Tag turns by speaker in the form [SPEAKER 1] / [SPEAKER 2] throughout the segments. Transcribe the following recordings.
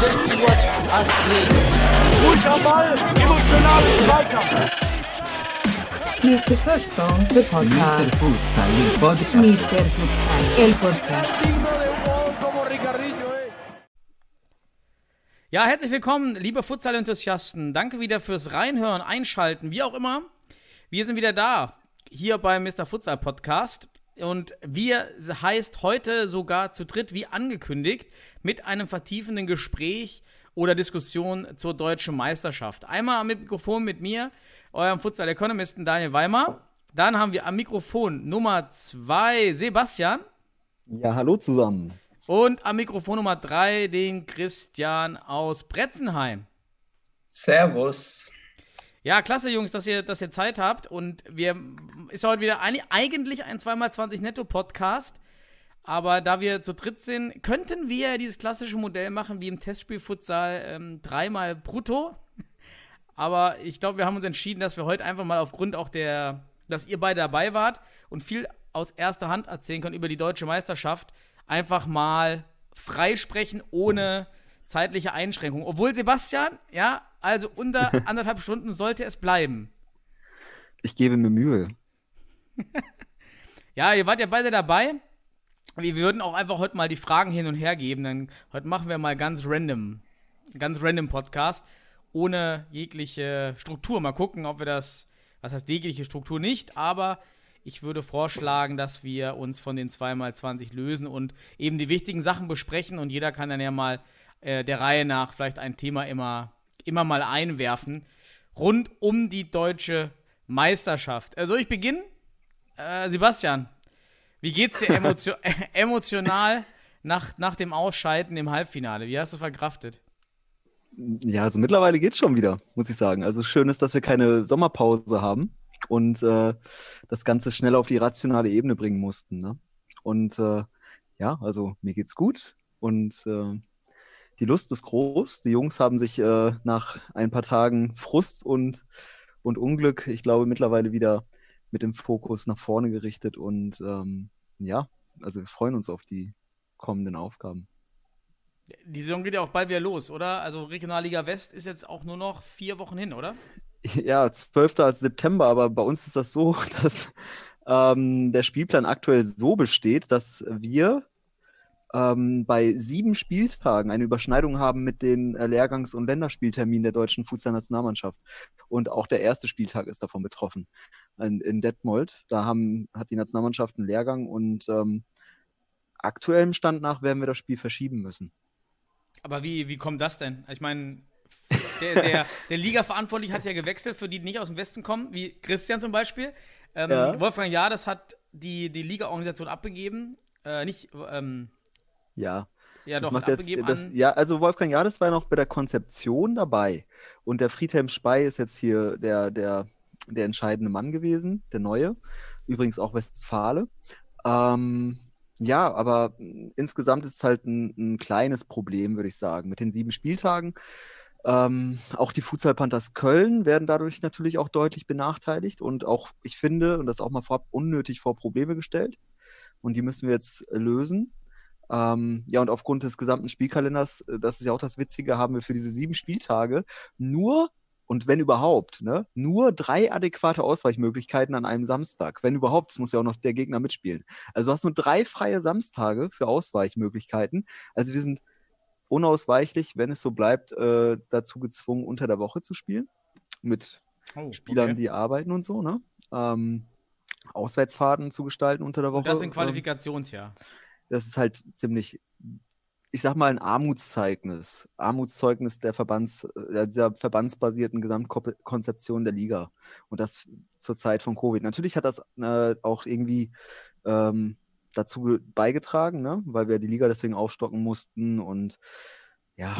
[SPEAKER 1] Das.
[SPEAKER 2] Mr. Futsal, the
[SPEAKER 3] Mr.
[SPEAKER 2] podcast.
[SPEAKER 3] Futsal, il podcast.
[SPEAKER 2] Mr. Futsal, el podcast.
[SPEAKER 4] Ja, herzlich willkommen, liebe Futsal-Enthusiasten. Danke wieder fürs Reinhören, Einschalten, wie auch immer. Wir sind wieder da, hier beim Mr. Futsal Podcast. Und wir heißt heute sogar zu dritt, wie angekündigt, mit einem vertiefenden Gespräch oder Diskussion zur deutschen Meisterschaft. Einmal am Mikrofon mit mir, eurem Futsal-Economisten Daniel Weimar. Dann haben wir am Mikrofon Nummer zwei Sebastian.
[SPEAKER 5] Ja, hallo zusammen.
[SPEAKER 4] Und am Mikrofon Nummer drei den Christian aus Bretzenheim.
[SPEAKER 6] Servus.
[SPEAKER 4] Ja, klasse, Jungs, dass ihr, dass ihr Zeit habt. Und wir ist heute wieder ein, eigentlich ein 2x20 Netto-Podcast. Aber da wir zu dritt sind, könnten wir dieses klassische Modell machen wie im Testspiel-Futsal ähm, dreimal brutto. Aber ich glaube, wir haben uns entschieden, dass wir heute einfach mal aufgrund auch der, dass ihr beide dabei wart und viel aus erster Hand erzählen könnt über die deutsche Meisterschaft, einfach mal freisprechen ohne zeitliche Einschränkung. Obwohl Sebastian, ja, also unter anderthalb Stunden sollte es bleiben.
[SPEAKER 5] Ich gebe mir Mühe.
[SPEAKER 4] Ja, ihr wart ja beide dabei. Wir würden auch einfach heute mal die Fragen hin und her geben. Dann heute machen wir mal ganz random, ganz random Podcast ohne jegliche Struktur. Mal gucken, ob wir das, was heißt jegliche Struktur nicht, aber ich würde vorschlagen, dass wir uns von den 2x20 lösen und eben die wichtigen Sachen besprechen und jeder kann dann ja mal äh, der Reihe nach vielleicht ein Thema immer, immer mal einwerfen. Rund um die deutsche Meisterschaft. Also ich beginne. Äh, Sebastian, wie geht's dir emotio emotional nach, nach dem Ausscheiden im Halbfinale? Wie hast du verkraftet?
[SPEAKER 5] Ja, also mittlerweile geht's schon wieder, muss ich sagen. Also schön ist, dass wir keine Sommerpause haben und äh, das Ganze schnell auf die rationale Ebene bringen mussten. Ne? Und äh, ja, also mir geht's gut und äh, die Lust ist groß. Die Jungs haben sich äh, nach ein paar Tagen Frust und, und Unglück, ich glaube, mittlerweile wieder mit dem Fokus nach vorne gerichtet und ähm, ja, also wir freuen uns auf die kommenden Aufgaben.
[SPEAKER 4] Die Saison geht ja auch bald wieder los, oder? Also Regionalliga West ist jetzt auch nur noch vier Wochen hin, oder?
[SPEAKER 5] Ja, 12. September, aber bei uns ist das so, dass ähm, der Spielplan aktuell so besteht, dass wir ähm, bei sieben Spieltagen eine Überschneidung haben mit den äh, Lehrgangs- und Länderspielterminen der deutschen Futsal-Nationalmannschaft. Und auch der erste Spieltag ist davon betroffen. In, in Detmold, da haben, hat die Nationalmannschaft einen Lehrgang und ähm, aktuellem Stand nach werden wir das Spiel verschieben müssen.
[SPEAKER 4] Aber wie, wie kommt das denn? Ich meine, der, der, der Liga-Verantwortliche hat ja gewechselt, für die, die nicht aus dem Westen kommen, wie Christian zum Beispiel. Ähm,
[SPEAKER 5] Ja.
[SPEAKER 4] Wolfgang Jades hat die, die Liga-Organisation abgegeben. Äh, nicht, ähm,
[SPEAKER 5] Ja.
[SPEAKER 4] ja
[SPEAKER 5] Das
[SPEAKER 4] doch,
[SPEAKER 5] macht jetzt, das, ja, also Wolfgang Jades war ja noch bei der Konzeption dabei. Und der Friedhelm Spey ist jetzt hier der, der, der entscheidende Mann gewesen, der Neue. Übrigens auch Westfale. Ähm, ja, aber insgesamt ist es halt ein, ein kleines Problem, würde ich sagen, mit den sieben Spieltagen. Ähm, auch die Futsal Panthers Köln werden dadurch natürlich auch deutlich benachteiligt und auch, ich finde, und das auch mal vorab, unnötig vor Probleme gestellt. Und die müssen wir jetzt lösen. Ähm, ja, und aufgrund des gesamten Spielkalenders, äh, das ist ja auch das Witzige, haben wir für diese sieben Spieltage nur, und wenn überhaupt, ne, nur drei adäquate Ausweichmöglichkeiten an einem Samstag. Wenn überhaupt, es muss ja auch noch der Gegner mitspielen. Also du hast nur drei freie Samstage für Ausweichmöglichkeiten. Also wir sind unausweichlich, wenn es so bleibt, äh, dazu gezwungen, unter der Woche zu spielen. Mit
[SPEAKER 4] Oh,
[SPEAKER 5] Spielern,
[SPEAKER 4] okay.
[SPEAKER 5] die arbeiten und so, ne? Ähm, Auswärtsfahrten zu gestalten unter der Woche.
[SPEAKER 4] Und das in
[SPEAKER 5] ähm,
[SPEAKER 4] Qualifikationsjahr.
[SPEAKER 5] Das ist halt ziemlich, ich sag mal, ein Armutszeugnis. Armutszeugnis der Verbands, äh, dieser verbandsbasierten Gesamtkonzeption der Liga. Und das zur Zeit von Covid. Natürlich hat das äh, auch irgendwie ähm, dazu ge- beigetragen, ne? weil wir die Liga deswegen aufstocken mussten. Und ja,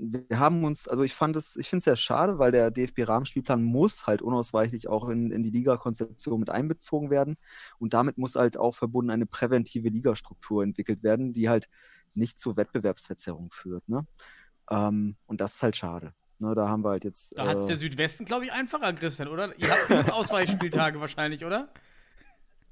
[SPEAKER 5] wir haben uns, also ich fand es, ich finde es sehr schade, weil der DFB-Rahmenspielplan muss halt unausweichlich auch in, in die Liga-Konzeption mit einbezogen werden. Und damit muss halt auch verbunden eine präventive Ligastruktur entwickelt werden, die halt nicht zur Wettbewerbsverzerrung führt. Ne? Ähm, und das ist halt schade. Ne, da haben wir halt jetzt.
[SPEAKER 4] Da hat es
[SPEAKER 5] äh,
[SPEAKER 4] der Südwesten, glaube ich, einfacher, Christian, oder? Ihr habt genug Ausweichspieltage wahrscheinlich, oder?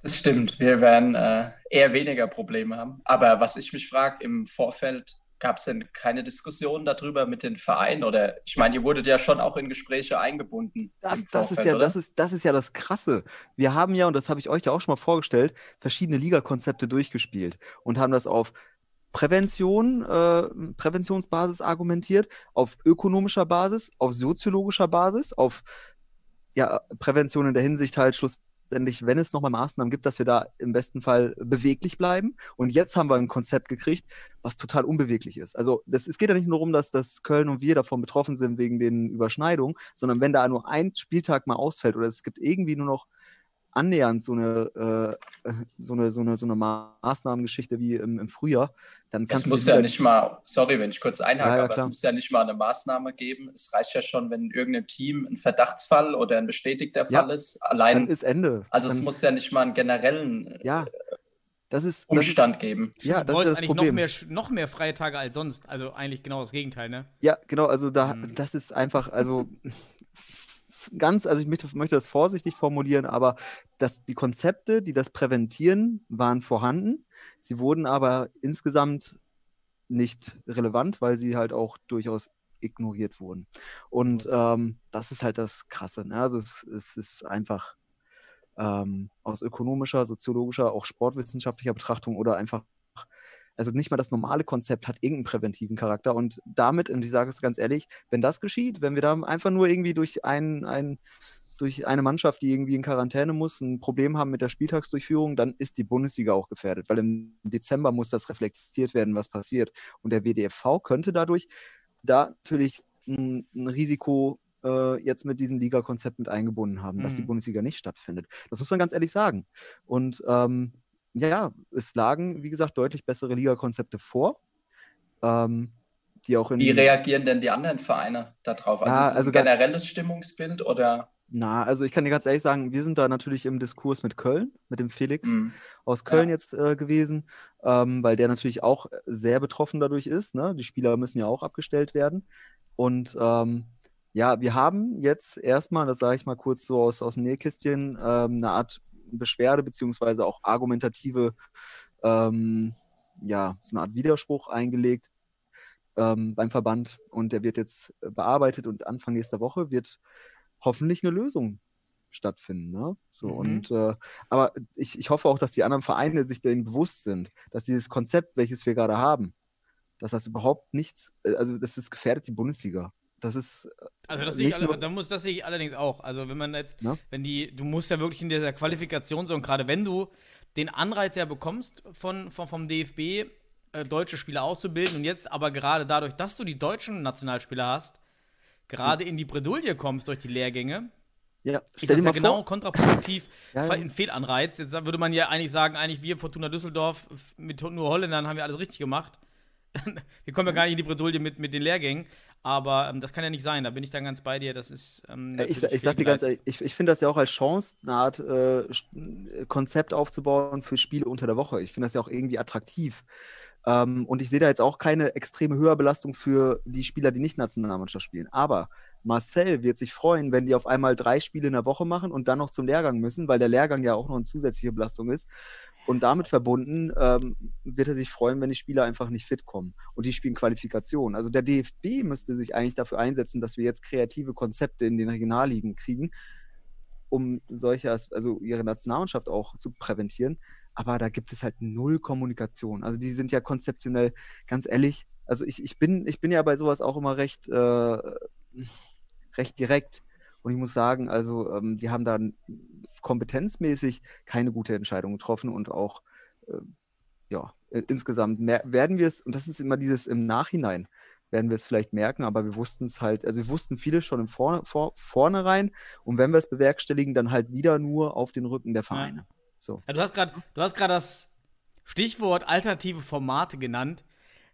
[SPEAKER 6] Das stimmt. Wir werden äh, eher weniger Probleme haben. Aber was ich mich frage, im Vorfeld gab es denn keine Diskussion darüber mit den Vereinen? Oder ich meine, ihr wurdet ja schon auch in Gespräche eingebunden.
[SPEAKER 5] Das, das, ist ja,
[SPEAKER 6] oder?
[SPEAKER 5] das, ist, das ist ja das Krasse. Wir haben ja, und das habe ich euch ja auch schon mal vorgestellt, verschiedene Ligakonzepte durchgespielt und haben das auf Prävention, äh, Präventionsbasis argumentiert, auf ökonomischer Basis, auf soziologischer Basis, auf ja, Prävention in der Hinsicht halt schlussendlich, wenn es nochmal Maßnahmen gibt, dass wir da im besten Fall beweglich bleiben. Und jetzt haben wir ein Konzept gekriegt, was total unbeweglich ist. Also das, es geht ja nicht nur darum, dass, dass Köln und wir davon betroffen sind wegen den Überschneidungen, sondern wenn da nur ein Spieltag mal ausfällt oder es gibt irgendwie nur noch annähernd so eine, äh, so eine, so eine, so eine Maßnahmengeschichte wie im, im Frühjahr, dann
[SPEAKER 6] Es
[SPEAKER 5] kannst du
[SPEAKER 6] muss ja nicht mal, sorry, wenn ich kurz einhake,
[SPEAKER 5] Ja, ja,
[SPEAKER 6] aber es
[SPEAKER 5] klar.
[SPEAKER 6] muss ja nicht mal eine Maßnahme geben. Es reicht ja schon, wenn in irgendeinem Team ein Verdachtsfall oder ein bestätigter
[SPEAKER 5] Ja,
[SPEAKER 6] Fall ist.
[SPEAKER 5] dann
[SPEAKER 6] Allein,
[SPEAKER 5] ist Ende.
[SPEAKER 6] also
[SPEAKER 5] dann,
[SPEAKER 6] es muss ja nicht mal einen generellen äh,
[SPEAKER 5] ja, das ist, das ist
[SPEAKER 6] Umstand geben.
[SPEAKER 5] ja,
[SPEAKER 4] du
[SPEAKER 5] das ist
[SPEAKER 4] wolltest
[SPEAKER 5] das
[SPEAKER 4] eigentlich
[SPEAKER 5] Problem.
[SPEAKER 4] noch mehr, noch mehr freie Tage als sonst. Also eigentlich genau das Gegenteil, ne?
[SPEAKER 5] Ja, genau, also da,
[SPEAKER 4] Mhm.
[SPEAKER 5] das ist einfach, also ganz, also ich möchte, möchte das vorsichtig formulieren, aber dass die Konzepte, die das präventieren, waren vorhanden. Sie wurden aber insgesamt nicht relevant, weil sie halt auch durchaus ignoriert wurden. Und ähm, das ist halt das Krasse. Ne? Also es, es ist einfach ähm, aus ökonomischer, soziologischer, auch sportwissenschaftlicher Betrachtung oder einfach also nicht mal das normale Konzept hat irgendeinen präventiven Charakter. Und damit, und ich sage es ganz ehrlich, wenn das geschieht, wenn wir da einfach nur irgendwie durch ein, ein durch eine Mannschaft, die irgendwie in Quarantäne muss, ein Problem haben mit der Spieltagsdurchführung, dann ist die Bundesliga auch gefährdet, weil im Dezember muss das reflektiert werden, was passiert. Und der WDFV könnte dadurch da natürlich ein, ein Risiko äh, jetzt mit diesem Ligakonzept mit eingebunden haben, dass die
[SPEAKER 4] Mhm.
[SPEAKER 5] Bundesliga nicht stattfindet. Das muss man ganz ehrlich sagen. Und ähm, ja, es lagen, wie gesagt, deutlich bessere Ligakonzepte vor, ähm, die auch in
[SPEAKER 6] Wie reagieren denn die anderen Vereine darauf? Also
[SPEAKER 5] Ja,
[SPEAKER 6] ist es
[SPEAKER 5] also
[SPEAKER 6] ein generelles Stimmungsbild oder?
[SPEAKER 5] Na, also ich kann dir ganz ehrlich sagen, wir sind da natürlich im Diskurs mit Köln, mit dem Felix
[SPEAKER 6] Hm.
[SPEAKER 5] aus Köln
[SPEAKER 6] Ja.
[SPEAKER 5] jetzt äh, gewesen, ähm, weil der natürlich auch sehr betroffen dadurch ist. Ne? Die Spieler müssen ja auch abgestellt werden. Und ähm, ja, wir haben jetzt erstmal, das sage ich mal kurz so aus, aus dem Nähkästchen, ähm, eine Art Beschwerde beziehungsweise auch argumentative, ähm, ja, so eine Art Widerspruch eingelegt ähm, beim Verband. Und der wird jetzt bearbeitet und Anfang nächster Woche wird hoffentlich eine Lösung stattfinden. Ne? So,
[SPEAKER 4] Mhm.
[SPEAKER 5] und äh, aber ich, ich hoffe auch, dass die anderen Vereine sich dem bewusst sind, dass dieses Konzept, welches wir gerade haben, dass das überhaupt nichts, äh, also das ist gefährdet die Bundesliga. Das ist äh,
[SPEAKER 4] Also das sehe ich,
[SPEAKER 5] nicht
[SPEAKER 4] alle, da muss, das sehe ich allerdings auch. Also wenn man jetzt,
[SPEAKER 5] Ne?
[SPEAKER 4] wenn die, du musst ja wirklich in dieser Qualifikation so und gerade wenn du den Anreiz ja bekommst von, von vom DFB äh, deutsche Spieler auszubilden und jetzt aber gerade dadurch, dass du die deutschen Nationalspieler hast, gerade in die Bredouille kommst durch die Lehrgänge,
[SPEAKER 5] ja,
[SPEAKER 4] ist
[SPEAKER 5] stell
[SPEAKER 4] das
[SPEAKER 5] dir
[SPEAKER 4] ja genau
[SPEAKER 5] vor,
[SPEAKER 4] kontraproduktiv
[SPEAKER 5] Ja, ja.
[SPEAKER 4] ein Fehlanreiz. Jetzt würde man ja eigentlich sagen, eigentlich wir Fortuna Düsseldorf mit nur Holländern haben wir alles richtig gemacht. wir kommen ja gar nicht in die Bredouille mit, mit den Lehrgängen, aber ähm, das kann ja nicht sein. Da bin ich dann ganz bei dir. Das ist ähm,
[SPEAKER 5] Äh, Ich, ich sag dir ganz ehrlich, ich, ich finde das ja auch als Chance, eine Art äh, Sch- Konzept aufzubauen für Spiele unter der Woche. Ich finde das ja auch irgendwie attraktiv. Ähm, und ich sehe da jetzt auch keine extreme Höherbelastung für die Spieler, die nicht Nationalmannschaft spielen. Aber Marcel wird sich freuen, wenn die auf einmal drei Spiele in der Woche machen und dann noch zum Lehrgang müssen, weil der Lehrgang ja auch noch eine zusätzliche Belastung ist. Und damit verbunden ähm, wird er sich freuen, wenn die Spieler einfach nicht fit kommen. Und die spielen Qualifikation. Also der DFB müsste sich eigentlich dafür einsetzen, dass wir jetzt kreative Konzepte in den Regionalligen kriegen, um solche, also ihre Nationalmannschaft auch zu präventieren. Aber da gibt es halt null Kommunikation. Also die sind ja konzeptionell, ganz ehrlich, also ich, ich, bin, ich bin ja bei sowas auch immer recht, äh, recht direkt. Und ich muss sagen, also ähm, die haben da kompetenzmäßig keine gute Entscheidung getroffen und auch, äh, ja, insgesamt mer- werden wir es, und das ist immer dieses im Nachhinein, werden wir es vielleicht merken, aber wir wussten es halt, also wir wussten vieles schon im Vorne, vor, Vornherein und wenn wir es bewerkstelligen, dann halt wieder nur auf den Rücken der Vereine. So.
[SPEAKER 4] Ja, du hast gerade das Stichwort alternative Formate genannt.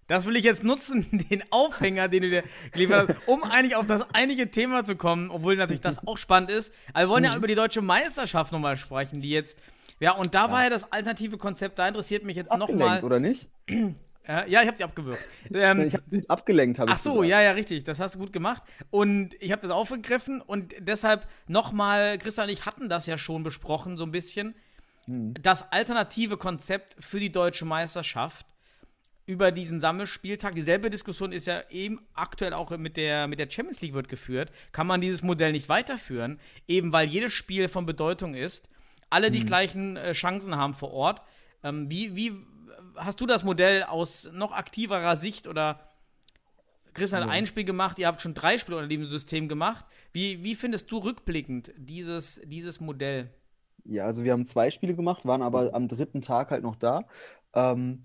[SPEAKER 4] Das will ich jetzt nutzen, den Aufhänger, den du dir geliefert hast, um eigentlich auf das einige Thema zu kommen, obwohl natürlich das auch spannend ist. Aber wir wollen
[SPEAKER 5] Mhm.
[SPEAKER 4] ja über die deutsche Meisterschaft nochmal sprechen, die jetzt. Ja, und da war ja das alternative Konzept, da interessiert mich jetzt nochmal.
[SPEAKER 5] oder nicht?
[SPEAKER 4] Ja, ja, ich habe dich abgewürgt. Ähm,
[SPEAKER 5] Ich hab, abgelenkt habe ich
[SPEAKER 4] Ach so,
[SPEAKER 5] gesagt.
[SPEAKER 4] ja, ja, richtig. Das hast du gut gemacht. Und ich habe das aufgegriffen und deshalb nochmal, Christian und ich hatten das ja schon besprochen, so ein bisschen.
[SPEAKER 5] Mhm.
[SPEAKER 4] das alternative Konzept für die deutsche Meisterschaft über diesen Sammelspieltag. Dieselbe Diskussion ist ja eben aktuell auch mit der, mit der Champions League wird geführt. Kann man dieses Modell nicht weiterführen, eben weil jedes Spiel von Bedeutung ist, alle die gleichen äh, Chancen haben vor Ort. Ähm, wie, wie hast du das Modell aus noch aktiverer Sicht oder Christian hat ein Spiel gemacht, ihr habt schon drei Spiele unter diesem System gemacht. Wie, wie findest du rückblickend dieses, dieses Modell?
[SPEAKER 5] Ja, also wir haben zwei Spiele gemacht, waren aber am dritten Tag halt noch da. Ähm,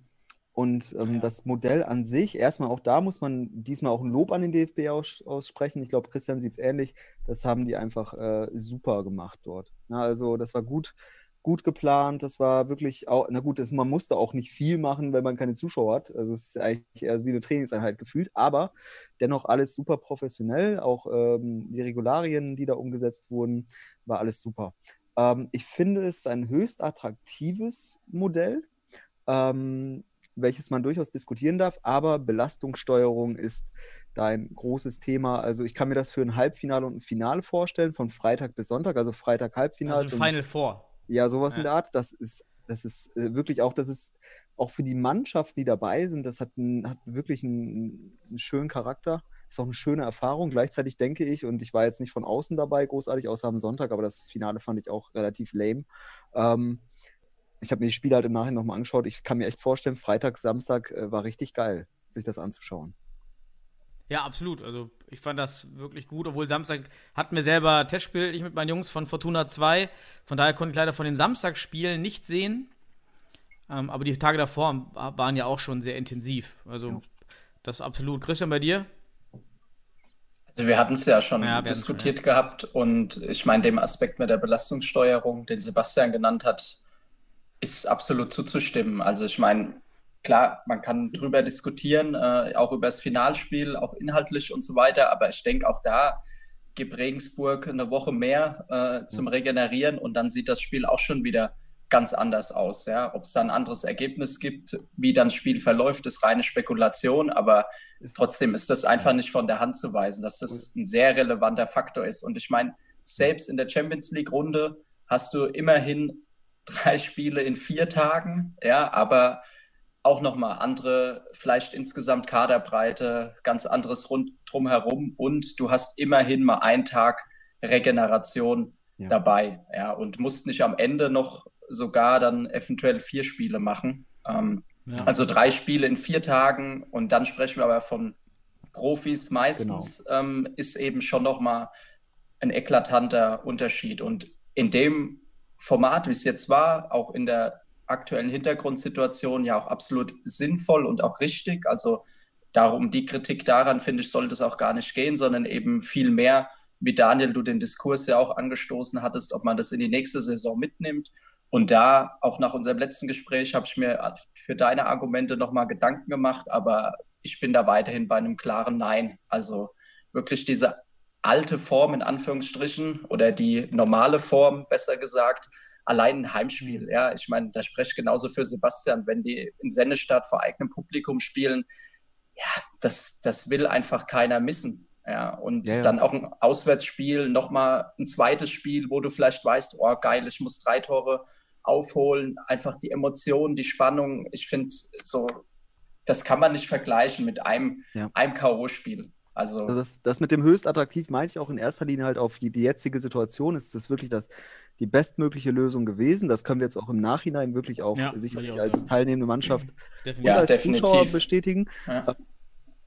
[SPEAKER 5] und ähm, das Modell an sich, erstmal auch da muss man diesmal auch ein Lob an den DFB aus, aussprechen. Ich glaube, Christian sieht es ähnlich. Das haben die einfach äh, super gemacht dort. Na, also das war gut, gut geplant. Das war wirklich auch, na gut, das, man musste auch nicht viel machen, wenn man keine Zuschauer hat. Also es ist eigentlich eher wie eine Trainingseinheit gefühlt, aber dennoch alles super professionell. Auch ähm, die Regularien, die da umgesetzt wurden, war alles super. Ähm, ich finde es ein höchst attraktives Modell. Ähm, welches man durchaus diskutieren darf, aber Belastungssteuerung ist da ein großes Thema. Also ich kann mir das für ein Halbfinale und ein Finale vorstellen, von Freitag bis Sonntag, also Freitag Halbfinale.
[SPEAKER 4] Also Final Four.
[SPEAKER 5] Ja, sowas in
[SPEAKER 4] Ja.
[SPEAKER 5] der Art. Das ist, das ist äh, wirklich auch, das ist auch für die Mannschaften, die dabei sind, das hat, ein, hat wirklich einen, einen schönen Charakter. Ist auch eine schöne Erfahrung. Gleichzeitig denke ich, und ich war jetzt nicht von außen dabei, großartig, außer am Sonntag, aber das Finale fand ich auch relativ lame. Ähm, ich habe mir die Spiele halt im Nachhinein nochmal angeschaut. Ich kann mir echt vorstellen, Freitag, Samstag äh, war richtig geil, sich das anzuschauen.
[SPEAKER 4] Ja, absolut. Also ich fand das wirklich gut, obwohl Samstag hatten wir selber Testspiel, ich mit meinen Jungs von Fortuna 2. Von daher konnte ich leider von den Samstagsspielen nicht sehen. Ähm, aber die Tage davor waren ja auch schon sehr intensiv. Also das absolut. Christian, bei dir?
[SPEAKER 6] Also wir hatten es ja schon
[SPEAKER 4] Ja, wir hatten's
[SPEAKER 6] diskutiert gehabt und ich meine, dem Aspekt mit der Belastungssteuerung, den Sebastian genannt hat, ist absolut zuzustimmen. Also ich meine, klar, man kann drüber diskutieren, äh, auch über das Finalspiel, auch inhaltlich und so weiter, aber ich denke auch da gibt Regensburg eine Woche mehr äh, zum Regenerieren und dann sieht das Spiel auch schon wieder ganz anders aus. Ja? Ob es da ein anderes Ergebnis gibt, wie dann das Spiel verläuft, ist reine Spekulation, aber trotzdem ist das einfach nicht von der Hand zu weisen, dass das ein sehr relevanter Faktor ist. Und ich meine, selbst in der Champions League-Runde hast du immerhin drei Spiele in vier Tagen, ja, aber auch nochmal andere, vielleicht insgesamt Kaderbreite, ganz anderes rund drumherum und du hast immerhin mal einen Tag Regeneration
[SPEAKER 5] Ja.
[SPEAKER 6] dabei, ja, und musst nicht am Ende noch sogar dann eventuell vier Spiele machen. Ähm,
[SPEAKER 4] Ja.
[SPEAKER 6] also drei Spiele in vier Tagen und dann sprechen wir aber von Profis meistens, ähm, ist eben schon nochmal ein eklatanter Unterschied. Und in dem Format, wie es jetzt war, auch in der aktuellen Hintergrundsituation, ja auch absolut sinnvoll und auch richtig. Also darum die Kritik daran, finde ich, sollte es auch gar nicht gehen, sondern eben viel mehr, wie Daniel, du den Diskurs ja auch angestoßen hattest, ob man das in die nächste Saison mitnimmt. Und da, auch nach unserem letzten Gespräch, habe ich mir für deine Argumente nochmal Gedanken gemacht, aber ich bin da weiterhin bei einem klaren Nein. Also wirklich diese alte Form in Anführungsstrichen oder die normale Form, besser gesagt, allein ein Heimspiel. Ja, ich meine, da spreche ich genauso für Sebastian, wenn die in Sennestadt vor eigenem Publikum spielen, ja, das, das will einfach keiner missen. Ja, und
[SPEAKER 5] Ja, ja.
[SPEAKER 6] dann auch ein Auswärtsspiel, nochmal ein zweites Spiel, wo du vielleicht weißt, oh geil, ich muss drei Tore aufholen, einfach die Emotionen, die Spannung. Ich finde, so, das kann man nicht vergleichen mit einem,
[SPEAKER 5] Ja.
[SPEAKER 6] einem K.O.-Spiel. Also,
[SPEAKER 5] Also das, das mit dem höchst attraktiv meine ich auch in erster Linie halt auf die, die jetzige Situation. Ist das wirklich das, die bestmögliche Lösung gewesen? Das können wir jetzt auch im Nachhinein wirklich auch
[SPEAKER 4] Ja,
[SPEAKER 5] sicherlich
[SPEAKER 4] auch
[SPEAKER 5] als
[SPEAKER 4] sagen.
[SPEAKER 5] teilnehmende Mannschaft
[SPEAKER 4] Definitiv.
[SPEAKER 6] Ja,
[SPEAKER 5] und als
[SPEAKER 6] definitiv.
[SPEAKER 5] Zuschauer bestätigen.
[SPEAKER 6] ja.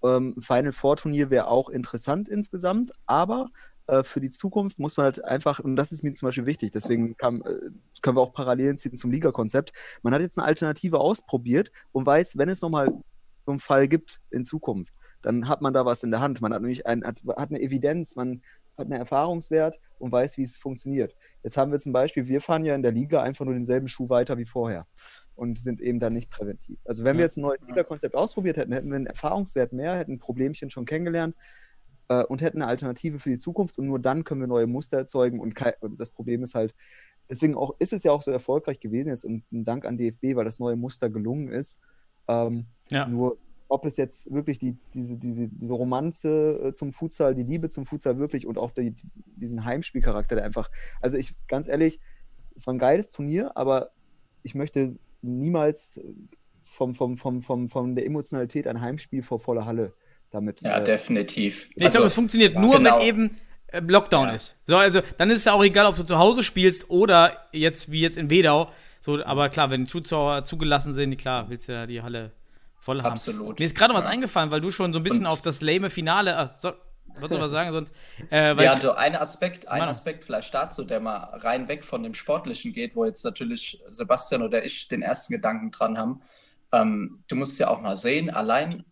[SPEAKER 5] Ähm, Final Four Turnier wäre auch interessant insgesamt, aber äh, für die Zukunft muss man halt einfach, und das ist mir zum Beispiel wichtig, deswegen kam, äh, können wir auch Parallelen ziehen zum Liga-Konzept. Man hat jetzt eine Alternative ausprobiert und weiß, wenn es nochmal so einen Fall gibt in Zukunft, dann hat man da was in der Hand. Man hat nämlich ein, hat, hat eine Evidenz, man hat einen Erfahrungswert und weiß, wie es funktioniert. Jetzt haben wir zum Beispiel, wir fahren ja in der Liga einfach nur denselben Schuh weiter wie vorher und sind eben dann nicht präventiv. Also wenn wir jetzt ein neues Liga-Konzept ausprobiert hätten, hätten wir einen Erfahrungswert mehr, hätten ein Problemchen schon kennengelernt äh, und hätten eine Alternative für die Zukunft und nur dann können wir neue Muster erzeugen und das Problem ist halt, deswegen auch ist es ja auch so erfolgreich gewesen jetzt und ein Dank an DFB, weil das neue Muster gelungen ist. Ähm,
[SPEAKER 4] Ja.
[SPEAKER 5] Nur ob es jetzt wirklich die, diese, diese, diese Romanze äh, zum Futsal, die Liebe zum Futsal wirklich und auch die, die, diesen Heimspielcharakter, der einfach, also ich, ganz ehrlich, es war ein geiles Turnier, aber ich möchte niemals vom, vom, vom, vom, von der Emotionalität ein Heimspiel vor voller Halle damit.
[SPEAKER 6] Ja,
[SPEAKER 5] äh,
[SPEAKER 6] definitiv.
[SPEAKER 4] Ich glaube, es funktioniert nur,
[SPEAKER 6] genau.
[SPEAKER 4] wenn eben äh, Lockdown
[SPEAKER 6] Ja.
[SPEAKER 4] ist. So, also dann ist es ja auch egal, ob du zu Hause spielst oder jetzt wie jetzt in Wedau. So, aber klar, wenn Zuschauer zugelassen sind, klar, willst du ja die Halle voll haben.
[SPEAKER 6] Absolut.
[SPEAKER 4] Mir ist gerade was
[SPEAKER 6] Ja.
[SPEAKER 4] eingefallen, weil du schon so ein bisschen
[SPEAKER 6] Und-
[SPEAKER 4] auf das lame Finale. Ah, so, wolltest du was sagen? Sonst, äh,
[SPEAKER 6] Ja, du, ein Aspekt, ein. Aspekt vielleicht dazu, der mal rein weg von dem Sportlichen geht, wo jetzt natürlich Sebastian oder ich den ersten Gedanken dran haben. Ähm, du musst ja auch mal sehen, allein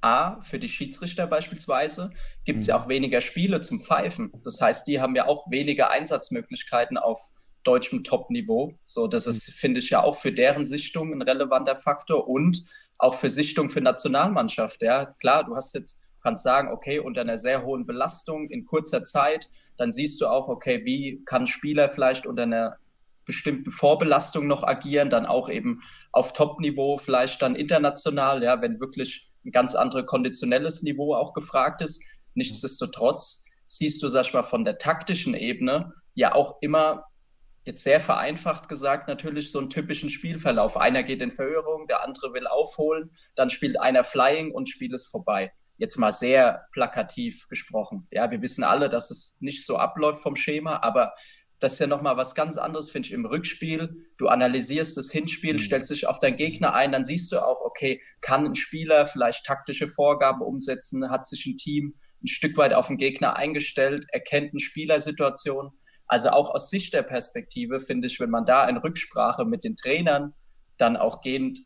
[SPEAKER 6] A, für die Schiedsrichter beispielsweise, gibt es ja auch weniger Spiele zum Pfeifen. Das heißt, die haben ja auch weniger Einsatzmöglichkeiten auf deutschem Top-Niveau. So, das ist, finde ich, ja auch für deren Sichtung ein relevanter Faktor und auch für Sichtung für Nationalmannschaft. Ja, klar, du hast jetzt, kannst sagen, okay, unter einer sehr hohen Belastung in kurzer Zeit, dann siehst du auch, okay, wie kann Spieler vielleicht unter einer bestimmten Vorbelastung noch agieren, dann auch eben auf Top-Niveau, vielleicht dann international, ja, wenn wirklich ein ganz anderes konditionelles Niveau auch gefragt ist. Nichtsdestotrotz siehst du, sag ich mal, von der taktischen Ebene ja auch immer, jetzt sehr vereinfacht gesagt, natürlich so einen typischen Spielverlauf. Einer geht in Verhörung, der andere will aufholen, dann spielt einer Flying und Spiel ist vorbei. Jetzt mal sehr plakativ gesprochen. Ja, wir wissen alle, dass es nicht so abläuft vom Schema, aber das ist ja nochmal was ganz anderes, finde ich, im Rückspiel. Du analysierst das Hinspiel, stellst dich auf deinen Gegner ein, dann siehst du auch, okay, kann ein Spieler vielleicht taktische Vorgaben umsetzen, hat sich ein Team ein Stück weit auf den Gegner eingestellt, erkennt eine Spielersituation. Also auch aus Sicht der Perspektive finde ich, wenn man da in Rücksprache mit den Trainern dann auch gehend,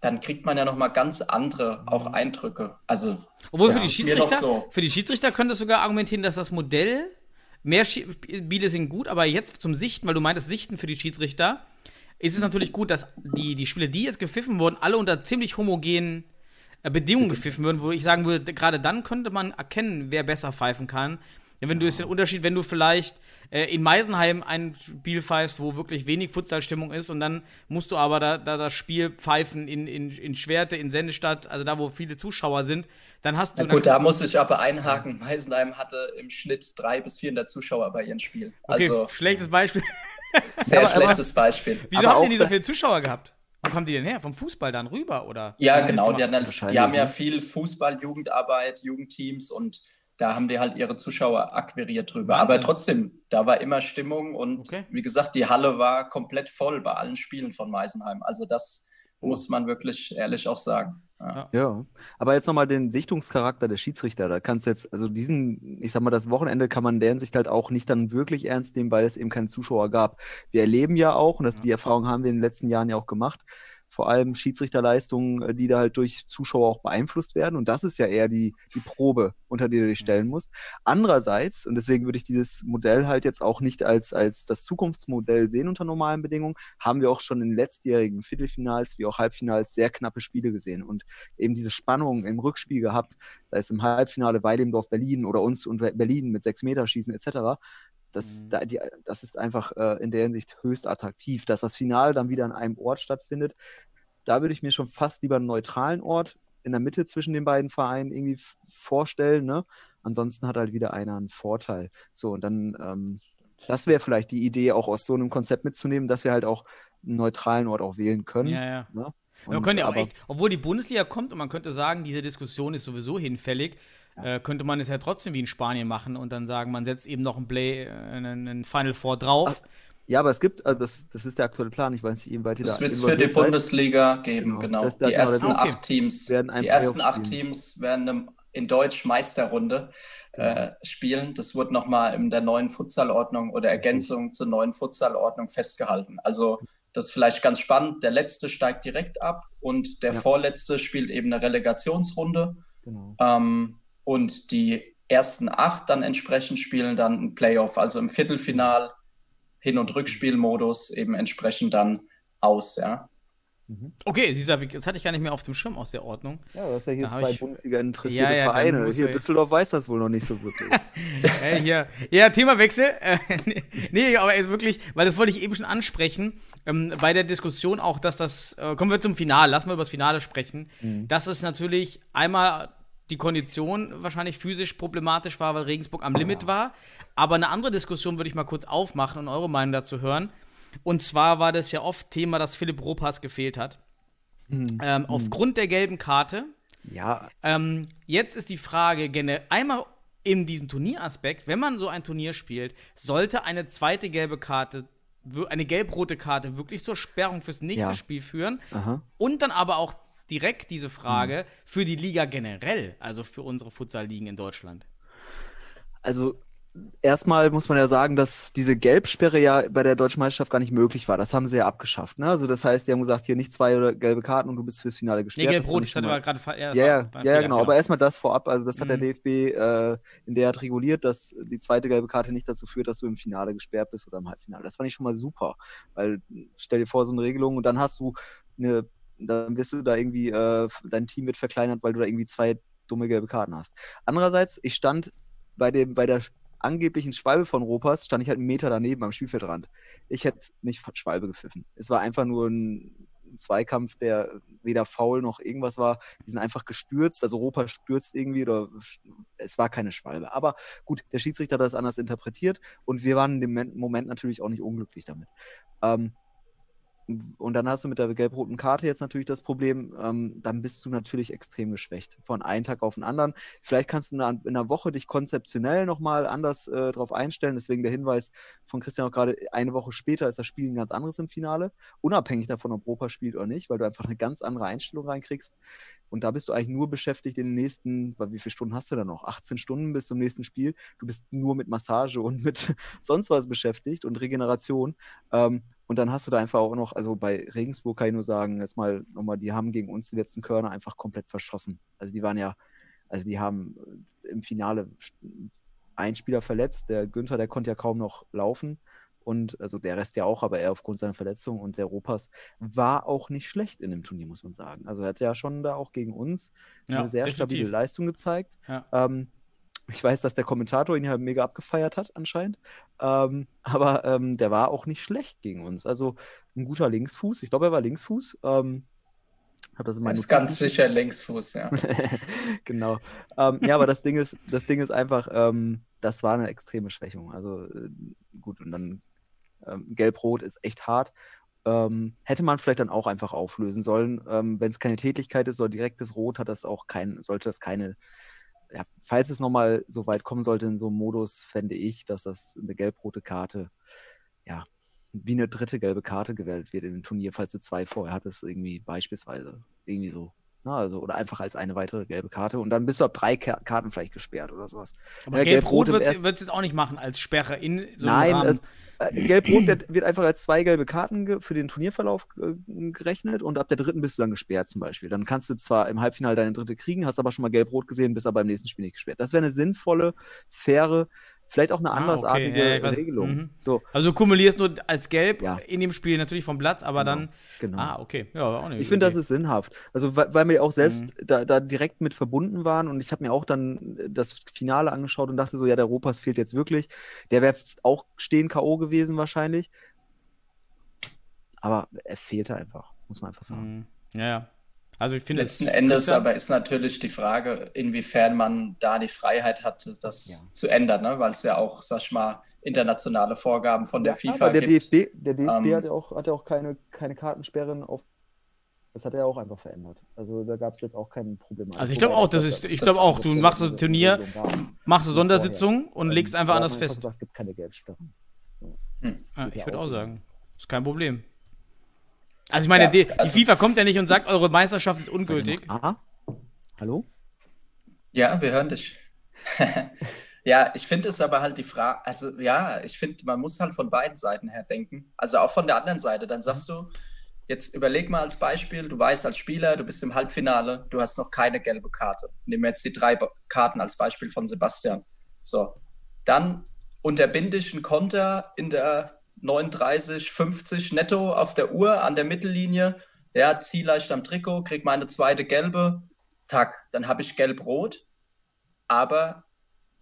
[SPEAKER 6] dann kriegt man ja nochmal ganz andere auch Eindrücke. Also
[SPEAKER 4] obwohl für die Schiedsrichter,
[SPEAKER 6] so.
[SPEAKER 4] für die Schiedsrichter könnte es sogar argumentieren, dass das Modell mehr Spiele sind gut, aber jetzt zum Sichten, weil du meintest Sichten für die Schiedsrichter, ist es natürlich gut, dass die, die Spiele, die jetzt gepfiffen wurden, alle unter ziemlich homogenen äh, Bedingungen gepfiffen würden, wo ich sagen würde, gerade dann könnte man erkennen, wer besser pfeifen kann. Ja, wenn du jetzt den Unterschied, wenn du vielleicht äh, in Meisenheim ein Spiel pfeifst, wo wirklich wenig Futsalstimmung ist und dann musst du aber da, da das Spiel pfeifen in, in, in Schwerte, in Sendestadt, also da, wo viele Zuschauer sind, dann hast du
[SPEAKER 6] Na gut, da muss ich aber einhaken. Meisenheim hatte im Schnitt drei bis 400 Zuschauer bei ihrem Spiel.
[SPEAKER 4] Okay,
[SPEAKER 6] Also
[SPEAKER 4] schlechtes Beispiel.
[SPEAKER 6] sehr
[SPEAKER 5] Aber-
[SPEAKER 6] schlechtes Beispiel.
[SPEAKER 4] Wieso
[SPEAKER 5] Aber
[SPEAKER 4] haben
[SPEAKER 5] auch
[SPEAKER 4] denn die so viele Zuschauer gehabt? Wo kommen die denn her? Vom Fußball dann rüber, oder?
[SPEAKER 6] Ja, genau.
[SPEAKER 4] die
[SPEAKER 6] Die, haben ja viel Fußball, Jugendarbeit, Jugendteams und da haben die halt ihre Zuschauer akquiriert drüber.
[SPEAKER 4] Wahnsinn.
[SPEAKER 6] Aber trotzdem, da war immer Stimmung und
[SPEAKER 4] Okay.
[SPEAKER 6] wie gesagt, die Halle war komplett voll bei allen Spielen von Meisenheim. Also das
[SPEAKER 4] Oh.
[SPEAKER 6] muss man wirklich ehrlich auch sagen. Ja.
[SPEAKER 5] Ja, aber jetzt nochmal den Sichtungscharakter der Schiedsrichter. Da kannst du jetzt, also diesen, ich sag mal, das Wochenende kann man in der Hinsicht halt auch nicht dann wirklich ernst nehmen, weil es eben keine Zuschauer gab. Wir erleben ja auch, und das, die Erfahrung haben wir in den letzten Jahren ja auch gemacht, vor allem Schiedsrichterleistungen, äh, die da halt durch Zuschauer auch beeinflusst werden. Und das ist ja eher die, die Probe, unter die du dich stellen musst. Andererseits, und deswegen würde ich dieses Modell halt jetzt auch nicht als, als das Zukunftsmodell sehen unter normalen Bedingungen, haben wir auch schon in den letztjährigen Viertelfinals wie auch Halbfinals sehr knappe Spiele gesehen und eben diese Spannung im Rückspiel gehabt, sei es im Halbfinale Weilimdorf Berlin oder uns und Berlin mit sechs Meter schießen etc. Das,
[SPEAKER 4] Mhm.
[SPEAKER 5] da, die, das ist einfach äh, in der Hinsicht höchst attraktiv, dass das Finale dann wieder an einem Ort stattfindet. Da würde ich mir schon fast lieber einen neutralen Ort in der Mitte zwischen den beiden Vereinen irgendwie vorstellen. Ne? Ansonsten hat halt wieder einer einen Vorteil. So, und dann, ähm, das wäre vielleicht die Idee, auch aus so einem Konzept mitzunehmen, dass wir halt auch einen neutralen Ort auch wählen können.
[SPEAKER 4] Ja, ja.
[SPEAKER 5] Ne?
[SPEAKER 4] man
[SPEAKER 5] Und-
[SPEAKER 4] könnte ja auch echt, obwohl die Bundesliga kommt und man könnte sagen, diese Diskussion ist sowieso hinfällig, äh, könnte man es ja trotzdem wie in Spanien machen und dann sagen, man setzt eben noch ein Play, äh, einen, einen Final Four drauf.
[SPEAKER 5] Ja, aber es gibt, also das, das ist der aktuelle Plan. Ich weiß nicht, inwieweit ihr
[SPEAKER 6] Das
[SPEAKER 5] da
[SPEAKER 6] wird es für die. Bundesliga geben,
[SPEAKER 5] Genau.
[SPEAKER 6] genau. Die
[SPEAKER 5] genau,
[SPEAKER 6] ersten
[SPEAKER 4] Okay.
[SPEAKER 6] acht Teams, die ersten
[SPEAKER 5] Playoff
[SPEAKER 6] acht
[SPEAKER 5] spielen.
[SPEAKER 6] Teams werden im, in Deutsch Meisterrunde äh, spielen. Das wird nochmal in der neuen Futsalordnung oder Ergänzung zur neuen Futsalordnung festgehalten. Also das ist vielleicht ganz spannend. Der letzte steigt direkt ab und der
[SPEAKER 5] Ja.
[SPEAKER 6] vorletzte spielt eben eine Relegationsrunde.
[SPEAKER 5] Genau.
[SPEAKER 6] Ähm, und die ersten acht dann entsprechend spielen dann ein Playoff, also im Viertelfinal, Hin- und Rückspielmodus eben entsprechend dann aus, ja.
[SPEAKER 4] Okay, hab ich- das hatte ich gar nicht mehr auf dem Schirm aus der Ordnung.
[SPEAKER 5] Ja, du hast ja hier
[SPEAKER 4] Da
[SPEAKER 5] zwei Bundesliga interessierte
[SPEAKER 4] Ja, ja,
[SPEAKER 5] Vereine. Hier, Düsseldorf weiß das wohl noch nicht so wirklich.
[SPEAKER 4] äh, hier. Ja, Themawechsel. Nee, aber ist wirklich, weil das wollte ich eben schon ansprechen, ähm, bei der Diskussion auch, dass das, äh, kommen wir zum Finale, lassen wir über das Finale sprechen, dass es natürlich einmal die Kondition wahrscheinlich physisch problematisch war, weil Regensburg am Limit war, aber eine andere Diskussion würde ich mal kurz aufmachen und eure Meinung dazu hören. Und zwar war das ja oft Thema, dass Philipp Ropas gefehlt hat.
[SPEAKER 5] Hm.
[SPEAKER 4] Ähm, aufgrund der gelben Karte.
[SPEAKER 5] Ja,
[SPEAKER 4] Ähm, jetzt ist die Frage, einmal in diesem Turnieraspekt, wenn man so ein Turnier spielt, sollte eine zweite gelbe Karte, eine gelb-rote Karte wirklich zur Sperrung fürs nächste
[SPEAKER 5] Ja.
[SPEAKER 4] Spiel führen?
[SPEAKER 5] aha.
[SPEAKER 4] Und dann aber auch direkt diese Frage für die Liga generell, also für unsere Futsal-Ligen in Deutschland.
[SPEAKER 5] Also erstmal muss man ja sagen, dass diese Gelbsperre ja bei der deutschen Meisterschaft gar nicht möglich war. Das haben sie ja abgeschafft. Ne? Also das heißt, die haben gesagt, hier nicht zwei oder gelbe Karten und du bist fürs Finale
[SPEAKER 4] Nee,
[SPEAKER 5] gesperrt. Das
[SPEAKER 4] gelb-rot, ich
[SPEAKER 5] schon
[SPEAKER 4] hatte gerade ja,
[SPEAKER 5] Ja, ja,
[SPEAKER 4] Fehler,
[SPEAKER 5] genau. Aber erstmal das vorab. Also das hat der
[SPEAKER 4] Mhm.
[SPEAKER 5] DFB äh, in der Art reguliert, dass die zweite gelbe Karte nicht dazu führt, dass du im Finale gesperrt bist oder im Halbfinale. Das fand ich schon mal super. Weil stell dir vor, so eine Regelung und dann hast du eine, dann wirst du da irgendwie, äh, dein Team wird verkleinert, weil du da irgendwie zwei dumme gelbe Karten hast. Andererseits, ich stand bei dem, bei der angeblichen Schwalbe von Ropas, stand ich halt einen Meter daneben am Spielfeldrand. Ich hätte nicht Schwalbe gepfiffen. Es war einfach nur ein Zweikampf, der weder faul noch irgendwas war. Die sind einfach gestürzt, also Europa stürzt irgendwie oder es war keine Schwalbe. Aber gut, der Schiedsrichter hat das anders interpretiert und wir waren in dem Moment- Moment natürlich auch nicht unglücklich damit. Ähm, und dann hast du mit der gelb-roten Karte jetzt natürlich das Problem, ähm, dann bist du natürlich extrem geschwächt. Von einem Tag auf den anderen. Vielleicht kannst du in einer, in einer Woche dich konzeptionell nochmal anders äh, drauf einstellen. Deswegen der Hinweis von Christian auch gerade, eine Woche später ist das Spiel ein ganz anderes im Finale. Unabhängig davon, ob Europa spielt oder nicht, weil du einfach eine ganz andere Einstellung reinkriegst. Und da bist du eigentlich nur beschäftigt in den nächsten, wie viele Stunden hast du da noch? 18 Stunden bis zum nächsten Spiel. Du bist nur mit Massage und mit sonst was beschäftigt und Regeneration. Ähm, und dann hast du da einfach auch noch, also bei Regensburg kann ich nur sagen, jetzt mal nochmal, die haben gegen uns die letzten Körner einfach komplett verschossen. Also die waren ja, also die haben äh, im Finale einen Spieler verletzt, der Günther, der konnte ja kaum noch laufen. Und also der Rest ja auch, aber er aufgrund seiner Verletzung und der Europas war auch nicht schlecht in dem Turnier, muss man sagen. Also er hat ja schon da auch gegen uns
[SPEAKER 4] Ja,
[SPEAKER 5] eine sehr
[SPEAKER 4] definitiv.
[SPEAKER 5] stabile Leistung gezeigt.
[SPEAKER 4] Ja.
[SPEAKER 5] Ähm, ich weiß, dass der Kommentator ihn ja mega abgefeiert hat, anscheinend. Ähm, aber ähm, der war auch nicht schlecht gegen uns. Also ein guter Linksfuß. Ich glaube, er war Linksfuß. Ähm, hab das in
[SPEAKER 6] ist ganz
[SPEAKER 5] Notizen.
[SPEAKER 6] sicher Linksfuß, ja.
[SPEAKER 5] genau. Ähm, ja, aber das Ding ist, das Ding ist einfach, ähm, das war eine extreme Schwächung. Also äh, gut, und dann ähm, Gelb-Rot ist echt hart. Ähm, hätte man vielleicht dann auch einfach auflösen sollen. Ähm, Wenn es keine Tätigkeit ist oder direktes Rot, hat das auch kein, sollte das keine. Ja, falls es nochmal so weit kommen sollte in so einem Modus, fände ich, dass das eine gelb-rote Karte, ja, wie eine dritte gelbe Karte gewählt wird in dem Turnier, falls du zwei vorher hattest, irgendwie beispielsweise. Irgendwie so. Na, also, oder einfach als eine weitere gelbe Karte und dann bist du ab drei Ka Karten vielleicht gesperrt oder sowas.
[SPEAKER 4] Aber
[SPEAKER 5] Ja,
[SPEAKER 4] gelb-rot
[SPEAKER 5] im
[SPEAKER 4] wird es jetzt auch nicht machen als Sperre in so
[SPEAKER 5] Nein,
[SPEAKER 4] Rahmen.
[SPEAKER 5] es, äh, Gelb-Rot wird, wird einfach als zwei gelbe Karten für den Turnierverlauf äh, gerechnet und ab der dritten bist du dann gesperrt zum Beispiel. Dann kannst du zwar im Halbfinale deine dritte kriegen, hast aber schon mal Gelb-Rot gesehen, bist aber im nächsten Spiel nicht gesperrt. Das wäre eine sinnvolle, faire, vielleicht auch eine
[SPEAKER 4] Ah, okay.
[SPEAKER 5] andersartige
[SPEAKER 4] Ja, ich weiß.
[SPEAKER 5] Regelung.
[SPEAKER 4] Mhm.
[SPEAKER 5] So,
[SPEAKER 4] Also du kumulierst nur als gelb
[SPEAKER 5] Ja.
[SPEAKER 4] in dem Spiel natürlich vom Platz, aber
[SPEAKER 5] Genau,
[SPEAKER 4] dann.
[SPEAKER 5] genau.
[SPEAKER 4] Ah, okay. Ja, auch
[SPEAKER 5] Ich finde, das ist sinnhaft. Also, weil, weil wir auch selbst
[SPEAKER 4] Mhm.
[SPEAKER 5] da, da direkt mit verbunden waren und ich habe mir auch dann das Finale angeschaut und dachte so, ja, der Europas fehlt jetzt wirklich. Der wäre auch stehen K.O. gewesen wahrscheinlich. Aber er fehlte einfach, muss man einfach sagen.
[SPEAKER 4] Mhm. Ja, ja. Also ich finde.
[SPEAKER 6] Letzten Endes
[SPEAKER 4] Christian-
[SPEAKER 6] aber ist natürlich die Frage, inwiefern man da die Freiheit hat, das
[SPEAKER 5] Ja.
[SPEAKER 6] zu ändern, ne? weil es ja auch, sag ich mal, internationale Vorgaben von der
[SPEAKER 5] Ja,
[SPEAKER 6] FIFA
[SPEAKER 5] aber der
[SPEAKER 6] gibt.
[SPEAKER 5] DFB, der DFB
[SPEAKER 6] Ähm,
[SPEAKER 5] hat ja auch, hat ja auch keine, keine Kartensperren auf. Das hat er ja auch einfach verändert. Also da gab es jetzt auch kein Problem.
[SPEAKER 4] Also ich glaube auch, das ist, ich glaube auch, du machst ein Turnier, machst eine Sondersitzung und legst einfach anders fest.
[SPEAKER 5] Es gibt keine Gelbsperren. So.
[SPEAKER 6] Hm.
[SPEAKER 4] Ja,
[SPEAKER 5] geht
[SPEAKER 4] ich würde
[SPEAKER 5] auch
[SPEAKER 4] sagen. Ist kein Problem. Also ich meine,
[SPEAKER 6] Ja,
[SPEAKER 4] die, die
[SPEAKER 6] also-
[SPEAKER 4] FIFA kommt ja nicht und sagt, eure Meisterschaft ist ungültig.
[SPEAKER 5] Da? Hallo?
[SPEAKER 6] Ja, wir hören dich. Ja, ich finde es aber halt die Frage, also ja, ich finde, man muss halt von beiden Seiten her denken. Also auch von der anderen Seite. Dann sagst du, jetzt überleg mal als Beispiel, du weißt als Spieler, du bist im Halbfinale, du hast noch keine gelbe Karte. Nehmen wir jetzt die drei Karten als Beispiel von Sebastian. So, dann unterbinde ich einen Konter in der 39, 50 netto auf der Uhr an der Mittellinie. Ja, zieh leicht am Trikot, krieg meine zweite gelbe. Tack, dann habe ich gelb-rot, aber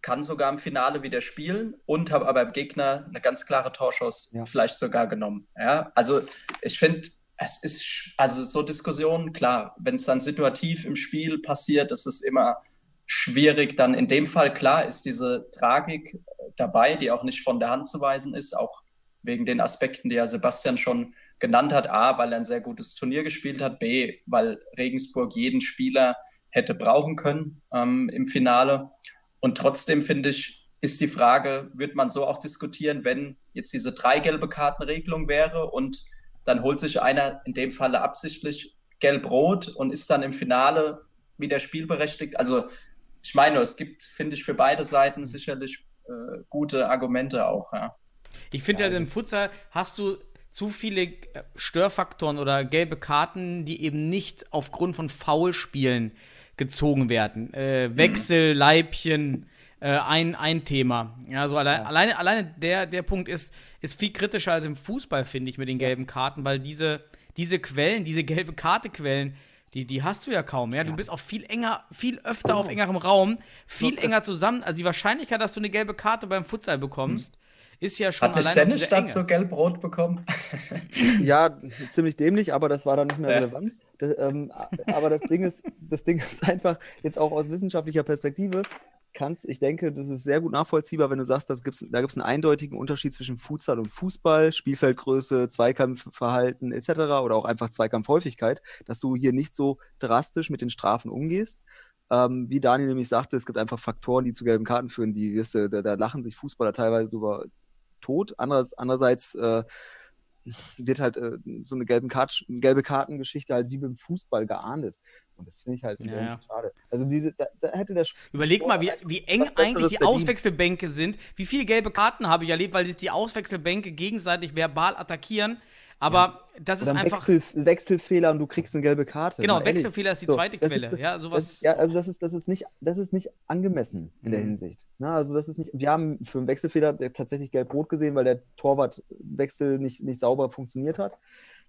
[SPEAKER 6] kann sogar im Finale wieder spielen und habe aber im Gegner eine ganz klare Torschuss
[SPEAKER 5] Ja.
[SPEAKER 6] vielleicht sogar genommen. Ja, also ich finde, es ist, also so Diskussionen, klar, wenn es dann situativ im Spiel passiert, ist es immer schwierig. Dann in dem Fall, klar, ist diese Tragik äh, dabei, die auch nicht von der Hand zu weisen ist, auch wegen den Aspekten, die ja Sebastian schon genannt hat. A, weil er ein sehr gutes Turnier gespielt hat. B, weil Regensburg jeden Spieler hätte brauchen können ähm, im Finale. Und trotzdem finde ich, ist die Frage, wird man so auch diskutieren, wenn jetzt diese drei gelbe Kartenregelung wäre und dann holt sich einer in dem Falle absichtlich gelb-rot und ist dann im Finale wieder spielberechtigt. Also ich meine, es gibt, finde ich, für beide Seiten sicherlich äh, gute Argumente auch. Ja.
[SPEAKER 4] Ich finde ja, im Futsal hast du zu viele äh, Störfaktoren oder gelbe Karten, die eben nicht aufgrund von Foulspielen gezogen werden. Äh, Wechsel, Leibchen, äh, ein, ein Thema. Ja, so allein, ja. alleine, alleine der, der Punkt ist, ist viel kritischer als im Fußball, finde ich, mit den gelben Karten, weil diese, diese Quellen, diese gelbe Karte-Quellen, die, die hast du ja kaum, ja. Du bist auch viel enger, viel öfter auf engerem Raum, viel so, enger zusammen. Also die Wahrscheinlichkeit, dass du eine gelbe Karte beim Futsal bekommst, ist ja schon
[SPEAKER 6] Hat allein Stadt so gelb-rot bekommen?
[SPEAKER 5] ja, ziemlich dämlich, aber das war dann nicht mehr ja. relevant. Das, ähm, aber das Ding ist, das Ding ist einfach jetzt auch aus wissenschaftlicher Perspektive kannst, ich denke, das ist sehr gut nachvollziehbar, wenn du sagst, dass gibt's, da gibt es einen eindeutigen Unterschied zwischen Futsal und Fußball, Spielfeldgröße, Zweikampfverhalten etc. oder auch einfach Zweikampfhäufigkeit, dass du hier nicht so drastisch mit den Strafen umgehst. Ähm, wie Daniel nämlich sagte, es gibt einfach Faktoren, die zu gelben Karten führen, die, da, da lachen sich Fußballer teilweise drüber tot. Andererseits, andererseits äh, wird halt äh, so eine gelben Kart gelbe Kartengeschichte halt wie beim Fußball geahndet. Und das finde ich halt ja, ja. schade. Also diese, da, da hätte der
[SPEAKER 4] Überleg mal, wie, wie eng eigentlich die verdient. Auswechselbänke sind. Wie viele gelbe Karten habe ich erlebt, weil sich die Auswechselbänke gegenseitig verbal attackieren. Aber ja. das ist einfach.
[SPEAKER 5] Wechsel, Wechselfehler und du kriegst eine gelbe Karte.
[SPEAKER 4] Genau, Wechselfehler ist die so, zweite Quelle. Ist, ja, sowas.
[SPEAKER 5] Das, ja, also das ist, das ist nicht, das ist nicht angemessen in mhm. der Hinsicht. Na, also das ist nicht. Wir haben für einen Wechselfehler tatsächlich gelb-rot gesehen, weil der Torwartwechsel nicht, nicht sauber funktioniert hat.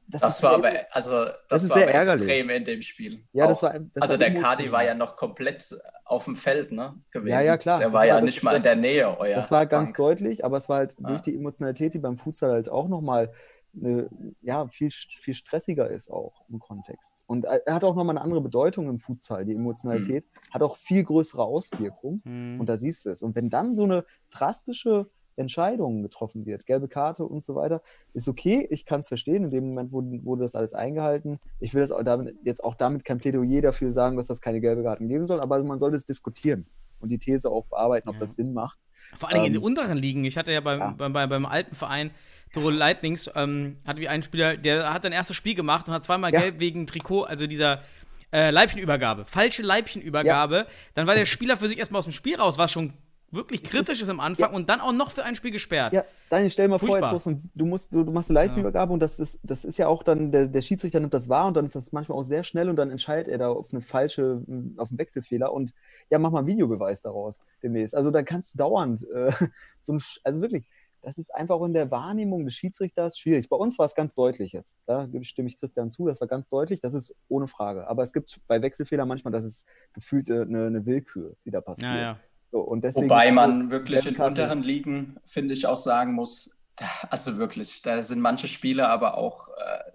[SPEAKER 6] Das, das war aber, also, das,
[SPEAKER 5] das ist sehr ärgerlich.
[SPEAKER 6] extrem in dem Spiel.
[SPEAKER 5] Ja, das war. Das
[SPEAKER 6] also, war der Kadi war ja noch komplett auf dem Feld, ne?
[SPEAKER 5] Gewesen. Ja, ja, klar.
[SPEAKER 6] Der war, war ja nicht mal in der Nähe,
[SPEAKER 5] euer. Das war ganz Bank. deutlich, aber es war halt ja. durch die Emotionalität, die beim Futsal halt auch nochmal eine, ja, viel, viel stressiger ist auch im Kontext. Und er hat auch nochmal eine andere Bedeutung im Futsal. Die Emotionalität mhm. hat auch viel größere Auswirkungen. Mhm. Und da siehst du es. Und wenn dann so eine drastische Entscheidung getroffen wird, gelbe Karte und so weiter, ist okay. Ich kann es verstehen. In dem Moment wurde, wurde das alles eingehalten. Ich will das auch damit, jetzt auch damit kein Plädoyer dafür sagen, dass das keine gelbe Karten geben soll, aber man sollte es diskutieren und die These auch bearbeiten, ob ja. das Sinn macht.
[SPEAKER 4] Vor allem ähm, in den unteren Ligen. Ich hatte ja beim, ja. Beim, beim, beim alten Verein Toro Lightnings ähm, hat wie ein Spieler, der hat sein erstes Spiel gemacht und hat zweimal ja. gelb wegen Trikot, also dieser äh, Leibchenübergabe, falsche Leibchenübergabe. Ja. Dann war der Spieler für sich erstmal aus dem Spiel raus, was schon wirklich kritisch ist, am Anfang ja. und dann auch noch für ein Spiel gesperrt.
[SPEAKER 5] Ja, Daniel, stell mal Furchtbar. vor, jetzt musst du, musst, du, du machst eine Leichenübergabe ja. und das ist, das ist ja auch dann, der, der Schiedsrichter nimmt das wahr und dann ist das manchmal auch sehr schnell und dann entscheidet er da auf eine falsche, auf einen Wechselfehler und ja, mach mal einen Videobeweis daraus demnächst. Also dann kannst du dauernd äh, so ein, also wirklich, das ist einfach in der Wahrnehmung des Schiedsrichters schwierig. Bei uns war es ganz deutlich jetzt. Da stimme ich Christian zu, das war ganz deutlich, das ist ohne Frage. Aber es gibt bei Wechselfehlern manchmal, das ist gefühlt äh, eine, eine Willkür, die da passiert. Ja, ja.
[SPEAKER 6] So, Wobei man wirklich in unteren Ligen, finde ich, auch sagen muss, also wirklich, da sind manche Spiele aber auch äh,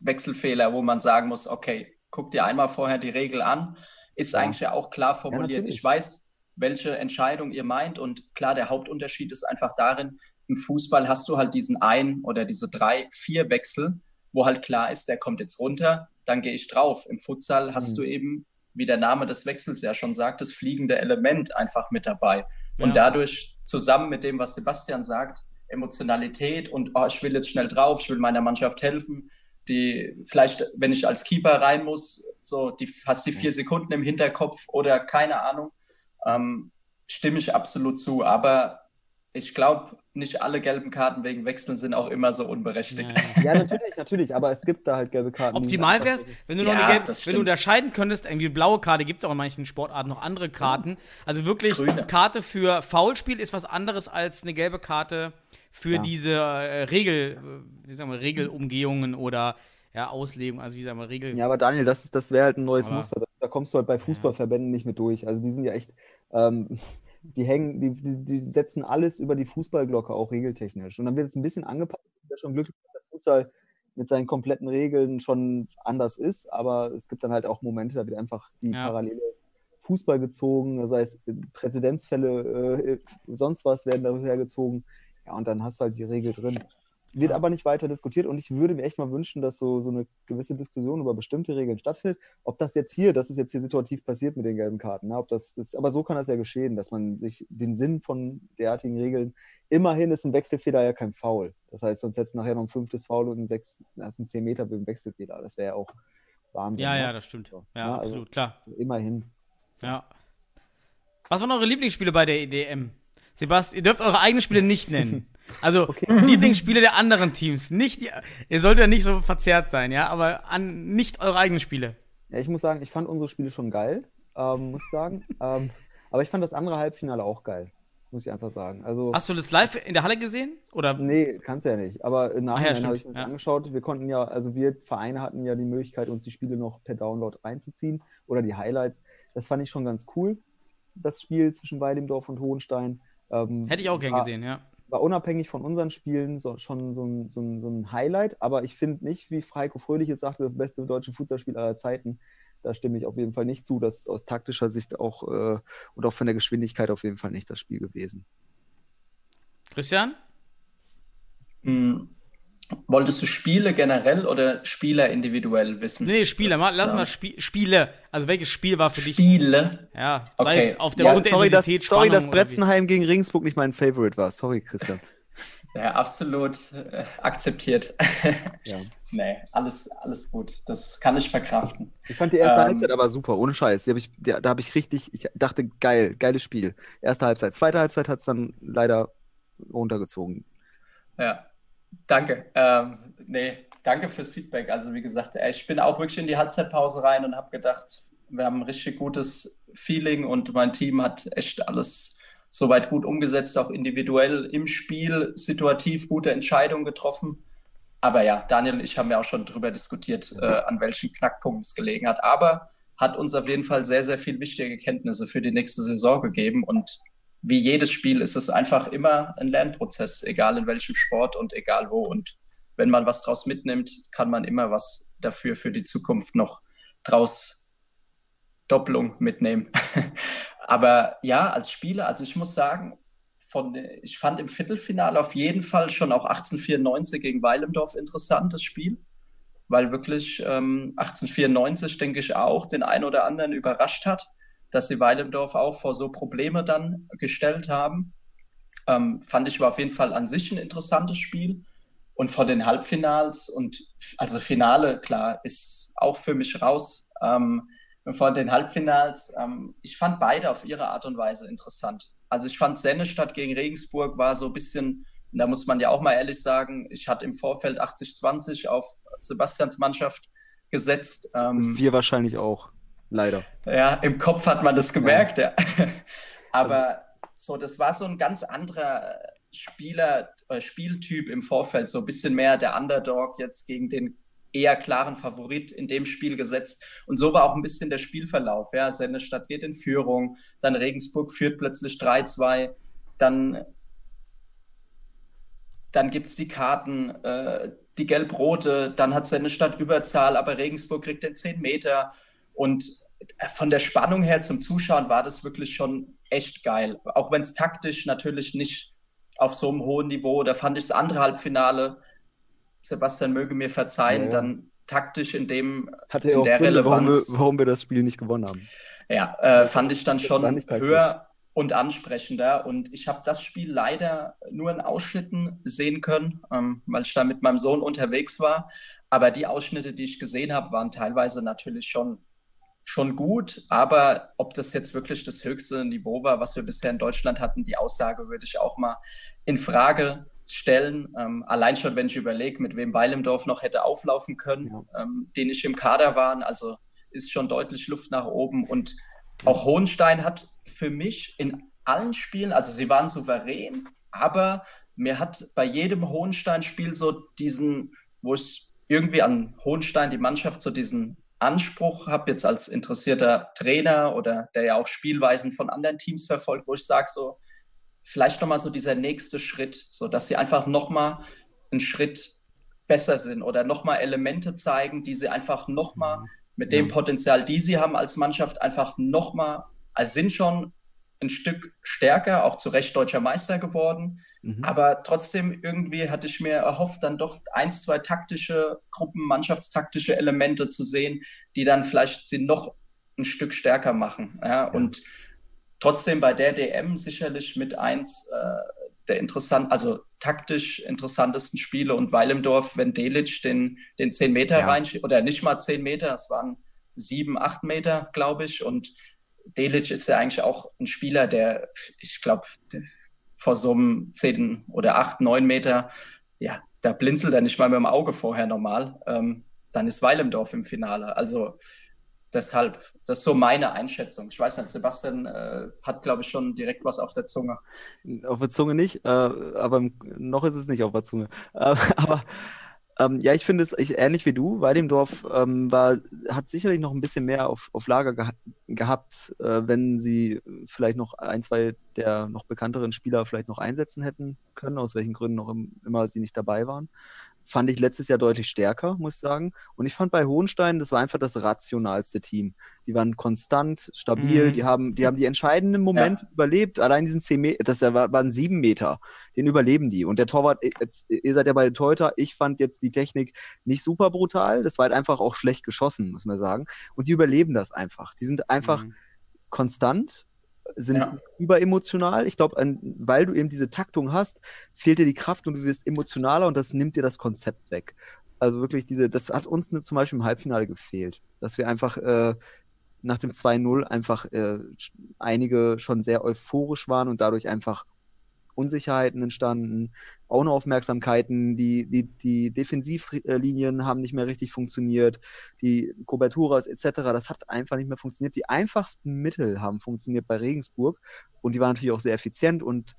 [SPEAKER 6] Wechselfehler, wo man sagen muss, okay, guck dir einmal vorher die Regel an, ist ja. eigentlich ja auch klar formuliert. Ja, ich weiß, welche Entscheidung ihr meint und klar, der Hauptunterschied ist einfach darin, im Fußball hast du halt diesen ein oder diese drei, vier Wechsel, wo halt klar ist, der kommt jetzt runter, dann gehe ich drauf. Im Futsal hast mhm. du eben, wie der Name des Wechsels ja schon sagt, das fliegende Element einfach mit dabei. Ja. Und dadurch zusammen mit dem, was Sebastian sagt, Emotionalität und oh, ich will jetzt schnell drauf, ich will meiner Mannschaft helfen, die vielleicht, wenn ich als Keeper rein muss, so die hast die vier Sekunden im Hinterkopf oder keine Ahnung, ähm, stimme ich absolut zu. Aber ich glaube, nicht alle gelben Karten wegen Wechseln sind auch immer so unberechtigt.
[SPEAKER 5] Ja, ja natürlich, natürlich, aber es gibt da halt gelbe Karten.
[SPEAKER 4] Optimal wäre es, wenn du noch ja, eine gelbe, wenn du unterscheiden könntest, irgendwie blaue Karte gibt es auch in manchen Sportarten noch andere Karten. Also wirklich, Grüne. Karte für Foulspiel ist was anderes als eine gelbe Karte für ja. diese äh, Regel, wie sagen wir, Regelumgehungen oder ja, Auslegung, also wie sagen wir, Regel.
[SPEAKER 5] Ja, aber Daniel, das, das wäre halt ein neues aber, Muster. Da kommst du halt bei Fußballverbänden nicht mit durch. Also die sind ja echt. Ähm, die hängen, die, die, die, setzen alles über die Fußballglocke, auch regeltechnisch. Und dann wird es ein bisschen angepasst. Ich bin schon glücklich, dass der Fußball mit seinen kompletten Regeln schon anders ist, aber es gibt dann halt auch Momente, da wird einfach die ja. parallele Fußball gezogen, sei es Präzedenzfälle, äh, sonst was werden da hergezogen. Ja, und dann hast du halt die Regel drin. Wird
[SPEAKER 4] Ja.
[SPEAKER 5] aber nicht weiter diskutiert und ich würde mir echt mal wünschen, dass so, so eine gewisse Diskussion über bestimmte Regeln stattfindet. Ob das jetzt hier, das ist jetzt hier situativ passiert mit den gelben Karten, ne? ob das, das, aber so kann das ja geschehen, dass man sich den Sinn von derartigen Regeln, immerhin ist ein Wechselfehler ja kein Foul. Das heißt, sonst hättest du nachher noch ein fünftes Foul und ein sechs, das sind 10 Meter mit dem Wechselfehler. Das wäre ja auch Wahnsinn.
[SPEAKER 4] Ja,
[SPEAKER 5] ne?
[SPEAKER 4] ja, das stimmt.
[SPEAKER 5] So.
[SPEAKER 4] Ja,
[SPEAKER 5] also
[SPEAKER 4] absolut, klar.
[SPEAKER 5] Immerhin.
[SPEAKER 4] Ja. Was waren eure Lieblingsspiele bei der EDM? Sebastian, ihr dürft eure eigenen Spiele nicht nennen. Also Lieblingsspiele der anderen Teams. Nicht die, ihr solltet ja nicht so verzerrt sein, ja, aber an nicht eure eigenen Spiele.
[SPEAKER 5] Ja, ich muss sagen, ich fand unsere Spiele schon geil, ähm, muss ich sagen. ähm, aber ich fand das andere Halbfinale auch geil, muss ich einfach sagen. Also,
[SPEAKER 4] Hast du das live in der Halle gesehen? Oder?
[SPEAKER 5] nee, kannst du ja nicht. Aber im
[SPEAKER 4] Ach ja,
[SPEAKER 5] habe ich mir das
[SPEAKER 4] ja.
[SPEAKER 5] angeschaut. Wir konnten ja, also wir Vereine hatten ja die Möglichkeit, uns die Spiele noch per Download reinzuziehen oder die Highlights. Das fand ich schon ganz cool, das Spiel zwischen Weidemdorf und Hohenstein. Ähm,
[SPEAKER 4] Hätte ich auch gern
[SPEAKER 5] war-
[SPEAKER 4] gesehen, ja.
[SPEAKER 5] War unabhängig von unseren Spielen so, schon so ein, so, ein, so ein Highlight, aber ich finde nicht, wie Freiko Fröhlich es sagte, das beste deutsche Fußballspiel aller Zeiten. Da stimme ich auf jeden Fall nicht zu. Das ist aus taktischer Sicht auch äh, und auch von der Geschwindigkeit auf jeden Fall nicht das Spiel gewesen.
[SPEAKER 4] Christian?
[SPEAKER 6] Hm. Wolltest du Spiele generell oder Spieler individuell wissen?
[SPEAKER 4] Nee, Spiele,
[SPEAKER 6] Das,
[SPEAKER 4] lass
[SPEAKER 6] ähm,
[SPEAKER 4] mal Spie Spiele. Also welches Spiel war für dich?
[SPEAKER 6] Spiele.
[SPEAKER 4] Ja, sei
[SPEAKER 6] Okay.
[SPEAKER 4] es auf der
[SPEAKER 6] Ja,
[SPEAKER 5] sorry, dass, sorry, dass? Bretzenheim gegen Regensburg nicht mein Favorite war. Sorry, Christian.
[SPEAKER 6] Ja, absolut äh, akzeptiert.
[SPEAKER 5] Ja.
[SPEAKER 6] nee, alles, alles gut. Das kann ich verkraften.
[SPEAKER 5] Ich fand die erste
[SPEAKER 6] Ähm,
[SPEAKER 5] Halbzeit aber super, ohne Scheiß. Die hab ich, die, da habe ich richtig, ich dachte, geil, geiles Spiel. Erste Halbzeit. Zweite Halbzeit hat es dann leider runtergezogen.
[SPEAKER 6] Ja, danke. Ähm, nee, danke fürs Feedback. Also wie gesagt, ich bin auch wirklich in die Halbzeitpause rein und habe gedacht, wir haben ein richtig gutes Feeling und mein Team hat echt alles soweit gut umgesetzt, auch individuell im Spiel, situativ gute Entscheidungen getroffen. Aber ja, Daniel ich haben ja auch schon darüber diskutiert, äh, an welchen Knackpunkten es gelegen hat. Aber hat uns auf jeden Fall sehr, sehr viel wichtige Kenntnisse für die nächste Saison gegeben. Und wie jedes Spiel ist es einfach immer ein Lernprozess, egal in welchem Sport und egal wo. Und wenn man was draus mitnimmt, kann man immer was dafür für die Zukunft noch draus Doppelung mitnehmen. Aber ja, als Spieler, also ich muss sagen, von, ich fand im Viertelfinale auf jeden Fall schon auch 1894 gegen Weilemdorf interessantes Spiel, weil wirklich ähm, 1894, denke ich, auch den einen oder anderen überrascht hat, dass sie Weilemdorf auch vor so Probleme dann gestellt haben. Ähm, fand ich war auf jeden Fall an sich ein interessantes Spiel. Und von den Halbfinals und also Finale, klar, ist auch für mich raus. Ähm, von den Halbfinals, ähm, ich fand beide auf ihre Art und Weise interessant. Also ich fand Sennestadt gegen Regensburg war so ein bisschen, da muss man ja auch mal ehrlich sagen, ich hatte im Vorfeld 80-20 auf Sebastians Mannschaft gesetzt. Ähm,
[SPEAKER 5] Wir wahrscheinlich auch. Leider.
[SPEAKER 6] ja, im Kopf hat man das gemerkt, ja. Aber so, das war so ein ganz anderer Spieler, äh, Spieltyp im Vorfeld, so ein bisschen mehr der Underdog jetzt gegen den eher klaren Favorit in dem Spiel gesetzt. Und so war auch ein bisschen der Spielverlauf. Ja, Sennestadt geht in Führung, dann Regensburg führt plötzlich 3-2, dann, dann gibt es die Karten, äh, die Gelb-Rote, dann hat Sennestadt Überzahl, aber Regensburg kriegt den 10 Meter. Und von der Spannung her zum Zuschauen war das wirklich schon echt geil. Auch wenn es taktisch natürlich nicht auf so einem hohen Niveau, da fand ich das andere Halbfinale, Sebastian möge mir verzeihen,
[SPEAKER 5] Ja, ja.
[SPEAKER 6] dann taktisch in dem,
[SPEAKER 5] Hatte
[SPEAKER 6] in
[SPEAKER 5] auch
[SPEAKER 6] der
[SPEAKER 5] Gründe, warum wir,
[SPEAKER 6] Relevanz,
[SPEAKER 5] warum wir das Spiel nicht gewonnen haben.
[SPEAKER 6] ja, äh, fand ich dann schon höher und ansprechender. Und ich habe das Spiel leider nur in Ausschnitten sehen können, ähm, weil ich da mit meinem Sohn unterwegs war. Aber die Ausschnitte, die ich gesehen habe, waren teilweise natürlich schon, schon gut. Aber ob das jetzt wirklich das höchste Niveau war, was wir bisher in Deutschland hatten, die Aussage würde ich auch mal in Frage stellen. Ähm, allein schon, wenn ich überlege, mit wem Weilemdorf noch hätte auflaufen können, ähm, den ich im Kader waren. Also ist schon deutlich Luft nach oben. Und auch Hohenstein hat für mich in allen Spielen, also sie waren souverän, aber mir hat bei jedem Hohenstein-Spiel so diesen, wo ich irgendwie an Hohenstein, die Mannschaft, so diesen Anspruch habe, jetzt als interessierter Trainer oder der ja auch Spielweisen von anderen Teams verfolgt, wo ich sage, so, vielleicht nochmal so dieser nächste Schritt, so dass sie einfach nochmal einen Schritt besser sind oder nochmal Elemente zeigen, die sie einfach nochmal mit dem Potenzial, die sie haben als Mannschaft, einfach nochmal, also sind schon ein Stück stärker, auch zu Recht deutscher Meister geworden.
[SPEAKER 5] Mhm.
[SPEAKER 6] Aber trotzdem irgendwie hatte ich mir erhofft, dann doch ein, zwei taktische Gruppen, mannschaftstaktische Elemente zu sehen, die dann vielleicht sie noch ein Stück stärker machen. Ja, Und trotzdem bei der DM sicherlich mit eins äh, der interessant, also taktisch interessantesten Spiele und Weilemdorf, wenn Delic den, den 10 Meter
[SPEAKER 5] Ja.
[SPEAKER 6] rein, oder nicht mal 10 Meter, es waren 7, 8 Meter, glaube ich. Und Delic ist ja eigentlich auch ein Spieler, der, ich glaube, vor so einem 10 oder 8, 9 Meter, ja, da blinzelt er nicht mal mit dem Auge vorher normal. Ähm, dann ist Weilemdorf im Finale. Also deshalb, das ist so meine Einschätzung. Ich weiß nicht, Sebastian äh, hat, glaube ich, schon direkt was auf der Zunge.
[SPEAKER 5] Auf der Zunge nicht, äh, aber noch ist es nicht auf der Zunge. Äh, aber ähm, ja, ich finde es ich, ähnlich wie du. Weidemdorf ähm, war, hat sicherlich noch ein bisschen mehr auf, auf Lager geha gehabt, äh, wenn sie vielleicht noch ein, zwei der noch bekannteren Spieler vielleicht noch einsetzen hätten können, aus welchen Gründen auch im, immer sie nicht dabei waren. Fand ich letztes Jahr deutlich stärker, muss ich sagen. Und ich fand bei Hohenstein, das war einfach das rationalste Team. Die waren konstant, stabil,
[SPEAKER 4] Mhm.
[SPEAKER 5] die haben, die haben die entscheidenden Momente überlebt. Allein diesen 10 Meter, das war- waren sieben Meter, den überleben die. Und der Torwart, jetzt, ihr seid ja beide Torhüter, ich fand jetzt die Technik nicht super brutal. Das war halt einfach auch schlecht geschossen, muss man sagen. Und die überleben das einfach. Die sind einfach
[SPEAKER 4] Mhm.
[SPEAKER 5] konstant, sind
[SPEAKER 6] Ja.
[SPEAKER 5] überemotional. Ich glaube, weil du eben diese Taktung hast, fehlt dir die Kraft und du wirst emotionaler und das nimmt dir das Konzept weg. Also wirklich diese, das hat uns zum Beispiel im Halbfinale gefehlt, dass wir einfach äh, nach dem 2-0 einfach äh, einige schon sehr euphorisch waren und dadurch einfach Unsicherheiten entstanden, Unaufmerksamkeiten, die, die, die Defensivlinien haben nicht mehr richtig funktioniert, die Koberturas etc., das hat einfach nicht mehr funktioniert. Die einfachsten Mittel haben funktioniert bei Regensburg und die waren natürlich auch sehr effizient und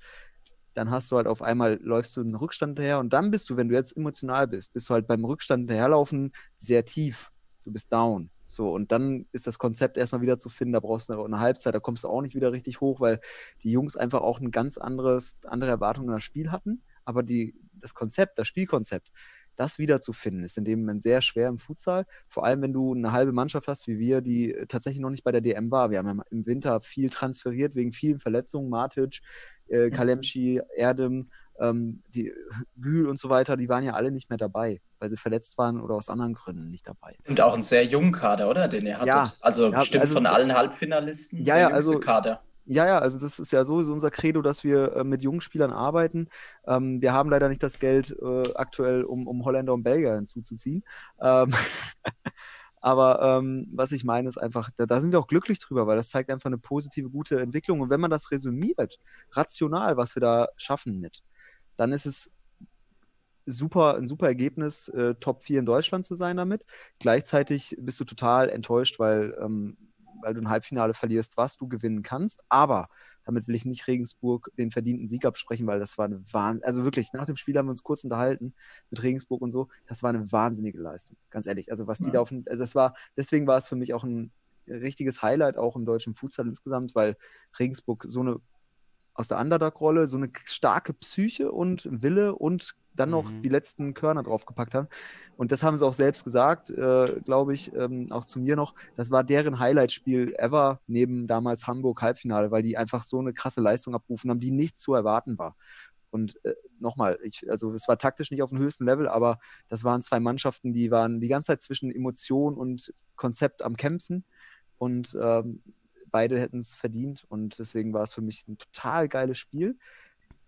[SPEAKER 5] dann hast du halt auf einmal, läufst du einen Rückstand daher und dann bist du, wenn du jetzt emotional bist, bist du halt beim Rückstand daherlaufen sehr tief. Du bist down. So, und dann ist das Konzept erstmal wieder zu finden, da brauchst du eine, eine Halbzeit, da kommst du auch nicht wieder richtig hoch, weil die Jungs einfach auch ein ganz anderes, andere Erwartungen an das Spiel hatten. Aber die, das Konzept, das Spielkonzept, das wiederzufinden, ist in dem Moment sehr schwer im Futsal. Vor allem, wenn du eine halbe Mannschaft hast, wie wir, die tatsächlich noch nicht bei der DM war. Wir haben ja im Winter viel transferiert wegen vielen Verletzungen. Matic, äh, Kalemschi, Erdem, ähm, die Gül und so weiter, die waren ja alle nicht mehr dabei, weil sie verletzt waren oder aus anderen Gründen nicht dabei.
[SPEAKER 6] Und auch einen sehr jungen Kader, oder? Den ihr hattet.
[SPEAKER 5] Ja.
[SPEAKER 6] also
[SPEAKER 5] Ja,
[SPEAKER 6] bestimmt
[SPEAKER 5] also-
[SPEAKER 6] von allen Halbfinalisten
[SPEAKER 5] Ja, ja, also-
[SPEAKER 6] Kader.
[SPEAKER 5] Ja, ja, also das ist ja sowieso unser Credo, dass wir äh, mit jungen Spielern arbeiten. Ähm, wir haben leider nicht das Geld äh, aktuell, um, um Holländer und Belgier hinzuzuziehen. Ähm, aber ähm, was ich meine, ist einfach, da, da sind wir auch glücklich drüber, weil das zeigt einfach eine positive, gute Entwicklung. Und wenn man das resümiert, rational, was wir da schaffen mit, dann ist es super, ein super Ergebnis, äh, Top 4 in Deutschland zu sein damit. Gleichzeitig bist du total enttäuscht, weil, ähm, weil du ein Halbfinale verlierst, was du gewinnen kannst. Aber damit will ich nicht Regensburg den verdienten Sieg absprechen, weil das war eine Wahnsinn. Also wirklich, nach dem Spiel haben wir uns kurz unterhalten mit Regensburg und so. Das war eine wahnsinnige Leistung, ganz ehrlich. Also was die
[SPEAKER 6] Ja.
[SPEAKER 5] da auf dem, also das war, deswegen war es für mich auch ein richtiges Highlight auch im deutschen Futsal insgesamt, weil Regensburg so eine aus der Underdog-Rolle so eine starke Psyche und Wille und dann noch
[SPEAKER 4] Mhm.
[SPEAKER 5] die letzten Körner draufgepackt haben. Und das haben sie auch selbst gesagt, äh, glaube ich, ähm, auch zu mir noch. Das war deren Highlight-Spiel ever neben damals Hamburg Halbfinale, weil die einfach so eine krasse Leistung abgerufen haben, die nichts zu erwarten war. Und äh, nochmal, also es war taktisch nicht auf dem höchsten Level, aber das waren zwei Mannschaften, die waren die ganze Zeit zwischen Emotion und Konzept am Kämpfen. Und ähm, beide hätten es verdient und deswegen war es für mich ein total geiles Spiel.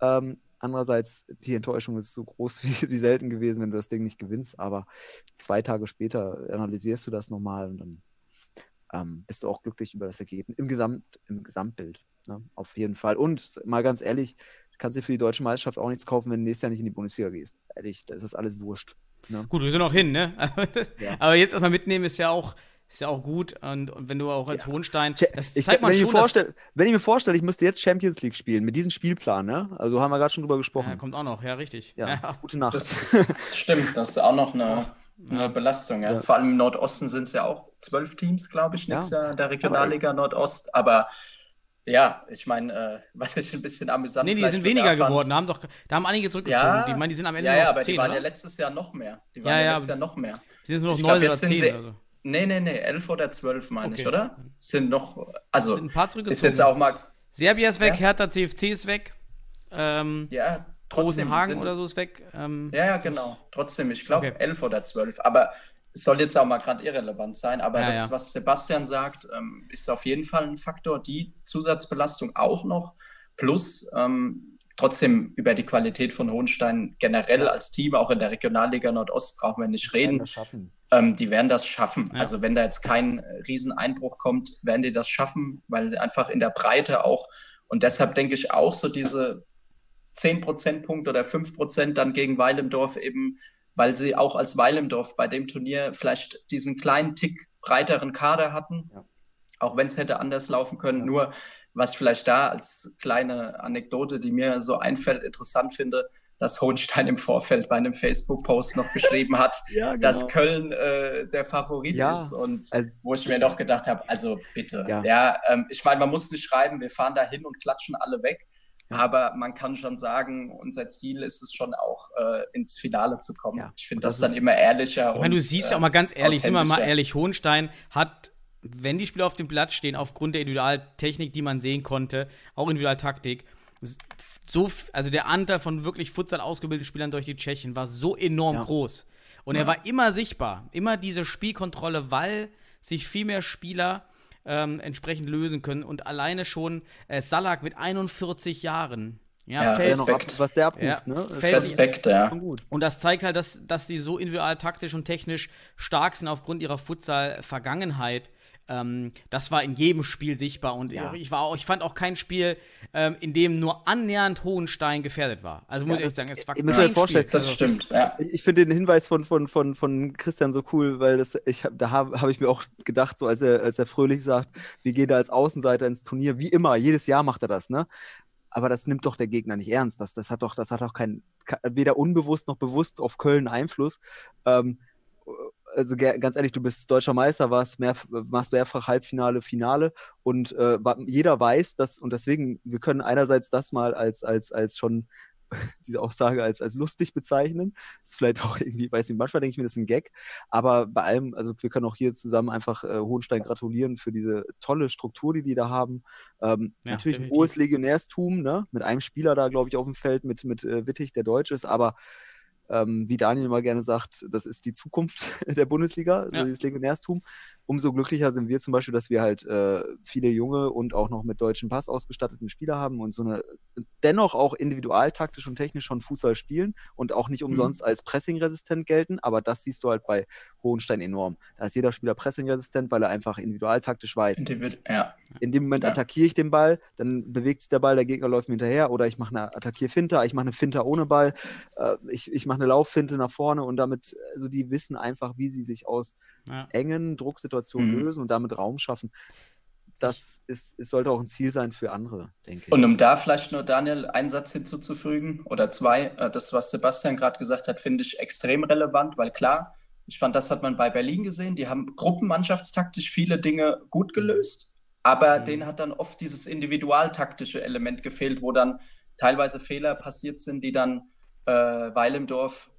[SPEAKER 5] Ähm, andererseits, die Enttäuschung ist so groß wie, wie selten gewesen, wenn du das Ding nicht gewinnst, aber zwei Tage später analysierst du das nochmal und dann ähm, bist du auch glücklich über das Ergebnis im, Gesamt, im Gesamtbild. Ne? Auf jeden Fall. Und mal ganz ehrlich, du kannst dir für die deutsche Meisterschaft auch nichts kaufen, wenn du nächstes Jahr nicht in die Bundesliga gehst. Ehrlich, das ist alles wurscht. Ne?
[SPEAKER 4] Gut, wir sind noch hin, ne?
[SPEAKER 5] Ja.
[SPEAKER 4] Aber jetzt erstmal mitnehmen ist ja auch, ist ja auch gut. Und, und wenn du auch als
[SPEAKER 5] Ja.
[SPEAKER 4] Hohenstein, das
[SPEAKER 5] ich,
[SPEAKER 4] zeigt man
[SPEAKER 5] wenn, ich
[SPEAKER 4] schon,
[SPEAKER 5] mir
[SPEAKER 4] dass,
[SPEAKER 5] vorstell, wenn ich mir vorstelle, ich müsste jetzt Champions League spielen mit diesem Spielplan, ne? Also haben wir gerade schon drüber gesprochen.
[SPEAKER 4] ja, kommt auch noch, ja, richtig.
[SPEAKER 5] Ja,
[SPEAKER 4] Ja.
[SPEAKER 5] gute Nacht.
[SPEAKER 6] Das stimmt, das ist auch noch eine, eine Belastung. Ja.
[SPEAKER 5] Ja.
[SPEAKER 6] Vor allem im Nordosten sind es ja auch zwölf Teams, glaube ich,
[SPEAKER 5] Ja.
[SPEAKER 6] nächstes Jahr in der Regionalliga Nordost. Aber ja, ich meine, äh, was ich ein bisschen amüsant
[SPEAKER 4] Nee, die sind weniger
[SPEAKER 6] fand-
[SPEAKER 4] geworden. Da haben, doch, da haben einige zurückgezogen.
[SPEAKER 6] Ja,
[SPEAKER 4] die, ich meine, die sind am Ende
[SPEAKER 6] ja, ja, aber
[SPEAKER 4] 10,
[SPEAKER 6] die waren
[SPEAKER 4] oder?
[SPEAKER 6] ja letztes Jahr noch mehr. Die waren
[SPEAKER 4] Ja,
[SPEAKER 6] ja,
[SPEAKER 4] ja,
[SPEAKER 6] letztes Jahr noch mehr.
[SPEAKER 4] Die sind nur noch
[SPEAKER 6] ich
[SPEAKER 4] 9
[SPEAKER 6] glaub,
[SPEAKER 4] oder
[SPEAKER 6] jetzt sind
[SPEAKER 4] 10
[SPEAKER 6] sie-
[SPEAKER 4] oder so.
[SPEAKER 6] Nee, nee, nee, elf oder zwölf meine
[SPEAKER 4] Okay.
[SPEAKER 6] ich, oder? Sind noch, also
[SPEAKER 4] Sind ein paar zurückgezogen.
[SPEAKER 6] ist jetzt auch mal
[SPEAKER 4] Serbia ist weg,
[SPEAKER 6] Ja.
[SPEAKER 4] Hertha CFC ist weg. Ähm,
[SPEAKER 6] Ja, trotzdem
[SPEAKER 4] Rosenhagen oder so ist weg. Ähm,
[SPEAKER 6] Ja, ja, genau. Trotzdem, ich glaube
[SPEAKER 4] Okay.
[SPEAKER 6] elf oder zwölf. Aber es soll jetzt auch mal gerade irrelevant sein. Aber
[SPEAKER 4] Ja,
[SPEAKER 6] das,
[SPEAKER 4] ja.
[SPEAKER 6] was Sebastian sagt, ähm, ist auf jeden Fall ein Faktor. Die Zusatzbelastung auch noch. Plus ähm, trotzdem über die Qualität von Hohenstein generell als Team, auch in der Regionalliga Nordost, brauchen wir nicht reden. Ähm, die werden das schaffen.
[SPEAKER 4] Ja.
[SPEAKER 6] Also wenn da jetzt kein Rieseneinbruch kommt, werden die das schaffen, weil sie einfach in der Breite auch und deshalb denke ich auch so diese 10 Prozentpunkte oder 5 Prozent dann gegen Weilemdorf eben, weil sie auch als Weilemdorf bei dem Turnier vielleicht diesen kleinen Tick breiteren Kader hatten,
[SPEAKER 5] Ja.
[SPEAKER 6] auch wenn es hätte anders laufen können. Nur was ich vielleicht da als kleine Anekdote, die mir so einfällt, interessant finde, dass Hohenstein im Vorfeld bei einem Facebook-Post noch geschrieben hat,
[SPEAKER 5] Ja,
[SPEAKER 6] dass Köln äh, der Favorit
[SPEAKER 5] Ja,
[SPEAKER 6] ist und
[SPEAKER 5] also-
[SPEAKER 6] wo ich mir doch gedacht habe, also bitte.
[SPEAKER 5] Ja.
[SPEAKER 6] Ja, ähm, ich meine, man muss nicht schreiben, wir fahren da hin und klatschen alle weg, aber man kann schon sagen, unser Ziel ist es schon auch äh, ins Finale zu kommen. Ich finde das,
[SPEAKER 5] das
[SPEAKER 6] dann immer ehrlicher.
[SPEAKER 4] Ich meine, du siehst
[SPEAKER 6] äh,
[SPEAKER 4] ja auch mal ganz ehrlich, sind wir mal ehrlich, Hohenstein hat, wenn die Spieler auf dem Platz stehen, aufgrund der Individualtechnik, die man sehen konnte, auch Individualtaktik, so, also der Anteil von wirklich Futsal ausgebildeten Spielern durch die Tschechen war so enorm
[SPEAKER 5] Ja.
[SPEAKER 4] groß. Und er war immer sichtbar, immer diese Spielkontrolle, weil sich viel mehr Spieler ähm, entsprechend lösen können. Und alleine schon äh, Salak mit 41 Jahren, ja,
[SPEAKER 6] Ja,
[SPEAKER 4] fällt
[SPEAKER 5] noch ab,
[SPEAKER 6] Respekt.
[SPEAKER 5] was der abruft,
[SPEAKER 4] Ja.
[SPEAKER 5] ne?
[SPEAKER 6] Respekt, ja.
[SPEAKER 4] und das zeigt halt, dass, dass die so individual taktisch und technisch stark sind aufgrund ihrer Futsal-Vergangenheit. Ähm, das war in jedem Spiel sichtbar. Und
[SPEAKER 5] Ja.
[SPEAKER 4] ich, war auch, ich fand auch kein Spiel, ähm, in dem nur annähernd Hohenstein gefährdet war. Also muss
[SPEAKER 5] Ja,
[SPEAKER 4] ich ehrlich sagen, es war
[SPEAKER 5] ihr müsst euch
[SPEAKER 4] kein
[SPEAKER 5] vorstellen,
[SPEAKER 4] Spiel.
[SPEAKER 6] Das
[SPEAKER 4] Also,
[SPEAKER 6] stimmt, ja.
[SPEAKER 5] Ich, ich finde den Hinweis von, von, von, von Christian so cool, weil das, ich da habe hab ich mir auch gedacht, so als er, als er fröhlich sagt, wir gehen da als Außenseiter ins Turnier, wie immer, jedes Jahr macht er das, ne? Aber das nimmt doch der Gegner nicht ernst. Das, das hat doch, das hat doch kein, ke- weder unbewusst noch bewusst auf Köln Einfluss. Ähm, also ganz ehrlich, du bist deutscher Meister, warst, mehr, warst mehrfach Halbfinale, Finale und äh, jeder weiß, dass, und deswegen, wir können einerseits das mal als, als, als schon diese Aussage als, als lustig bezeichnen. Das ist vielleicht auch irgendwie, weiß nicht, manchmal denke ich mir, das ist ein Gag. Aber bei allem, also wir können auch hier zusammen einfach äh, Hohenstein gratulieren für diese tolle Struktur, die die da haben. Ähm,
[SPEAKER 4] Ja,
[SPEAKER 5] natürlich
[SPEAKER 4] definitiv.
[SPEAKER 5] ein hohes Legionärstum, ne? Mit einem Spieler da, glaube ich, auf dem Feld, mit, mit äh, Wittig, der Deutsch ist, aber ähm, wie Daniel immer gerne sagt, das ist die Zukunft der Bundesliga,
[SPEAKER 4] Ja.
[SPEAKER 5] so dieses Legionärstum. Umso glücklicher sind wir zum Beispiel, dass wir halt äh, viele junge und auch noch mit deutschen Pass ausgestatteten Spieler haben und so eine dennoch auch individual, taktisch und technisch schon Fußball spielen und auch nicht umsonst als pressingresistent gelten, aber das siehst du halt bei Hohenstein enorm. Da ist jeder Spieler pressingresistent, weil er einfach individual taktisch weiß.
[SPEAKER 6] Individ- Ja,
[SPEAKER 5] In dem Moment
[SPEAKER 6] Ja.
[SPEAKER 5] attackiere ich den Ball, dann bewegt sich der Ball, der Gegner läuft mir hinterher oder ich mache eine Attackier-Finta, ich mache eine Finta ohne Ball, äh, ich, ich mache eine Lauffinte nach vorne und damit, also die wissen einfach, wie sie sich aus
[SPEAKER 4] ja.
[SPEAKER 5] engen Drucksituationen
[SPEAKER 6] Mhm.
[SPEAKER 5] lösen und damit Raum schaffen. Das ist, es sollte auch ein Ziel sein für andere, denke ich.
[SPEAKER 6] Und um da vielleicht nur, Daniel, einen Satz hinzuzufügen oder zwei, äh, das, was Sebastian gerade gesagt hat, finde ich extrem relevant, weil klar, ich fand, das hat man bei Berlin gesehen, die haben gruppenmannschaftstaktisch viele Dinge gut gelöst, aber
[SPEAKER 4] Mhm.
[SPEAKER 6] denen hat dann oft dieses individualtaktische Element gefehlt, wo dann teilweise Fehler passiert sind, die dann äh, Weilemdorf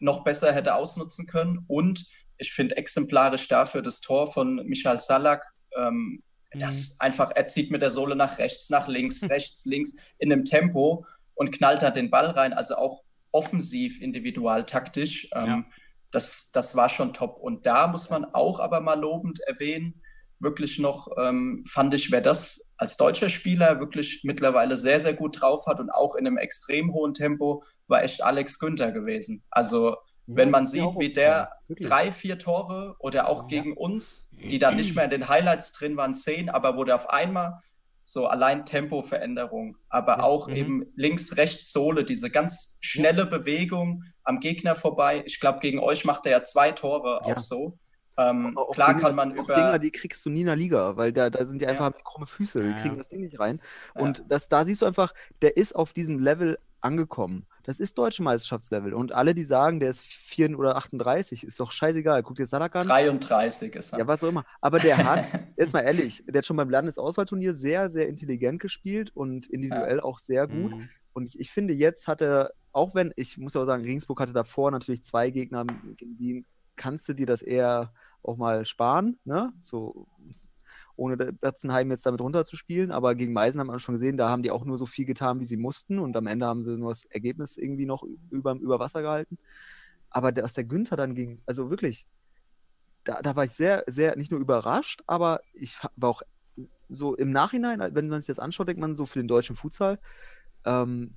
[SPEAKER 6] noch besser hätte ausnutzen können. Und ich finde exemplarisch dafür das Tor von Michael Salak, ähm, das einfach, er zieht mit der Sohle nach rechts, nach links, rechts, links in einem Tempo und knallt da den Ball rein. Also auch offensiv, individual, taktisch. Ähm,
[SPEAKER 4] Ja.
[SPEAKER 6] das, das war schon top. Und da muss man auch aber mal lobend erwähnen, wirklich noch, ähm, fand ich, wer das als deutscher Spieler wirklich mittlerweile sehr, sehr gut drauf hat und auch in einem extrem hohen Tempo, war echt Alex Günther gewesen. Also wenn man sieht, wie der.
[SPEAKER 5] Wirklich.
[SPEAKER 6] drei, vier Tore oder auch
[SPEAKER 4] Ja.
[SPEAKER 6] gegen uns, die dann nicht mehr in den Highlights drin waren, zehn, aber wo der auf einmal so allein Tempoveränderung, aber auch
[SPEAKER 4] Mhm.
[SPEAKER 6] eben links, rechts Sohle, diese ganz schnelle Bewegung am Gegner vorbei. Ich glaube, gegen euch macht er ja zwei Tore
[SPEAKER 5] Ja.
[SPEAKER 6] auch so. Ähm,
[SPEAKER 5] Auch
[SPEAKER 6] klar
[SPEAKER 5] Dinger,
[SPEAKER 6] kann man
[SPEAKER 5] auch
[SPEAKER 6] über.
[SPEAKER 5] Dinger, die kriegst du nie in der Liga, weil da, da sind die einfach
[SPEAKER 6] Ja.
[SPEAKER 5] krumme Füße, die
[SPEAKER 4] Ja,
[SPEAKER 5] kriegen
[SPEAKER 4] ja.
[SPEAKER 5] das Ding nicht rein.
[SPEAKER 6] Ja.
[SPEAKER 5] Und das, da siehst du einfach, der ist auf diesem Level angekommen. Das ist deutsche Meisterschaftslevel. Und alle, die sagen, der ist 4 oder 38, ist doch scheißegal. Guck dir Salak an.
[SPEAKER 6] 33 ist er.
[SPEAKER 5] Ja, was auch immer. Aber der hat, jetzt mal ehrlich, der hat schon beim Landesauswahlturnier sehr, sehr intelligent gespielt und individuell auch sehr gut.
[SPEAKER 4] Mhm.
[SPEAKER 5] Und ich, ich finde, jetzt hat er, auch wenn, ich muss auch sagen, Regensburg hatte davor natürlich zwei Gegner, gegen die kannst du dir das eher auch mal sparen, ne? So. Ohne Betzenheim jetzt damit runterzuspielen. Aber gegen Meisen haben wir schon gesehen, da haben die auch nur so viel getan, wie sie mussten. Und am Ende haben sie nur das Ergebnis irgendwie noch über, über Wasser gehalten. Aber dass der Günther dann ging, also wirklich, da, da war ich sehr, sehr, nicht nur überrascht, aber ich war auch so im Nachhinein, wenn man sich das anschaut, denkt man so für den deutschen Futsal, ähm,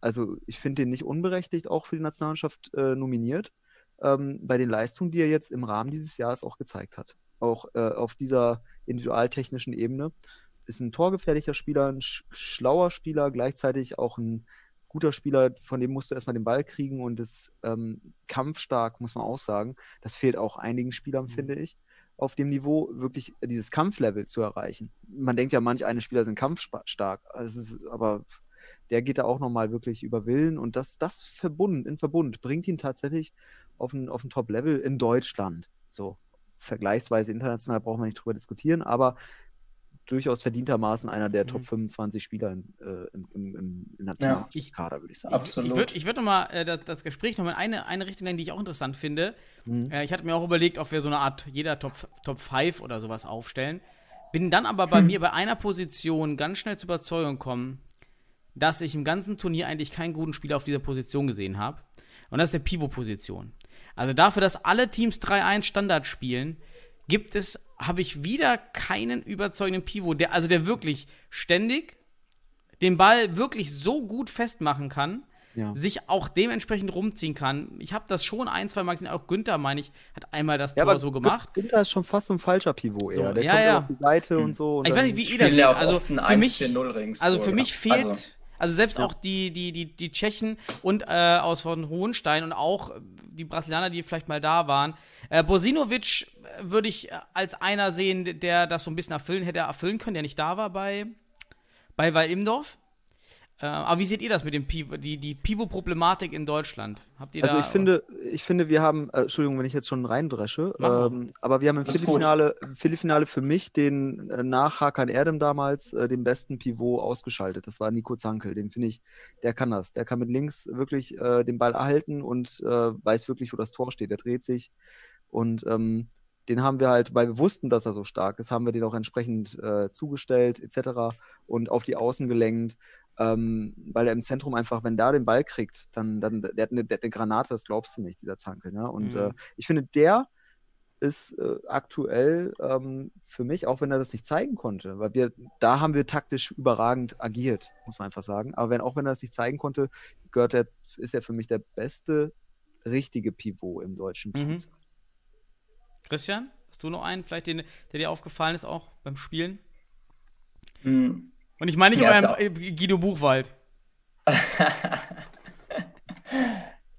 [SPEAKER 5] also ich finde den nicht unberechtigt auch für die Nationalmannschaft äh, nominiert, ähm, bei den Leistungen, die er jetzt im Rahmen dieses Jahres auch gezeigt hat. Auch äh, auf dieser individualtechnischen Ebene. Ist ein torgefährlicher Spieler, ein sch schlauer Spieler, gleichzeitig auch ein guter Spieler, von dem musst du erstmal den Ball kriegen und ist ähm, kampfstark, muss man auch sagen. Das fehlt auch einigen Spielern, mhm. finde ich, auf dem Niveau wirklich dieses Kampflevel zu erreichen. Man denkt ja, manch eine Spieler sind kampfstark, ist, aber der geht da auch nochmal wirklich über Willen und das, das verbunden, in Verbund bringt ihn tatsächlich auf ein, auf ein Top-Level in Deutschland. So, vergleichsweise international brauchen wir nicht drüber diskutieren, aber durchaus verdientermaßen einer der mhm. Top 25 Spieler in, äh, im, im, im Nationalkader, ja. würde ich sagen.
[SPEAKER 4] Absolut. Ich würde ich würd nochmal äh, das, das, Gespräch nochmal in eine, eine Richtung nennen, die ich auch interessant finde. Mhm. Äh, ich hatte mir auch überlegt, ob wir so eine Art jeder Top, Top 5 oder sowas aufstellen. Bin dann aber bei hm. mir bei einer Position ganz schnell zur Überzeugung kommen, dass ich im ganzen Turnier eigentlich keinen guten Spieler auf dieser Position gesehen habe. Und das ist der Pivot-Position. Also dafür, dass alle Teams 3-1 Standard spielen, gibt es habe ich wieder keinen überzeugenden Pivot, der, also der wirklich ständig den Ball wirklich so gut festmachen kann, ja. sich auch dementsprechend rumziehen kann. Ich habe das schon ein, zwei Mal gesehen, auch Günther, meine ich, hat einmal das ja, Tor so gemacht.
[SPEAKER 5] Günther ist schon fast so ein falscher Pivot
[SPEAKER 4] so,
[SPEAKER 5] eher. Der
[SPEAKER 4] ja, kommt ja.
[SPEAKER 5] auf die Seite hm. und so. Und
[SPEAKER 4] ich weiß nicht, wie ihr das seht. Also für mich, also für mich fehlt. Also. Selbst ja. auch die, die, die, die Tschechen und äh, aus von Hohenstein und auch die Brasilianer, die vielleicht mal da waren. Äh, Bosinovic würde ich als einer sehen, der das so ein bisschen erfüllen hätte erfüllen können, der nicht da war bei, bei Weil Imdorf. Äh, aber wie seht ihr das mit dem Pivo, die, die Pivo-Problematik in Deutschland?
[SPEAKER 5] Habt ihr also da, ich finde, ich finde, wir haben, äh, Entschuldigung, wenn ich jetzt schon reindresche, ähm, aber wir haben im Viertelfinale, Viertelfinale für mich den äh, nach Hakan Erdem damals äh, den besten Pivot ausgeschaltet. Das war Nico Zankel. Den finde ich, der kann das. Der kann mit links wirklich äh, den Ball erhalten und äh, weiß wirklich, wo das Tor steht. Der dreht sich und ähm, den haben wir halt, weil wir wussten, dass er so stark ist, haben wir den auch entsprechend äh, zugestellt etc. und auf die Außen gelenkt, ähm, weil er im Zentrum einfach, wenn der den Ball kriegt, dann, dann der, hat eine, der hat eine Granate, das glaubst du nicht, dieser Zankel. Ne? Und mhm. äh, ich finde, der ist äh, aktuell ähm, für mich, auch wenn er das nicht zeigen konnte, weil wir, da haben wir taktisch überragend agiert, muss man einfach sagen. Aber wenn, auch wenn er das nicht zeigen konnte, gehört er, ist er für mich der beste richtige Pivot im deutschen mhm. Fußball.
[SPEAKER 4] Christian, hast du noch einen, vielleicht den, der dir aufgefallen ist, auch beim Spielen?
[SPEAKER 6] Mhm.
[SPEAKER 4] Und ich meine nicht ja, euren Guido Buchwald.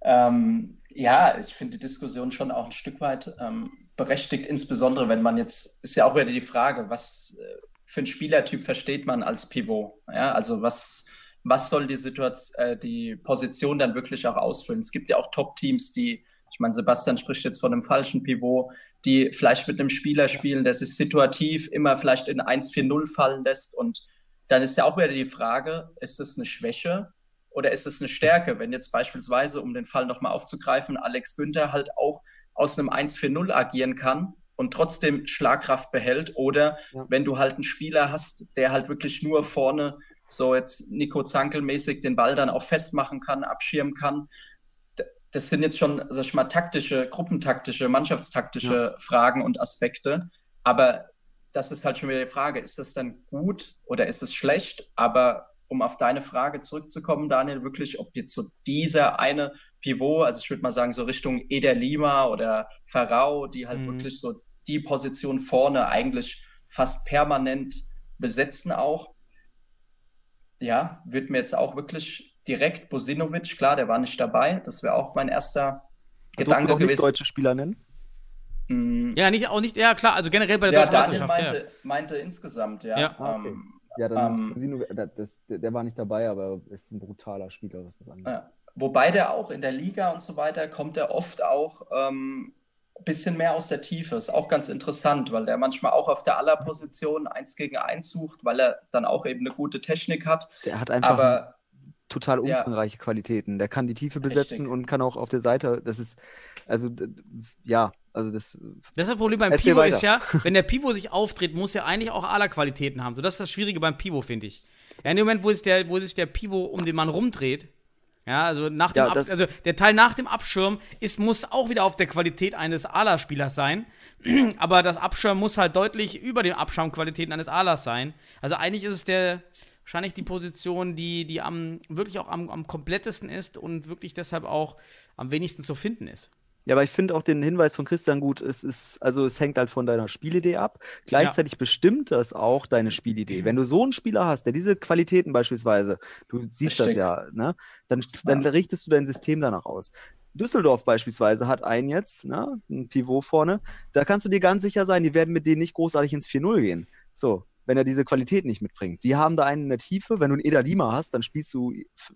[SPEAKER 6] ähm, ja, ich finde die Diskussion schon auch ein Stück weit ähm, berechtigt, insbesondere wenn man jetzt, ist ja auch wieder die Frage, was äh, für einen Spielertyp versteht man als Pivot? Ja, also was, was soll die Situation, äh, die Position dann wirklich auch ausfüllen? Es gibt ja auch Top-Teams, die ich meine, Sebastian spricht jetzt von einem falschen Pivot, die vielleicht mit einem Spieler spielen, der sich situativ immer vielleicht in 1-4-0 fallen lässt. Und dann ist ja auch wieder die Frage, ist das eine Schwäche oder ist es eine Stärke? Wenn jetzt beispielsweise, um den Fall nochmal aufzugreifen, Alex Günther halt auch aus einem 1-4-0 agieren kann und trotzdem Schlagkraft behält oder ja. wenn du halt einen Spieler hast, der halt wirklich nur vorne so jetzt Nico Zankel mäßig den Ball dann auch festmachen kann, abschirmen kann das sind jetzt schon, sag ich mal, taktische, gruppentaktische, mannschaftstaktische ja. Fragen und Aspekte. Aber das ist halt schon wieder die Frage, ist das dann gut oder ist es schlecht? Aber um auf deine Frage zurückzukommen, Daniel, wirklich, ob jetzt so dieser eine Pivot, also ich würde mal sagen, so Richtung Eder Lima oder Farao, die halt mhm. wirklich so die Position vorne eigentlich fast permanent besetzen auch. Ja, wird mir jetzt auch wirklich direkt Bosinovic, klar, der war nicht dabei. Das wäre auch mein erster
[SPEAKER 5] Gedanke auch nicht deutsche Spieler nennen?
[SPEAKER 4] Mm. Ja, nicht, auch nicht, ja klar, also generell bei der
[SPEAKER 6] ja, deutschen Daniel Meisterschaft. Meinte, ja. meinte insgesamt, ja.
[SPEAKER 4] Ja,
[SPEAKER 5] ah, okay. ähm, ja dann ähm, ist Bosino, das, der war nicht dabei, aber ist ein brutaler Spieler, was das angeht. Ja.
[SPEAKER 6] Wobei der auch in der Liga und so weiter kommt er oft auch ähm, ein bisschen mehr aus der Tiefe. Ist auch ganz interessant, weil der manchmal auch auf der Aller-Position eins gegen eins sucht, weil er dann auch eben eine gute Technik hat.
[SPEAKER 5] Der hat einfach
[SPEAKER 6] aber
[SPEAKER 5] total
[SPEAKER 6] Ja.
[SPEAKER 5] umfangreiche Qualitäten. Der kann die Tiefe
[SPEAKER 6] Richtig.
[SPEAKER 5] besetzen und kann auch auf der Seite, das ist, also, ja, also das,
[SPEAKER 4] Das ist das Problem beim Pivo
[SPEAKER 5] weiter.
[SPEAKER 4] ist ja, wenn der Pivo sich auftritt, muss er eigentlich auch aller Qualitäten haben. So, das ist das Schwierige beim Pivo, finde ich. Ja, in dem Moment, wo sich der, wo sich der Pivo um den Mann rumdreht, ja, also nach dem
[SPEAKER 5] Ja,
[SPEAKER 4] Ab, also der Teil nach dem Abschirm ist, muss auch wieder auf der Qualität eines Ala-Spielers sein. Aber das Abschirm muss halt deutlich über den Abschirmqualitäten eines Alas sein. Also eigentlich ist es der wahrscheinlich die Position, die, die am wirklich auch am, am komplettesten ist und wirklich deshalb auch am wenigsten zu finden ist.
[SPEAKER 5] Ja, aber ich finde auch den Hinweis von Christian gut, es ist, also es hängt halt von deiner Spielidee ab. Gleichzeitig bestimmt das auch deine Spielidee. Wenn du so einen Spieler hast, der diese Qualitäten beispielsweise, du siehst das
[SPEAKER 6] Richtig.
[SPEAKER 5] ja, ne, dann, dann richtest du dein System danach aus. Düsseldorf beispielsweise hat einen jetzt, ne, ein Pivot vorne, da kannst du dir ganz sicher sein, die werden mit denen nicht großartig ins 4-0 gehen. So, wenn er diese Qualität nicht mitbringt. Die haben da einen in der Tiefe. Wenn du einen Eda Lima hast, dann spielst du,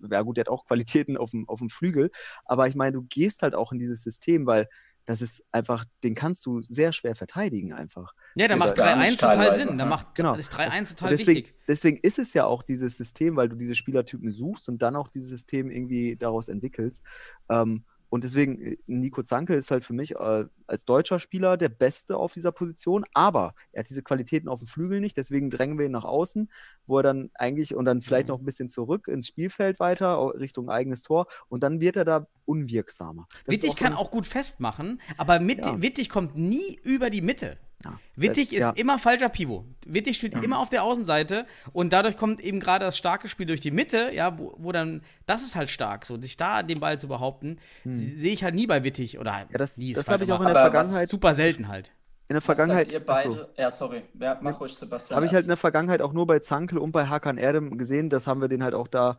[SPEAKER 5] ja gut, der hat auch Qualitäten auf dem, auf dem Flügel, aber ich meine, du gehst halt auch in dieses System, weil das ist einfach, den kannst du sehr schwer verteidigen einfach.
[SPEAKER 4] Ja, da macht
[SPEAKER 6] gar
[SPEAKER 4] 3-1
[SPEAKER 6] nicht
[SPEAKER 4] total Sinn. Da macht
[SPEAKER 5] Genau.
[SPEAKER 4] ist 3-1 total
[SPEAKER 5] deswegen,
[SPEAKER 4] wichtig.
[SPEAKER 5] deswegen ist es ja auch dieses System, weil du diese Spielertypen suchst und dann auch dieses System irgendwie daraus entwickelst. Ähm, und deswegen, äh, Nico Zanke ist halt für mich äh, als deutscher Spieler der Beste auf dieser Position, aber er hat diese Qualitäten auf dem Flügel nicht, deswegen drängen wir ihn nach außen, wo er dann eigentlich und dann vielleicht noch ein bisschen zurück ins Spielfeld weiter, Richtung eigenes Tor und dann wird er da unwirksamer. Das
[SPEAKER 4] Wittig
[SPEAKER 5] so
[SPEAKER 4] kann auch gut festmachen, aber mit,
[SPEAKER 5] Ja.
[SPEAKER 4] Wittig kommt nie über die Mitte.
[SPEAKER 5] Ja.
[SPEAKER 4] Wittig ist
[SPEAKER 5] ja.
[SPEAKER 4] immer falscher Pivot. Wittig spielt immer auf der Außenseite und dadurch kommt eben gerade das starke Spiel durch die Mitte, ja, wo, wo dann, das ist halt stark, so, sich da den Ball zu behaupten, se- sehe ich halt nie bei Wittig oder.
[SPEAKER 5] Ja, das,
[SPEAKER 4] nie ist
[SPEAKER 5] das habe ich auch in der
[SPEAKER 6] aber
[SPEAKER 5] Vergangenheit,
[SPEAKER 4] super selten halt.
[SPEAKER 5] in der Vergangenheit,
[SPEAKER 6] ihr
[SPEAKER 5] achso.
[SPEAKER 6] beide? Ja, sorry. Ja, mach ruhig, Sebastian.
[SPEAKER 5] Habe ich halt in der Vergangenheit auch nur bei Zankel und bei Hakan Erdem gesehen. Das haben wir den halt auch da,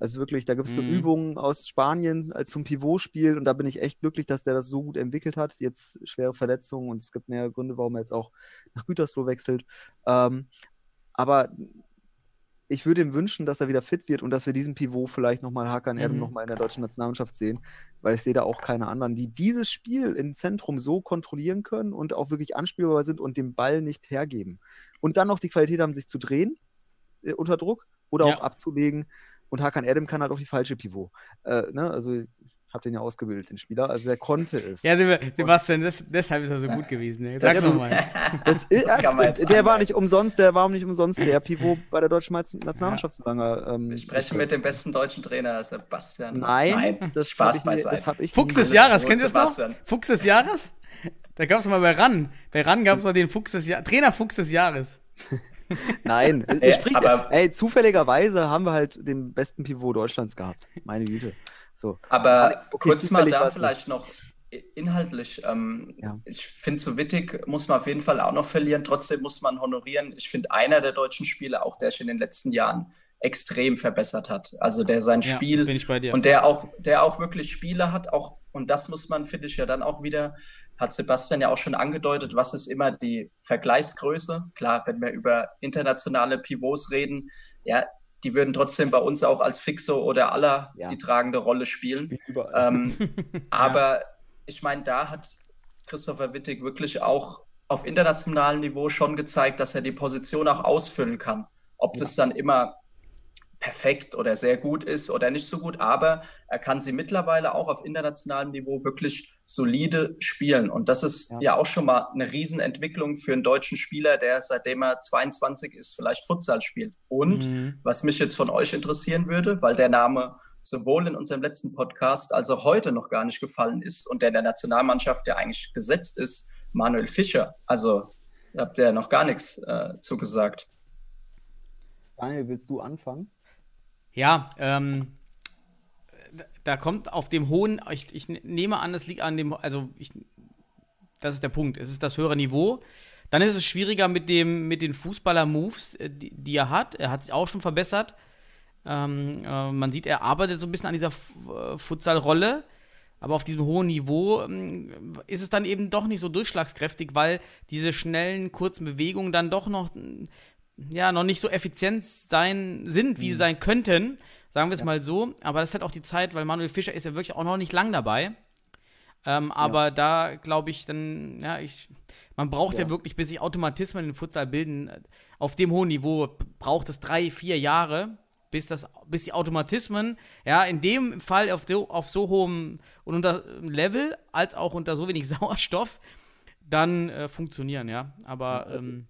[SPEAKER 5] also wirklich, da gibt es so
[SPEAKER 4] Mhm.
[SPEAKER 5] Übungen aus Spanien als zum Pivot-Spiel und da bin ich echt glücklich, dass der das so gut entwickelt hat. Jetzt schwere Verletzungen und es gibt mehrere Gründe, warum er jetzt auch nach Gütersloh wechselt. Ähm, aber ich würde ihm wünschen, dass er wieder fit wird und dass wir diesen Pivot vielleicht nochmal Hakan Erdem
[SPEAKER 4] Mhm.
[SPEAKER 5] nochmal in der deutschen Nationalmannschaft sehen, weil ich sehe da auch keine anderen, die dieses Spiel im Zentrum so kontrollieren können und auch wirklich anspielbar sind und den Ball nicht hergeben. Und dann noch die Qualität haben, sich zu drehen äh, unter Druck oder
[SPEAKER 4] Ja.
[SPEAKER 5] auch abzulegen. Und Hakan Erdem kann halt auch die falsche Pivot. Äh, ne? Also ich habe den ja ausgebildet, den Spieler. Also er konnte es.
[SPEAKER 4] Ja, Seb- Sebastian, das, deshalb ist er so gut gewesen. Ne? Sag mal.
[SPEAKER 5] Äh,
[SPEAKER 6] jetzt
[SPEAKER 5] der war nicht umsonst, der war nicht umsonst der Pivot bei der deutschen Nation- Nationalmannschaft so lange. Ähm,
[SPEAKER 6] Ich spreche mit dem besten deutschen Trainer, Sebastian.
[SPEAKER 5] Nein, das
[SPEAKER 6] Spaß beiseite.
[SPEAKER 5] das hab ich
[SPEAKER 4] Fuchs des Jahres, kennt ihr das noch?
[SPEAKER 6] Sebastian.
[SPEAKER 4] Fuchs des Jahres? Da gab es mal bei RAN. Bei RAN gab es noch den Fuchs des Jahres. Trainer Fuchs des Jahres.
[SPEAKER 5] Nein,
[SPEAKER 6] Ey,
[SPEAKER 5] ihr spricht,
[SPEAKER 6] aber-
[SPEAKER 5] ey, zufälligerweise haben wir halt den besten Pivot Deutschlands gehabt. Meine Güte. So.
[SPEAKER 6] Aber
[SPEAKER 5] Okay,
[SPEAKER 6] kurz mal da vielleicht noch i- inhaltlich. Ähm,
[SPEAKER 5] Ja.
[SPEAKER 6] Ich finde, so Wittig muss man auf jeden Fall auch noch verlieren. Trotzdem muss man honorieren. Ich finde, einer der deutschen Spieler, auch der sich in den letzten Jahren extrem verbessert hat. Also der sein
[SPEAKER 4] Ja,
[SPEAKER 6] Spiel
[SPEAKER 4] bin ich bei dir.
[SPEAKER 6] und der auch, der auch wirklich Spiele hat, auch, und das muss man, finde ich, ja dann auch wieder, hat Sebastian ja auch schon angedeutet, was ist immer die Vergleichsgröße? Klar, wenn wir über internationale Pivots reden, ja, die würden trotzdem bei uns auch als Fixo oder aller
[SPEAKER 5] Ja.
[SPEAKER 6] die tragende Rolle spielen. Ähm, aber ich meine, da hat Christopher Wittig wirklich auch auf internationalem Niveau schon gezeigt, dass er die Position auch ausfüllen kann. Ob das dann immer perfekt oder sehr gut ist oder nicht so gut, aber er kann sie mittlerweile auch auf internationalem Niveau wirklich solide spielen. Und das ist
[SPEAKER 5] Ja.
[SPEAKER 6] ja, auch schon mal eine Riesenentwicklung für einen deutschen Spieler, der seitdem er 22 ist, vielleicht Futsal spielt. Und
[SPEAKER 4] Mhm.
[SPEAKER 6] was mich jetzt von euch interessieren würde, weil der Name sowohl in unserem letzten Podcast als auch heute noch gar nicht gefallen ist und der in der Nationalmannschaft ja eigentlich gesetzt ist, Manuel Fischer. Also da habt ihr noch gar nichts äh, zugesagt.
[SPEAKER 5] Daniel, willst du anfangen?
[SPEAKER 4] Ja, ähm, da- kommt auf dem hohen, ich, ich nehme an, es liegt an dem, also ich, das ist der Punkt, es ist das höhere Niveau. Dann ist es schwieriger mit dem, mit den Fußballer-Moves, äh, die, die er hat. Er hat sich auch schon verbessert. Ähm, äh, man sieht, er arbeitet so ein bisschen an dieser äh, Futsal-Rolle. Aber auf diesem hohen Niveau ähm, ist es dann eben doch nicht so durchschlagskräftig, weil diese schnellen, kurzen Bewegungen dann doch noch, ja, noch nicht so effizient sein sind, wie sie sein könnten. Sagen wir es mal so. Aber das ist halt auch die Zeit, weil Manuel Fischer ist ja wirklich auch noch nicht lang dabei. Ähm, aber da glaube ich dann, ja, ich, man braucht ja.
[SPEAKER 5] Ja.
[SPEAKER 4] wirklich, bis sich Automatismen in den Futsal bilden, auf dem hohen Niveau braucht es drei, vier Jahre. bis, das, bis die Automatismen, ja, in dem Fall auf so, auf so hohem und unter Level, als auch unter so wenig Sauerstoff, dann äh, funktionieren, ja. Aber ähm,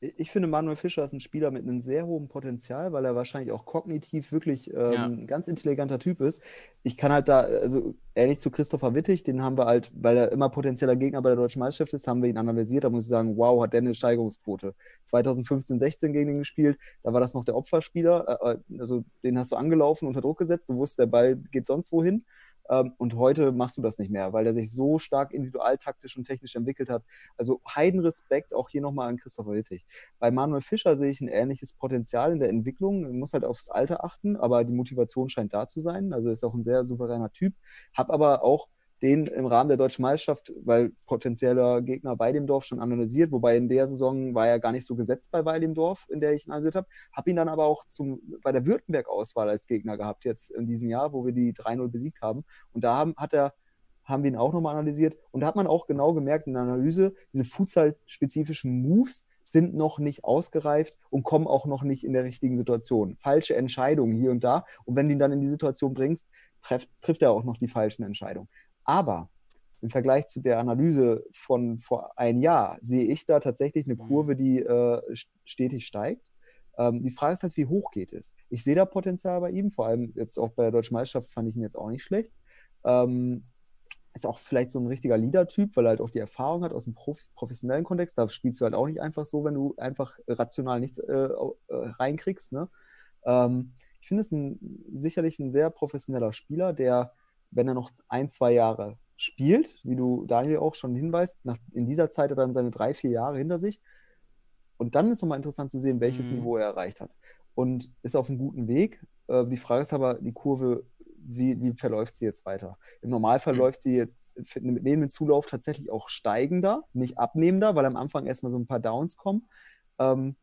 [SPEAKER 5] ich finde, Manuel Fischer ist ein Spieler mit einem sehr hohen Potenzial, weil er wahrscheinlich auch kognitiv wirklich ähm,
[SPEAKER 4] Ja.
[SPEAKER 5] ein ganz intelligenter Typ ist. Ich kann halt da, also ähnlich zu Christopher Wittig, den haben wir halt, weil er immer potenzieller Gegner bei der deutschen Meisterschaft ist, haben wir ihn analysiert. Da muss ich sagen, wow, hat der eine Steigerungsquote. 2015, 16 gegen ihn gespielt, da war das noch der Opferspieler, äh, äh, also den hast du angelaufen, unter Druck gesetzt, du wusstest, der Ball geht sonst wohin. Ähm, und heute machst du das nicht mehr, weil er sich so stark individualtaktisch und technisch entwickelt hat. Also Heidenrespekt auch hier nochmal an Christopher Wittig. Bei Manuel Fischer sehe ich ein ähnliches Potenzial in der Entwicklung. Man muss halt aufs Alter achten, aber die Motivation scheint da zu sein. Also ist auch ein sehr souveräner Typ. Hab aber auch den im Rahmen der deutschen Meisterschaft, weil potenzieller Gegner bei dem Dorf schon analysiert, wobei in der Saison war er gar nicht so gesetzt bei bei dem Dorf, in der ich ihn analysiert habe. Hab ihn dann aber auch zum, bei der Württemberg-Auswahl als Gegner gehabt, jetzt in diesem Jahr, wo wir die 3-0 besiegt haben. Und da haben, hat er haben wir ihn auch nochmal analysiert. Und da hat man auch genau gemerkt in der Analyse, diese Futsal-spezifischen Moves sind noch nicht ausgereift und kommen auch noch nicht in der richtigen Situation. Falsche Entscheidungen hier und da. Und wenn du ihn dann in die Situation bringst, treff, trifft er auch noch die falschen Entscheidungen. Aber im Vergleich zu der Analyse von vor ein Jahr sehe ich da tatsächlich eine Kurve, die äh, stetig steigt. Ähm, die Frage ist halt, wie hoch geht es? Ich sehe da Potenzial bei ihm, vor allem jetzt auch bei der Deutschen Meisterschaft fand ich ihn jetzt auch nicht schlecht. Ähm, ist auch vielleicht so ein richtiger Leader-Typ, weil er halt auch die Erfahrung hat aus dem Prof professionellen Kontext. Da spielst du halt auch nicht einfach so, wenn du einfach rational nichts äh, äh, reinkriegst. Ne? Ähm, ich finde es ein, sicherlich ein sehr professioneller Spieler, der, wenn er noch ein, zwei Jahre spielt, wie du Daniel auch schon hinweist, nach, in dieser Zeit hat er dann seine drei, vier Jahre hinter sich. Und dann ist nochmal interessant zu sehen, welches
[SPEAKER 4] Mhm.
[SPEAKER 5] Niveau er erreicht hat. Und ist auf einem guten Weg. Äh, die Frage ist aber, die Kurve, wie, wie verläuft sie jetzt weiter? Im Normalfall
[SPEAKER 6] Mhm.
[SPEAKER 5] läuft sie jetzt mit neben dem Zulauf tatsächlich auch steigender, nicht abnehmender, weil am Anfang erstmal so ein paar Downs kommen. Ähm,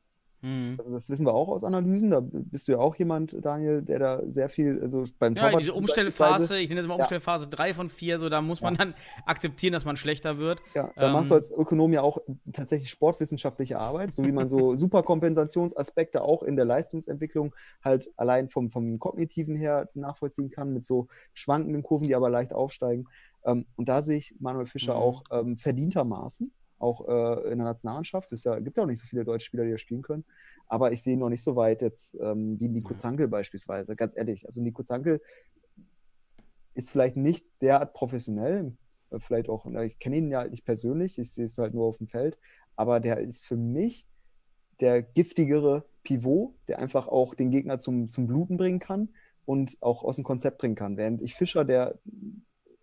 [SPEAKER 4] Mhm.
[SPEAKER 5] also das wissen wir auch aus Analysen. Da bist du ja auch jemand, Daniel, der da sehr viel, also beim
[SPEAKER 4] Ja,
[SPEAKER 5] Torwart
[SPEAKER 4] diese Umstellphase, ich nenne das mal
[SPEAKER 5] Ja.
[SPEAKER 4] Umstellphase 3 von 4, so da muss man dann akzeptieren, dass man schlechter wird.
[SPEAKER 5] Ja, da machst du
[SPEAKER 4] Ähm,
[SPEAKER 5] als Ökonom ja auch tatsächlich sportwissenschaftliche Arbeit, so wie man so Superkompensationsaspekte auch in der Leistungsentwicklung halt allein vom, vom Kognitiven her nachvollziehen kann, mit so schwankenden Kurven, die aber leicht aufsteigen. Ähm, und da sehe ich Manuel Fischer
[SPEAKER 4] Mhm.
[SPEAKER 5] auch ähm, verdientermaßen, auch äh, in der Nationalmannschaft. Es ja, gibt ja auch nicht so viele deutsche Spieler, die das spielen können. Aber ich sehe ihn noch nicht so weit jetzt ähm, wie Nico Zankel beispielsweise, ganz ehrlich. Also Nico Zankel ist vielleicht nicht derart professionell, äh, vielleicht auch, ich kenne ihn ja nicht persönlich, ich sehe es halt nur auf dem Feld, aber der ist für mich der giftigere Pivot, der einfach auch den Gegner zum, zum Bluten bringen kann und auch aus dem Konzept bringen kann. Während ich Fischer, der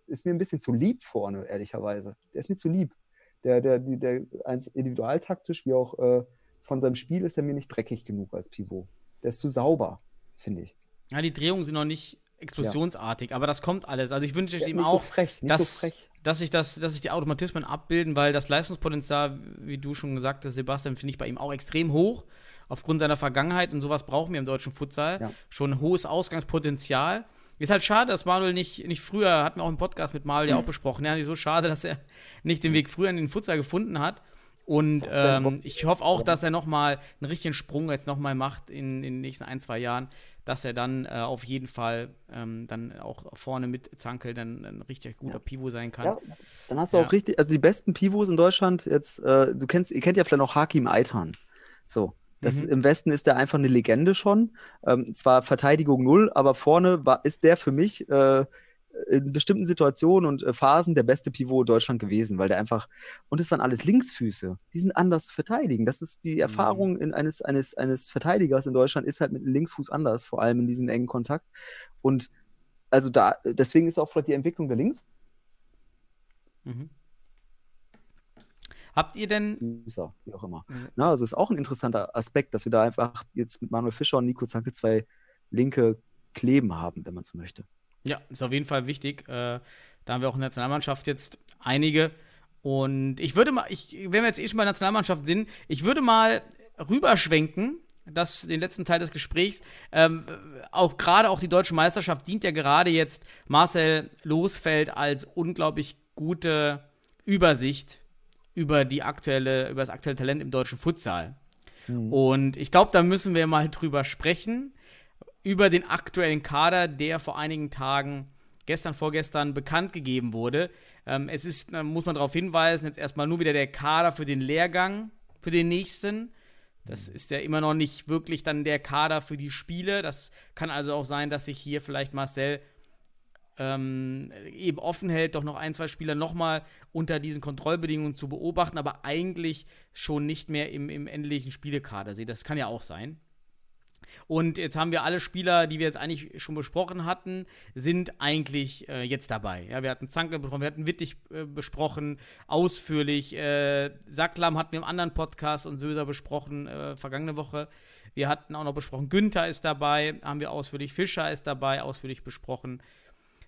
[SPEAKER 5] ist mir ein bisschen zu lieb vorne, ehrlicherweise. Der ist mir zu lieb. Der, der, die- der, eins individualtaktisch wie auch äh, von seinem Spiel ist er mir nicht dreckig genug als Pivot. Der ist zu sauber, finde ich.
[SPEAKER 4] Ja, die Drehungen sind noch nicht explosionsartig, aber das kommt alles. Also ich wünsche
[SPEAKER 5] Ja,
[SPEAKER 4] ihm auch,
[SPEAKER 5] so frech,
[SPEAKER 4] dass,
[SPEAKER 5] so
[SPEAKER 4] dass sich das, dass sich die Automatismen abbilden, weil das Leistungspotenzial, wie du schon gesagt hast, Sebastian, finde ich bei ihm auch extrem hoch. Aufgrund seiner Vergangenheit und sowas brauchen wir im deutschen Futsal.
[SPEAKER 5] Ja.
[SPEAKER 4] Schon ein hohes Ausgangspotenzial. Ist halt schade, dass Manuel nicht, nicht früher, hatten wir auch im Podcast mit Manuel ja
[SPEAKER 5] Mhm.
[SPEAKER 4] auch besprochen, ja, so schade, dass er nicht den Weg früher in den Futsal gefunden hat. Und ähm, ich hoffe auch, dass er nochmal einen richtigen Sprung jetzt nochmal macht in, in den nächsten ein, zwei Jahren, dass er dann äh, auf jeden Fall ähm, dann auch vorne mit Zankel dann ein richtig guter
[SPEAKER 5] Ja.
[SPEAKER 4] Pivot sein kann.
[SPEAKER 5] Ja, dann hast du
[SPEAKER 4] Ja.
[SPEAKER 5] auch richtig, also die besten Pivots in Deutschland jetzt, äh, du kennst, ihr kennt ja vielleicht noch Hakim Eitan. So. Das,
[SPEAKER 4] Mhm.
[SPEAKER 5] Im Westen ist der einfach eine Legende schon. Ähm, zwar Verteidigung null, aber vorne war, ist der für mich äh, in bestimmten Situationen und äh, Phasen der beste Pivot in Deutschland gewesen, weil der einfach, und es waren alles Linksfüße, die sind anders zu verteidigen. Das ist die Erfahrung in eines, eines, eines Verteidigers in Deutschland, ist halt mit dem Linksfuß anders, vor allem in diesem engen Kontakt. Und also da, deswegen ist auch vielleicht die Entwicklung der Links
[SPEAKER 4] Mhm. Habt ihr denn,
[SPEAKER 5] User, wie auch immer.
[SPEAKER 4] Mhm.
[SPEAKER 5] Na, also ist auch ein interessanter Aspekt, dass wir da einfach jetzt mit Manuel Fischer und Nico Zanke zwei linke Kleben haben, wenn man so möchte.
[SPEAKER 4] ja, ist auf jeden Fall wichtig, äh, da haben wir auch in der Nationalmannschaft jetzt einige. Und ich würde mal, ich, wenn wir jetzt eh schon bei der Nationalmannschaft sind, ich würde mal rüberschwenken, das, den letzten Teil des Gesprächs. Ähm, auch gerade auch die deutsche Meisterschaft dient ja gerade jetzt Marcel Losfeld als unglaublich gute Übersicht über die aktuelle, über das aktuelle Talent im deutschen Futsal. Und ich glaube, da müssen wir mal drüber sprechen. über den aktuellen Kader, der vor einigen Tagen, gestern, vorgestern, bekannt gegeben wurde. Ähm, es ist, muss man darauf hinweisen, jetzt erstmal nur wieder der Kader für den Lehrgang, für den nächsten. Das ist ja immer noch nicht wirklich dann der Kader für die Spiele. Das kann also auch sein, dass sich hier vielleicht Marcel ähm, eben offen hält, doch noch ein, zwei Spieler nochmal unter diesen Kontrollbedingungen zu beobachten, aber eigentlich schon nicht mehr im, im endlichen Spielekader sieht. Das kann ja auch sein. Und jetzt haben wir alle Spieler, die wir jetzt eigentlich schon besprochen hatten, sind eigentlich äh, jetzt dabei. Ja, wir hatten Zankel besprochen, wir hatten Wittig äh, besprochen, ausführlich. Äh, Sacklam hatten wir im anderen Podcast und Söser besprochen, äh, vergangene Woche. Wir hatten auch noch besprochen, Günther ist dabei, haben wir ausführlich, Fischer ist dabei, ausführlich besprochen.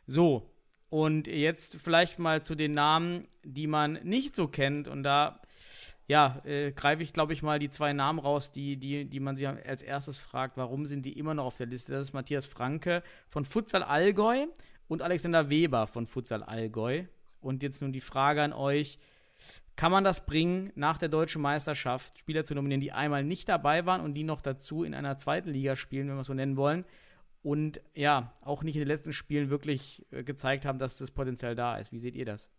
[SPEAKER 4] So, und jetzt vielleicht mal zu den Namen, die man nicht so kennt. Und da ja, äh, greife ich, glaube ich, mal die zwei Namen raus, die, die, die man sich als erstes fragt, warum sind die immer noch auf der Liste? Das ist Matthias Franke von Futsal Allgäu und Alexander Weber von Futsal Allgäu. Und jetzt nun die Frage an euch: Kann man das bringen, nach der deutschen Meisterschaft Spieler zu nominieren, die einmal nicht dabei waren und die noch dazu in einer zweiten Liga spielen, wenn wir es so nennen wollen? Und ja, auch nicht in den letzten Spielen wirklich äh, gezeigt haben, dass das Potenzial da ist. Wie seht ihr das?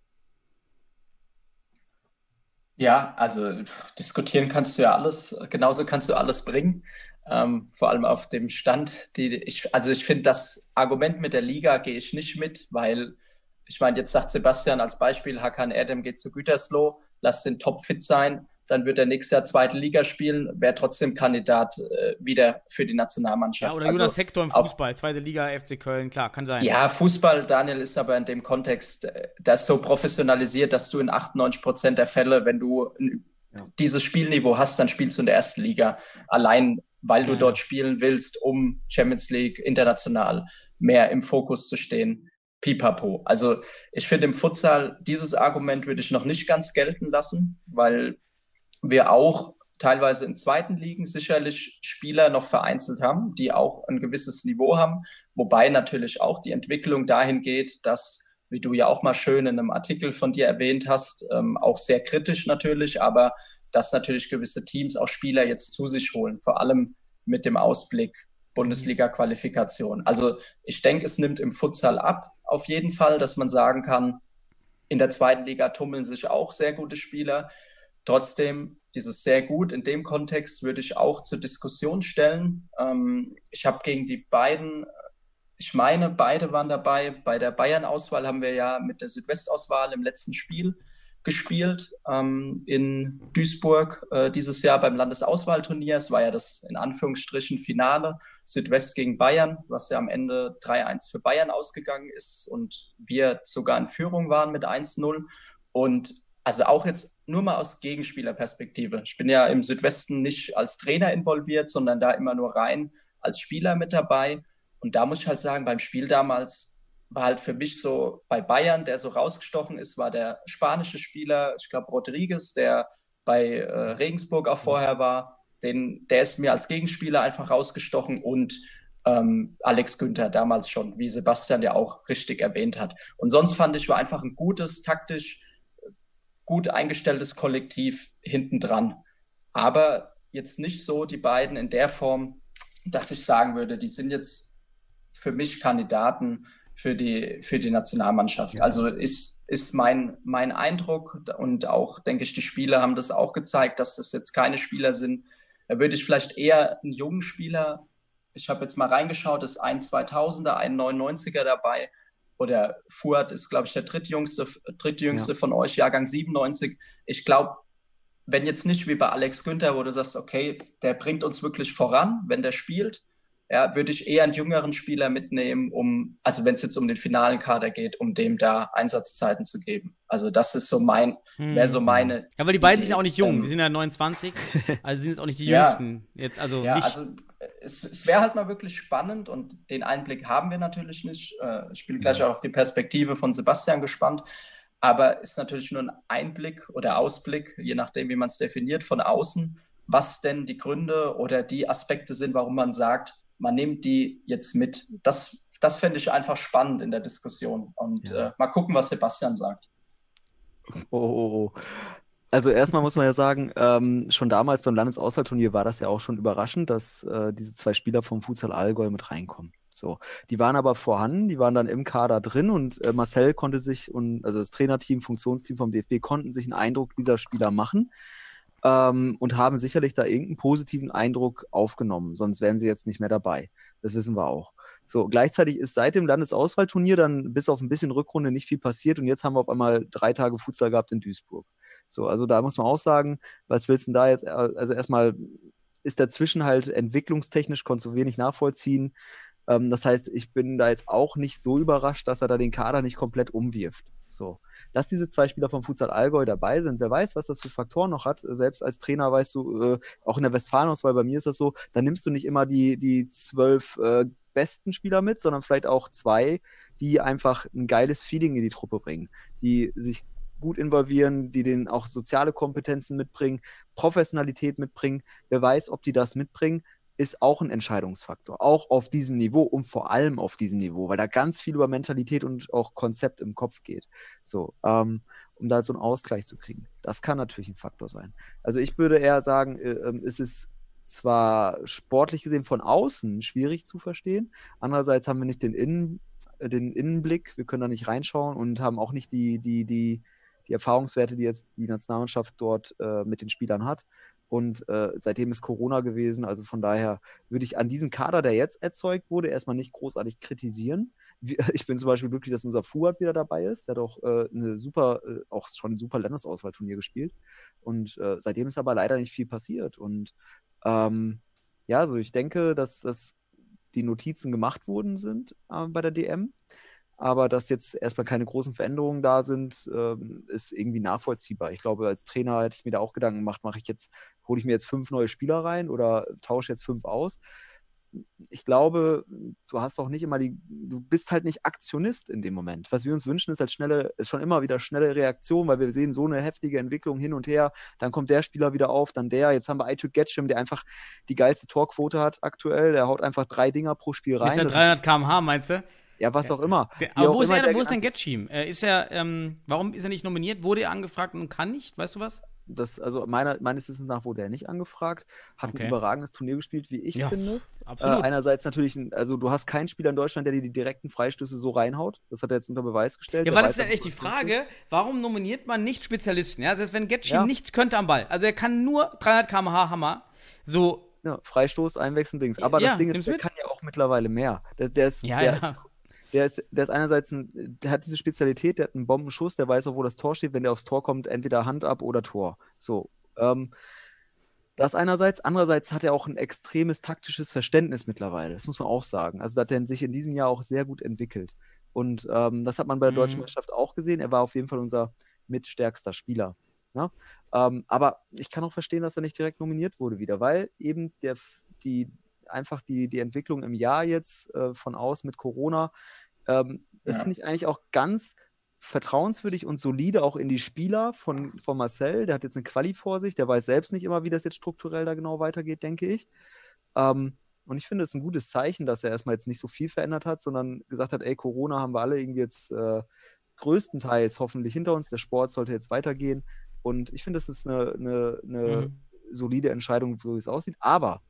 [SPEAKER 6] Ja, also diskutieren kannst du ja alles, genauso kannst du alles bringen. Ähm, vor allem auf dem Stand, die ich, also ich finde, das Argument mit der Liga gehe ich nicht mit, weil ich meine, jetzt sagt Sebastian als Beispiel, Hakan Erdem geht zu Gütersloh, lass den top fit sein dann wird er nächstes Jahr zweite Liga spielen, wäre trotzdem Kandidat äh, wieder für die Nationalmannschaft.
[SPEAKER 4] Ja, oder Jonas also, Hector im Fußball, zweite Liga, FC Köln, klar, kann sein.
[SPEAKER 6] Ja, Fußball, Daniel, ist aber in dem Kontext, äh, das so professionalisiert, dass du in 98 Prozent der Fälle, wenn du ja. dieses Spielniveau hast, dann spielst du in der ersten Liga. Allein, weil du ja. dort spielen willst, um Champions League international mehr im Fokus zu stehen. Pipapo. Also ich finde im Futsal, dieses Argument würde ich noch nicht ganz gelten lassen, weil wir auch teilweise in zweiten Ligen sicherlich Spieler noch vereinzelt haben, die auch ein gewisses Niveau haben, wobei natürlich auch die Entwicklung dahin geht, dass, wie du ja auch mal schön in einem Artikel von dir erwähnt hast, ähm, auch sehr kritisch natürlich, aber dass natürlich gewisse Teams auch Spieler jetzt zu sich holen, vor allem mit dem Ausblick Bundesliga-Qualifikation. Also ich denke, es nimmt im Futsal ab, auf jeden Fall, dass man sagen kann, in der zweiten Liga tummeln sich auch sehr gute Spieler. Trotzdem, dieses sehr gut in dem Kontext würde ich auch zur Diskussion stellen. Ähm, ich habe gegen die beiden, ich meine, beide waren dabei. Bei der Bayern-Auswahl haben wir ja mit der Südwestauswahl im letzten Spiel gespielt ähm, in Duisburg äh, dieses Jahr beim Landesauswahlturnier. Es war ja das in Anführungsstrichen Finale Südwest gegen Bayern, was ja am Ende 3-1 für Bayern ausgegangen ist und wir sogar in Führung waren mit 1-0. Und also auch jetzt nur mal aus Gegenspielerperspektive. Ich bin ja im Südwesten nicht als Trainer involviert, sondern da immer nur rein als Spieler mit dabei. Und da muss ich halt sagen, beim Spiel damals war halt für mich so bei Bayern, der so rausgestochen ist, war der spanische Spieler, ich glaube Rodriguez, der bei äh, Regensburg auch vorher war. Den, der ist mir als Gegenspieler einfach rausgestochen und ähm, Alex Günther damals schon, wie Sebastian ja auch richtig erwähnt hat. Und sonst fand ich, war einfach ein gutes, taktisch gut eingestelltes Kollektiv hintendran. Aber jetzt nicht so die beiden in der Form, dass ich sagen würde, die sind jetzt für mich Kandidaten für die, für die Nationalmannschaft. Also ist, ist mein, mein Eindruck und auch, denke ich, die Spieler haben das auch gezeigt, dass das jetzt keine Spieler sind. Da würde ich vielleicht eher einen jungen Spieler, ich habe jetzt mal reingeschaut, ist ein 2000er, ein 99er dabei, oder Fuad ist, glaube ich, der drittjüngste, drittjüngste ja. von euch, Jahrgang 97. Ich glaube, wenn jetzt nicht wie bei Alex Günther, wo du sagst, okay, der bringt uns wirklich voran, wenn der spielt, ja, würde ich eher einen jüngeren Spieler mitnehmen, um, also wenn es jetzt um den finalen Kader geht, um dem da Einsatzzeiten zu geben. Also das ist so mein, hm. wäre so meine.
[SPEAKER 4] Ja, weil die beiden Idee. sind ja auch nicht jung, ähm, die sind ja 29, also sind jetzt auch nicht die jüngsten. Ja, jetzt also
[SPEAKER 6] ja,
[SPEAKER 4] nicht
[SPEAKER 6] also es, es wäre halt mal wirklich spannend und den Einblick haben wir natürlich nicht. Äh, ich bin gleich auch auf die Perspektive von Sebastian gespannt. Aber ist natürlich nur ein Einblick oder Ausblick, je nachdem, wie man es definiert, von außen, was denn die Gründe oder die Aspekte sind, warum man sagt, man nimmt die jetzt mit. Das, das fände ich einfach spannend in der Diskussion. Und ja. äh, mal gucken, was Sebastian sagt.
[SPEAKER 5] Oh, oh, oh. Also erstmal muss man ja sagen, ähm, schon damals beim Landesauswahlturnier war das ja auch schon überraschend, dass äh, diese zwei Spieler vom Futsal Allgäu mit reinkommen. So, die waren aber vorhanden, die waren dann im Kader drin und äh, Marcel konnte sich und also das Trainerteam, Funktionsteam vom DFB konnten sich einen Eindruck dieser Spieler machen ähm, und haben sicherlich da irgendeinen positiven Eindruck aufgenommen, sonst wären sie jetzt nicht mehr dabei. Das wissen wir auch. So, gleichzeitig ist seit dem Landesauswahlturnier dann bis auf ein bisschen Rückrunde nicht viel passiert und jetzt haben wir auf einmal drei Tage Futsal gehabt in Duisburg. So, also da muss man auch sagen, was willst du denn da jetzt, also erstmal ist dazwischen halt entwicklungstechnisch, konntest du wenig nachvollziehen. Ähm, das heißt, ich bin da jetzt auch nicht so überrascht, dass er da den Kader nicht komplett umwirft. So, dass diese zwei Spieler vom Futsal Allgäu dabei sind, wer weiß, was das für Faktoren noch hat. Selbst als Trainer weißt du, äh, auch in der Westfalenauswahl, bei mir ist das so, da nimmst du nicht immer die, die zwölf äh, besten Spieler mit, sondern vielleicht auch zwei, die einfach ein geiles Feeling in die Truppe bringen, die sich gut involvieren, die den auch soziale Kompetenzen mitbringen, Professionalität mitbringen. Wer weiß, ob die das mitbringen, ist auch ein Entscheidungsfaktor. Auch auf diesem Niveau und vor allem auf diesem Niveau, weil da ganz viel über Mentalität und auch Konzept im Kopf geht. So, ähm, um da so einen Ausgleich zu kriegen. Das kann natürlich ein Faktor sein. Also ich würde eher sagen, äh, äh, es ist zwar sportlich gesehen von außen schwierig zu verstehen, andererseits haben wir nicht den, Innen, äh, den Innenblick, wir können da nicht reinschauen und haben auch nicht die, die, die, die Erfahrungswerte, die jetzt die Nationalmannschaft dort äh, mit den Spielern hat. Und äh, seitdem ist Corona gewesen. Also von daher würde ich an diesem Kader, der jetzt erzeugt wurde, erstmal nicht großartig kritisieren. Ich bin zum Beispiel glücklich, dass unser Fuhrt wieder dabei ist. Der hat auch äh, eine super, äh, auch schon ein super Landesauswahlturnier gespielt. Und äh, seitdem ist aber leider nicht viel passiert. Und ähm, ja, so ich denke, dass, dass die Notizen gemacht worden sind äh, bei der DM. Aber dass jetzt erstmal keine großen Veränderungen da sind, ähm, ist irgendwie nachvollziehbar. Ich glaube, als Trainer hätte ich mir da auch Gedanken gemacht, mache ich jetzt, hole ich mir jetzt fünf neue Spieler rein oder tausche jetzt fünf aus. Ich glaube, du hast auch nicht immer die, du bist halt nicht Aktionist in dem Moment. Was wir uns wünschen, ist halt schnelle, ist schon immer wieder schnelle Reaktion, weil wir sehen so eine heftige Entwicklung hin und her. Dann kommt der Spieler wieder auf, dann der. Jetzt haben wir Aituk Getschim, der einfach die geilste Torquote hat aktuell. Der haut einfach drei Dinger pro Spiel rein. Ist
[SPEAKER 4] der 300 km/h, meinst du?
[SPEAKER 5] Ja, was auch immer.
[SPEAKER 4] Aber wo, ist er, wo ist denn Getschim? Äh, ist er, ähm, warum ist er nicht nominiert? Wurde er angefragt und kann nicht? Weißt du was?
[SPEAKER 5] Das, also meiner, meines Wissens nach wurde er nicht angefragt, hat okay. ein überragendes Turnier gespielt, wie ich ja, finde. Absolut. Äh, einerseits natürlich, also du hast keinen Spieler in Deutschland, der dir die direkten Freistöße so reinhaut. Das hat er jetzt unter Beweis gestellt.
[SPEAKER 4] Ja, weil das ist ja echt die Frage, warum nominiert man nicht Spezialisten? Ja, selbst wenn Getschim ja. nichts könnte am Ball. Also er kann nur 300 km/h Hammer. So.
[SPEAKER 5] Ja, Freistoß, Einwechseln, Dings. Aber ja, das Ding ist, mit? kann ja auch mittlerweile mehr. Der, der ist,
[SPEAKER 4] ja,
[SPEAKER 5] der,
[SPEAKER 4] ja
[SPEAKER 5] der ist, der ist einerseits ein, der hat diese Spezialität, der hat einen Bombenschuss, der weiß auch, wo das Tor steht. Wenn der aufs Tor kommt, entweder Hand ab oder Tor. So. Ähm, das einerseits. Andererseits hat er auch ein extremes taktisches Verständnis mittlerweile. Das muss man auch sagen. Also, da hat er sich in diesem Jahr auch sehr gut entwickelt. Und ähm, das hat man bei der mhm. deutschen Mannschaft auch gesehen. Er war auf jeden Fall unser mitstärkster Spieler. Ja? Ähm, aber ich kann auch verstehen, dass er nicht direkt nominiert wurde wieder, weil eben der, die, einfach die, die Entwicklung im Jahr jetzt äh, von aus mit Corona ähm, das ja. finde ich eigentlich auch ganz vertrauenswürdig und solide auch in die Spieler von, von Marcel. Der hat jetzt eine Quali vor sich, der weiß selbst nicht immer, wie das jetzt strukturell da genau weitergeht, denke ich. Ähm, und ich finde es ein gutes Zeichen, dass er erstmal jetzt nicht so viel verändert hat, sondern gesagt hat, ey, Corona haben wir alle irgendwie jetzt äh, größtenteils hoffentlich hinter uns. Der Sport sollte jetzt weitergehen. Und ich finde, das ist eine, eine, eine mhm. solide Entscheidung, so wie es aussieht. Aber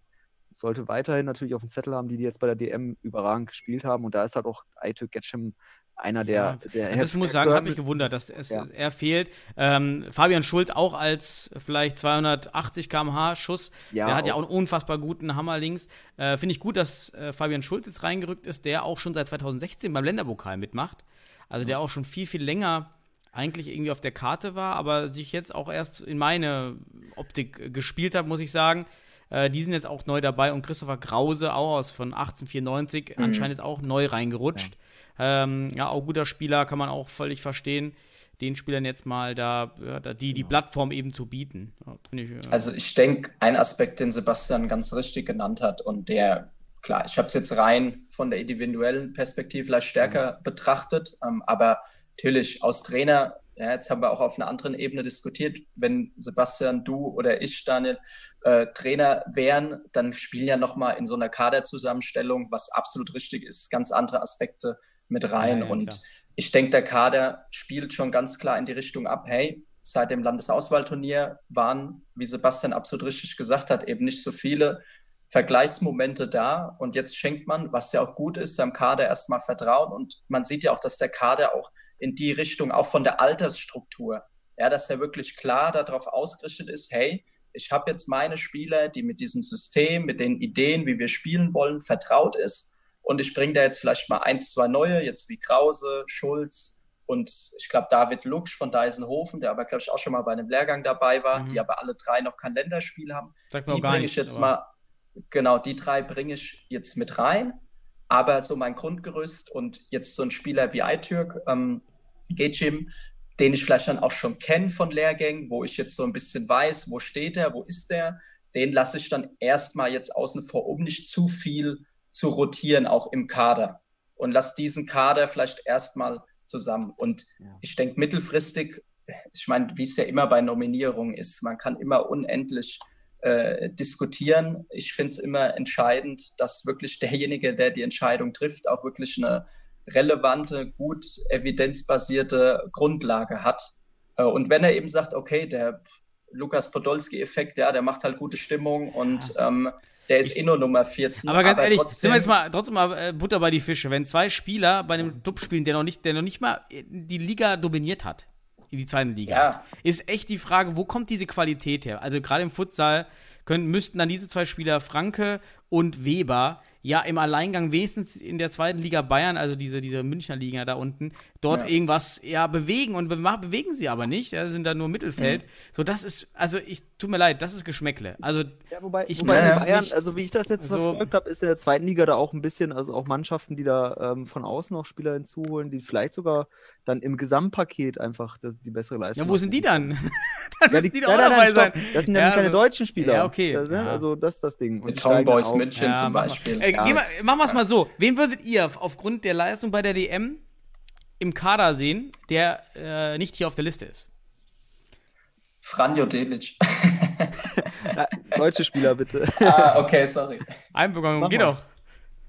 [SPEAKER 5] sollte weiterhin natürlich auf dem Zettel haben, die, die jetzt bei der DM überragend gespielt haben. Und da ist halt auch Aito Getchem einer der. Ja, der
[SPEAKER 4] also das muss ich sagen, hat mich gewundert, dass es, ja. er fehlt. Ähm, Fabian Schulz auch als vielleicht 280 km/h Schuss. Ja, der hat auch. ja auch einen unfassbar guten Hammer links. Äh, Finde ich gut, dass äh, Fabian Schulz jetzt reingerückt ist, der auch schon seit 2016 beim Länderpokal mitmacht. Also der auch schon viel, viel länger eigentlich irgendwie auf der Karte war, aber sich jetzt auch erst in meine Optik gespielt hat, muss ich sagen. Äh, die sind jetzt auch neu dabei und Christopher Krause, auch aus von 1894, mhm. anscheinend ist auch neu reingerutscht. Ja. Ähm, ja, auch guter Spieler, kann man auch völlig verstehen den Spielern jetzt mal da, da die, die genau. Plattform eben zu bieten.
[SPEAKER 6] Ich, äh also ich denke, ein Aspekt, den Sebastian ganz richtig genannt hat und der, klar, ich habe es jetzt rein von der individuellen Perspektive vielleicht stärker mhm. betrachtet, ähm, aber natürlich aus Trainer ja, jetzt haben wir auch auf einer anderen Ebene diskutiert, wenn Sebastian, du oder ich, Daniel, äh, Trainer wären, dann spielen ja nochmal in so einer Kaderzusammenstellung, was absolut richtig ist, ganz andere Aspekte mit rein. Ja, ja, und klar. ich denke, der Kader spielt schon ganz klar in die Richtung ab, hey, seit dem Landesauswahlturnier waren, wie Sebastian absolut richtig gesagt hat, eben nicht so viele Vergleichsmomente da. Und jetzt schenkt man, was ja auch gut ist, seinem Kader erstmal Vertrauen. Und man sieht ja auch, dass der Kader auch in die Richtung, auch von der Altersstruktur, ja, dass er wirklich klar darauf ausgerichtet ist, hey, ich habe jetzt meine Spieler, die mit diesem System, mit den Ideen, wie wir spielen wollen, vertraut ist. Und ich bringe da jetzt vielleicht mal eins, zwei neue, jetzt wie Krause, Schulz und ich glaube David Luksch von Deisenhofen, der aber, glaube ich, auch schon mal bei einem Lehrgang dabei war,
[SPEAKER 4] Mhm.
[SPEAKER 6] die aber alle drei noch kein Länderspiel haben.
[SPEAKER 4] Sagt mir
[SPEAKER 6] Die bringe ich jetzt mal, genau, die drei bringe ich jetzt mit rein. Aber so mein Grundgerüst und jetzt so ein Spieler wie iTürk, ähm, Gecim, den ich vielleicht dann auch schon kenne von Lehrgängen, wo ich jetzt so ein bisschen weiß, wo steht er, wo ist er, den lasse ich dann erstmal jetzt außen vor, um nicht zu viel zu rotieren, auch im Kader. Und lasse diesen Kader vielleicht erstmal zusammen. Und
[SPEAKER 5] Ja.
[SPEAKER 6] ich denke, mittelfristig, ich meine, wie es ja immer bei Nominierungen ist, man kann immer unendlich äh, diskutieren. Ich finde es immer entscheidend, dass wirklich derjenige, der die Entscheidung trifft, auch wirklich eine relevante, gut evidenzbasierte Grundlage hat. Äh, und wenn er eben sagt, okay, der Lukas Podolski-Effekt, ja, der macht halt gute Stimmung und ähm, der ist eh nur Nummer 14.
[SPEAKER 4] Aber ganz ehrlich,
[SPEAKER 6] trotzdem,
[SPEAKER 4] sind wir jetzt mal trotzdem mal äh, Butter bei die Fische. Wenn zwei Spieler bei einem Club spielen, der noch nicht, der noch nicht mal die Liga dominiert hat, in die zweite Liga,
[SPEAKER 6] Ja.
[SPEAKER 4] ist echt die Frage, wo kommt diese Qualität her? Also gerade im Futsal können, müssten dann diese zwei Spieler, Franke und Weber, ja im Alleingang wenigstens in der zweiten Liga Bayern, also diese, diese Münchner Liga da unten, dort
[SPEAKER 6] Ja.
[SPEAKER 4] irgendwas ja bewegen und be bewegen sie aber nicht, ja, sind da nur Mittelfeld.
[SPEAKER 6] Mhm.
[SPEAKER 4] So, das ist, also ich, tut mir leid, das ist Geschmäckle. Also
[SPEAKER 5] Ja, wobei,
[SPEAKER 4] Ich
[SPEAKER 5] wobei
[SPEAKER 4] kann
[SPEAKER 5] Bayern,
[SPEAKER 4] nicht-
[SPEAKER 5] also wie ich das jetzt
[SPEAKER 4] so-
[SPEAKER 5] verfolgt habe, ist in der zweiten Liga da auch ein bisschen, also auch Mannschaften, die da ähm, von außen noch Spieler hinzuholen, die vielleicht sogar dann im Gesamtpaket einfach das, die bessere Leistung
[SPEAKER 4] ja, wo sind die dann? dann
[SPEAKER 5] Ja, die,
[SPEAKER 4] die
[SPEAKER 5] nein, nein, stopp. Das sind ja,
[SPEAKER 4] Ja,
[SPEAKER 5] keine
[SPEAKER 4] also-
[SPEAKER 5] deutschen Spieler.
[SPEAKER 4] Ja, okay.
[SPEAKER 5] Das, ne?
[SPEAKER 4] Ja.
[SPEAKER 5] Also das ist das Ding. Und
[SPEAKER 6] mit
[SPEAKER 5] die
[SPEAKER 6] Tom
[SPEAKER 5] steigen dann
[SPEAKER 6] Boys
[SPEAKER 5] auf.
[SPEAKER 6] München
[SPEAKER 4] Ja,
[SPEAKER 6] zum. Beispiel.
[SPEAKER 5] Ja.
[SPEAKER 4] geh mal, machen wir es mal so. Wen würdet ihr auf- aufgrund der Leistung bei der DM im Kader sehen, der äh, nicht hier auf der Liste ist?
[SPEAKER 6] Franjo Delic.
[SPEAKER 5] Ja, deutsche Spieler bitte.
[SPEAKER 6] ah, okay, sorry.
[SPEAKER 4] Einbürgerung,
[SPEAKER 5] mal.
[SPEAKER 4] doch.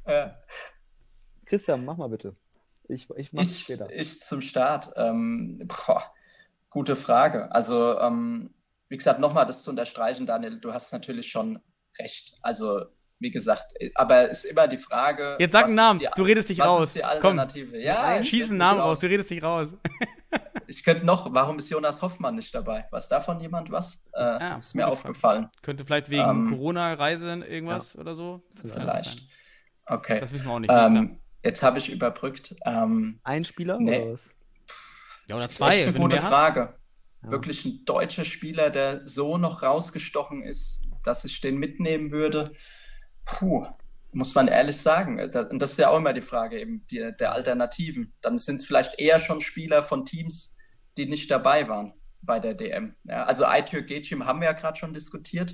[SPEAKER 6] Äh,
[SPEAKER 5] Christian, mach mal bitte. Ich, ich mach's
[SPEAKER 6] Ich,
[SPEAKER 5] später.
[SPEAKER 6] ich zum Start. Ähm, boah, gute Frage. Also, ähm, wie gesagt, nochmal das zu unterstreichen, Daniel, du hast natürlich schon recht. Also, wie gesagt, aber es ist immer die Frage.
[SPEAKER 4] Jetzt sag
[SPEAKER 6] was
[SPEAKER 4] einen Namen,
[SPEAKER 6] die-
[SPEAKER 4] du redest dich
[SPEAKER 6] was
[SPEAKER 4] raus.
[SPEAKER 6] Ist die
[SPEAKER 4] Komm,
[SPEAKER 6] Alternative? Ja, ich
[SPEAKER 4] schieß einen Namen raus, du redest dich raus.
[SPEAKER 6] Ich könnte noch, warum ist Jonas Hoffmann nicht dabei? Weiß davon jemand was? Äh,
[SPEAKER 4] Ah,
[SPEAKER 6] ist mir aufgefallen.
[SPEAKER 4] Könnte vielleicht wegen
[SPEAKER 6] Ähm,
[SPEAKER 4] Corona-Reise irgendwas oder so?
[SPEAKER 6] Vielleicht.
[SPEAKER 4] sein.
[SPEAKER 6] Okay.
[SPEAKER 4] Das wissen wir auch nicht.
[SPEAKER 6] Ähm, jetzt habe ich überbrückt. Ähm,
[SPEAKER 5] Ein Spieler
[SPEAKER 6] Nee.
[SPEAKER 5] oder was?
[SPEAKER 4] ja, oder
[SPEAKER 6] Das ist
[SPEAKER 4] zwei,
[SPEAKER 6] echt eine gute. Frage.
[SPEAKER 5] Ja.
[SPEAKER 6] Wirklich ein deutscher Spieler, der so noch rausgestochen ist, dass ich den mitnehmen würde. Puh, muss man ehrlich sagen. Da- Und das ist ja auch immer die Frage eben die, der Alternativen. Dann sind es vielleicht eher schon Spieler von Teams, die nicht dabei waren bei der DM. Ja, also Aitur Gecim haben wir ja gerade schon diskutiert,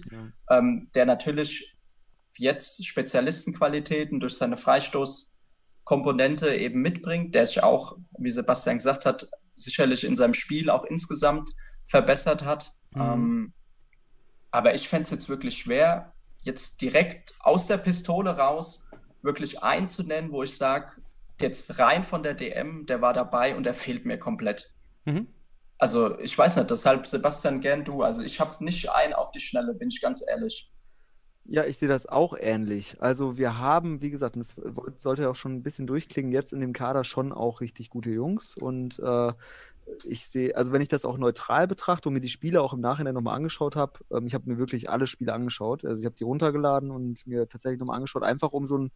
[SPEAKER 6] ähm, der natürlich jetzt Spezialistenqualitäten durch seine Freistoßkomponente eben mitbringt, der sich auch, wie Sebastian gesagt hat, sicherlich in seinem Spiel auch insgesamt verbessert hat.
[SPEAKER 4] Mhm.
[SPEAKER 6] Ähm, aber ich fände es jetzt wirklich schwer, jetzt direkt aus der Pistole raus wirklich einen zu nennen, wo ich sage, jetzt rein von der DM, der war dabei und der fehlt mir komplett.
[SPEAKER 4] Mhm.
[SPEAKER 6] Also ich weiß nicht, deshalb Sebastian gern du. Also ich habe nicht einen auf die Schnelle, bin ich ganz ehrlich.
[SPEAKER 5] Ja, ich sehe das auch ähnlich. Also wir haben, wie gesagt, und das sollte ja auch schon ein bisschen durchklingen, jetzt in dem Kader schon auch richtig gute Jungs. Und äh, ich sehe, also wenn ich das auch neutral betrachte und mir die Spiele auch im Nachhinein nochmal angeschaut habe, ähm, ich habe mir wirklich alle Spiele angeschaut. Also ich habe die runtergeladen und mir tatsächlich nochmal angeschaut, einfach um so ein,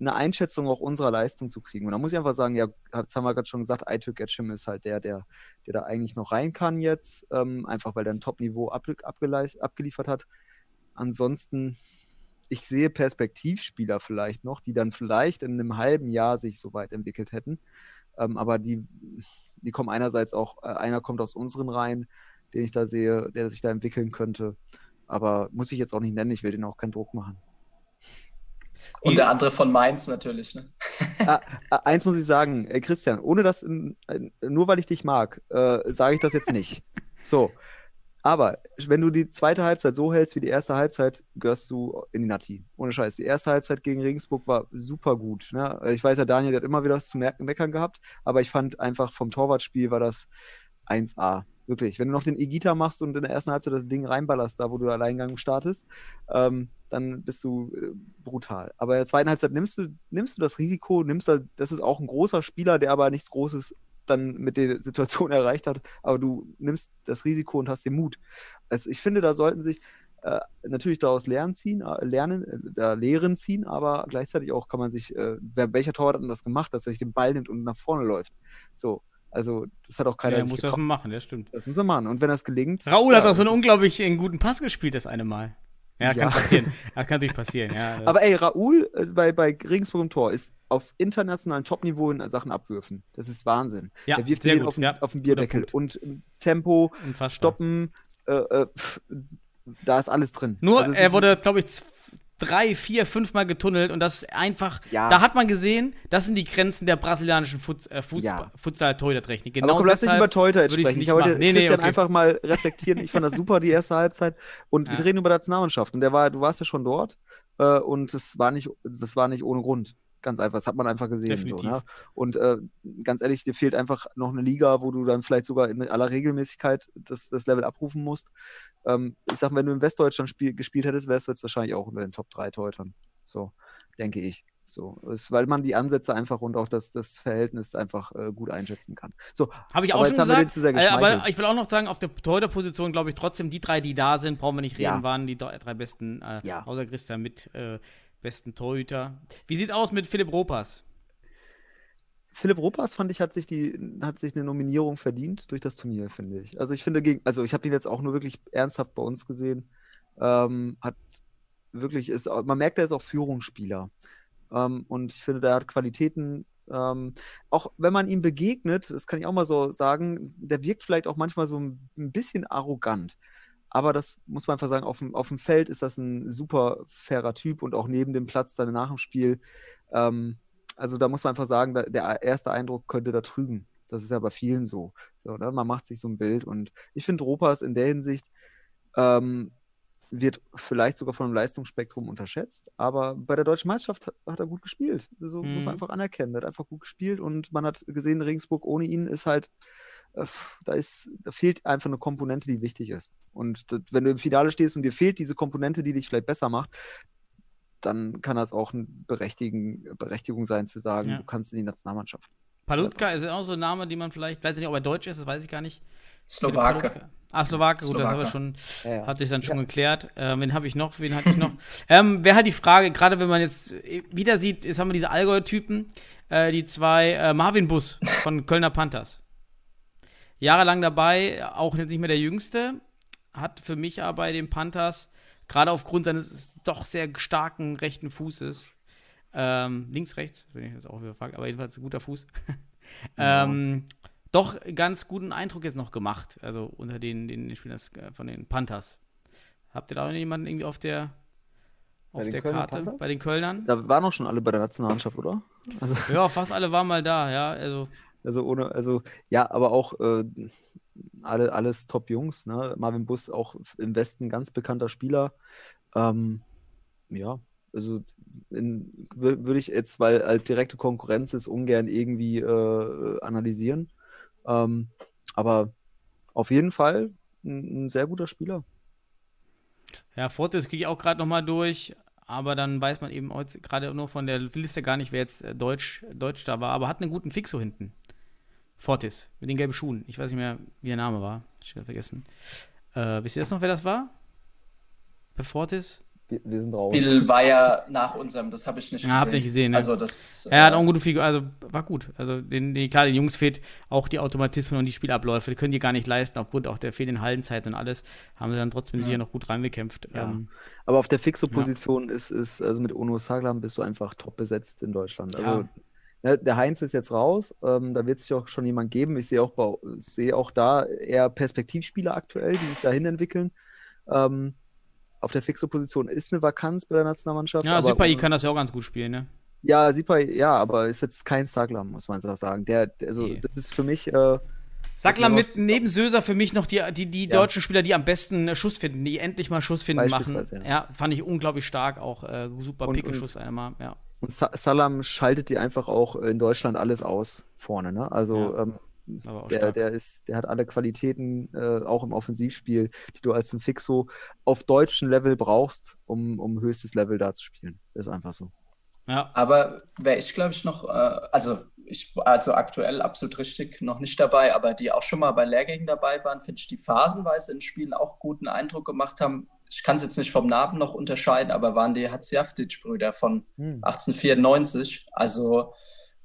[SPEAKER 5] eine Einschätzung auch unserer Leistung zu kriegen. Und da muss ich einfach sagen, ja, das haben wir gerade schon gesagt, Aituk Getchim ist halt der, der, der da eigentlich noch rein kann jetzt, ähm, einfach weil er ein Top-Niveau ab, abgeliefert hat. Ansonsten, ich sehe Perspektivspieler vielleicht noch, die dann vielleicht in einem halben Jahr sich so weit entwickelt hätten. Ähm, aber die, die kommen einerseits auch, äh, einer kommt aus unseren Reihen, den ich da sehe, der sich da entwickeln könnte. Aber muss ich jetzt auch nicht nennen, ich will den auch keinen Druck machen.
[SPEAKER 6] Und der andere von Mainz natürlich. Ne?
[SPEAKER 5] ah, ah, eins muss ich sagen, äh, Christian, ohne das, in, nur weil ich dich mag, äh, sage ich das jetzt nicht. So. Aber wenn du die zweite Halbzeit so hältst wie die erste Halbzeit, gehörst du in die Nati. Ohne Scheiß. Die erste Halbzeit gegen Regensburg war super gut. Ne? Ich weiß ja, Daniel hat immer wieder was zu meckern gehabt, aber ich fand einfach vom Torwartspiel war das 1A. Wirklich. Wenn du noch den Igita machst und in der ersten Halbzeit das Ding reinballerst, da wo du Alleingang startest, ähm, dann bist du äh, brutal. Aber in der zweiten Halbzeit nimmst du, nimmst du das Risiko, nimmst da, das ist auch ein großer Spieler, der aber nichts Großes dann mit der Situation erreicht hat, aber du nimmst das Risiko und hast den Mut. Also ich finde, da sollten sich äh, natürlich daraus Lernen ziehen, äh, lernen, äh, da Lehren ziehen, aber gleichzeitig auch kann man sich, äh, wer, welcher Torwart hat denn das gemacht, dass er sich den Ball nimmt und nach vorne läuft. So, also das hat auch keiner
[SPEAKER 4] Ja, muss das machen, das stimmt.
[SPEAKER 5] Das muss er machen. Und wenn das gelingt.
[SPEAKER 4] Raoul hat
[SPEAKER 5] ja,
[SPEAKER 4] auch so einen unglaublich einen guten Pass gespielt, das eine Mal. Ja,
[SPEAKER 5] Ja.
[SPEAKER 4] kann passieren. Das kann natürlich passieren, ja.
[SPEAKER 5] Aber ey, Raoul äh, bei, bei Regensburg im Tor ist auf internationalen Top-Niveau in Sachen Abwürfen. Das ist Wahnsinn.
[SPEAKER 4] Ja,
[SPEAKER 5] Der wirft den
[SPEAKER 4] gut,
[SPEAKER 5] auf, den,
[SPEAKER 4] ja.
[SPEAKER 5] auf den Bierdeckel. Und Tempo,
[SPEAKER 4] unfassbar.
[SPEAKER 5] Stoppen, äh, äh, pff, da ist alles drin.
[SPEAKER 4] Nur,
[SPEAKER 5] Also
[SPEAKER 4] er wurde, glaube ich, drei, vier, fünf Mal getunnelt und das ist einfach,
[SPEAKER 5] Ja.
[SPEAKER 4] da hat man gesehen, das sind die Grenzen der brasilianischen Futs, äh, Fuß,
[SPEAKER 5] Ja.
[SPEAKER 4] Futsal-Torhüter-Technik.
[SPEAKER 5] aber
[SPEAKER 4] Genau
[SPEAKER 5] komm, lass nicht über
[SPEAKER 4] ich's
[SPEAKER 5] sprechen. Ich
[SPEAKER 4] nicht
[SPEAKER 5] wollte.
[SPEAKER 4] Nee, nee, okay.
[SPEAKER 5] einfach mal reflektieren. Ich fand das super, die erste Halbzeit. Und
[SPEAKER 4] Ja.
[SPEAKER 5] wir reden über Nationalmannschaft. Und der war, du warst ja schon dort. Äh, und es war nicht, das war nicht ohne Grund. Ganz einfach. Das hat man einfach gesehen. So,
[SPEAKER 4] Definitiv.
[SPEAKER 5] ne? Und äh, ganz ehrlich, dir fehlt einfach noch eine Liga, wo du dann vielleicht sogar in aller Regelmäßigkeit das, das Level abrufen musst. Ähm, ich sag, wenn du in Westdeutschland spiel, gespielt hättest, wärst du jetzt wahrscheinlich auch unter den Top 3 Torhütern. So, denke ich. So, ist, weil man die Ansätze einfach und auch das, das Verhältnis einfach äh, gut einschätzen kann. So,
[SPEAKER 4] Habe ich auch schon
[SPEAKER 5] jetzt haben wir
[SPEAKER 4] gesagt.
[SPEAKER 5] den zu sehr
[SPEAKER 4] äh, aber ich will auch noch sagen, auf der Torhüter-Position glaube ich trotzdem, die drei, die da sind, brauchen wir nicht reden,
[SPEAKER 5] Ja.
[SPEAKER 4] waren die drei, drei besten, äh,
[SPEAKER 5] Ja.
[SPEAKER 4] außer Christian mit äh, besten Torhüter. Wie sieht aus mit Philipp Ropas?
[SPEAKER 5] Philipp Ropas fand ich, hat sich die, hat sich eine Nominierung verdient durch das Turnier, finde ich. Also ich finde, gegen, also ich habe ihn jetzt auch nur wirklich ernsthaft bei uns gesehen. Ähm, hat wirklich, ist, man merkt, er ist auch Führungsspieler. Ähm, und ich finde, der hat Qualitäten, ähm, auch wenn man ihm begegnet, das kann ich auch mal so sagen, der wirkt vielleicht auch manchmal so ein, ein bisschen arrogant. Aber das muss man einfach sagen, auf dem, auf dem Feld ist das ein super fairer Typ und auch neben dem Platz dann nach dem Spiel. Ähm, also da muss man einfach sagen, der erste Eindruck könnte da trügen. Das ist ja bei vielen so. so ne? Man macht sich so ein Bild und ich finde, Ropas in der Hinsicht ähm, wird vielleicht sogar von einem Leistungsspektrum unterschätzt, aber bei der deutschen Meisterschaft hat, hat er gut gespielt. So muss
[SPEAKER 4] Mhm.
[SPEAKER 5] man einfach anerkennen. Er hat einfach gut gespielt und man hat gesehen, Regensburg ohne ihn ist halt, da ist, da fehlt einfach eine Komponente, die wichtig ist. Und das, wenn du im Finale stehst und dir fehlt diese Komponente, die dich vielleicht besser macht, dann kann das auch eine Berechtigen, Berechtigung sein zu sagen,
[SPEAKER 4] Ja.
[SPEAKER 5] du kannst in die Nationalmannschaft.
[SPEAKER 4] Palutka ist auch so ein Name, den man vielleicht, weiß ich nicht, ob er deutsch ist, das weiß ich gar nicht.
[SPEAKER 6] Slowake.
[SPEAKER 4] Ah, Slowake, gut, das haben wir schon,
[SPEAKER 5] Ja, ja.
[SPEAKER 4] hat sich dann schon geklärt. Ähm, wen habe ich noch? Wen hatte ich noch? ähm, Wäre halt die Frage, gerade wenn man jetzt äh, wieder sieht, jetzt haben wir diese Allgäu-Typen, äh, die zwei, äh, Marvin Bus von Kölner Panthers. Jahrelang dabei, auch jetzt nicht mehr der Jüngste, hat für mich aber bei den Panthers, gerade aufgrund seines doch sehr starken rechten Fußes, ähm, links, rechts, bin ich jetzt auch wieder gefragt, aber jedenfalls ein guter Fuß, ähm, doch ganz guten Eindruck jetzt noch gemacht, also unter den, den Spielern äh, von den Panthers. Habt ihr da noch jemanden irgendwie auf der, auf der
[SPEAKER 5] Kölner
[SPEAKER 4] Karte,
[SPEAKER 5] Panthers?
[SPEAKER 4] bei den Kölnern?
[SPEAKER 5] Da waren auch schon alle bei der Nationalmannschaft, oder? Also,
[SPEAKER 4] Ja, fast alle waren mal da, ja, also
[SPEAKER 5] also ohne, also ja, aber auch äh, alle, alles Top-Jungs, ne? Marvin Bus auch im Westen ganz bekannter Spieler. Ähm, ja, also würde ich jetzt, weil halt direkte Konkurrenz ist, ungern irgendwie äh, analysieren. Ähm, aber auf jeden Fall ein, ein sehr guter Spieler.
[SPEAKER 4] Ja, Fortis kriege ich auch gerade nochmal durch, aber dann weiß man eben gerade nur von der Liste gar nicht, wer jetzt äh, Deutsch, Deutsch da war, aber hat einen guten Fixo hinten. Fortis, mit den gelben Schuhen. Ich weiß nicht mehr, wie der Name war. Ich habe vergessen. Äh, wisst ihr das noch, wer das war? Bei Fortis?
[SPEAKER 5] Wir, wir sind raus.
[SPEAKER 6] Bill war ja nach unserem, das habe ich nicht
[SPEAKER 4] Ja,
[SPEAKER 6] gesehen.
[SPEAKER 4] habt ihr nicht gesehen, ne?
[SPEAKER 6] Also das.
[SPEAKER 4] Er hat
[SPEAKER 6] äh,
[SPEAKER 4] auch eine gute Figur, also war gut. Also den, den, klar, den Jungs fehlt auch die Automatismen und die Spielabläufe, die können die gar nicht leisten, aufgrund auch der fehlenden Hallenzeit und alles, haben sie dann trotzdem
[SPEAKER 6] Ja.
[SPEAKER 4] sicher noch gut reingekämpft.
[SPEAKER 5] Ja.
[SPEAKER 4] Ähm,
[SPEAKER 5] Aber auf der Fixo-Position ist, ist, also mit Ono Saglam bist du einfach top besetzt in Deutschland. Also ne, der Heinz ist jetzt raus, ähm, da wird sich auch schon jemand geben. Ich sehe auch, bei, sehe auch da eher Perspektivspieler aktuell, die sich dahin entwickeln. Ähm, auf der Fixo-Position ist eine Vakanz bei der Nationalmannschaft.
[SPEAKER 4] ja,
[SPEAKER 5] aber
[SPEAKER 4] Sipai kann das ja auch ganz gut spielen, ne?
[SPEAKER 5] Ja, Sipai, ja, aber ist jetzt kein Saglam, muss man sagen. Der, der also,
[SPEAKER 4] Nee.
[SPEAKER 5] das ist für mich. Äh,
[SPEAKER 4] Sackler
[SPEAKER 5] Ja,
[SPEAKER 4] mit neben Söser für mich noch die, die, die
[SPEAKER 5] Ja.
[SPEAKER 4] deutschen Spieler, die am besten äh, Schuss finden, die endlich mal Schuss finden machen. Ja.
[SPEAKER 5] ja.
[SPEAKER 4] fand ich unglaublich stark, auch äh, super Pickeschuss einmal. Ja.
[SPEAKER 5] Und Sa Salam schaltet dir einfach auch in Deutschland alles aus vorne. Ne? Also
[SPEAKER 4] Ja.
[SPEAKER 5] ähm, der, der ist, der hat alle Qualitäten, äh, auch im Offensivspiel, die du als ein Fixo auf deutschem Level brauchst, um, um höchstes Level da zu spielen. Das ist einfach so.
[SPEAKER 4] Ja.
[SPEAKER 6] Aber wäre ich, glaube ich, noch, äh, also ich, also aktuell absolut richtig noch nicht dabei, aber die auch schon mal bei Lehrgängen dabei waren, finde ich, die phasenweise in Spielen auch guten Eindruck gemacht haben. Ich kann es jetzt nicht vom Namen noch unterscheiden, aber waren die Hatzjaftic-Brüder von
[SPEAKER 5] Hm.
[SPEAKER 6] 1894. Also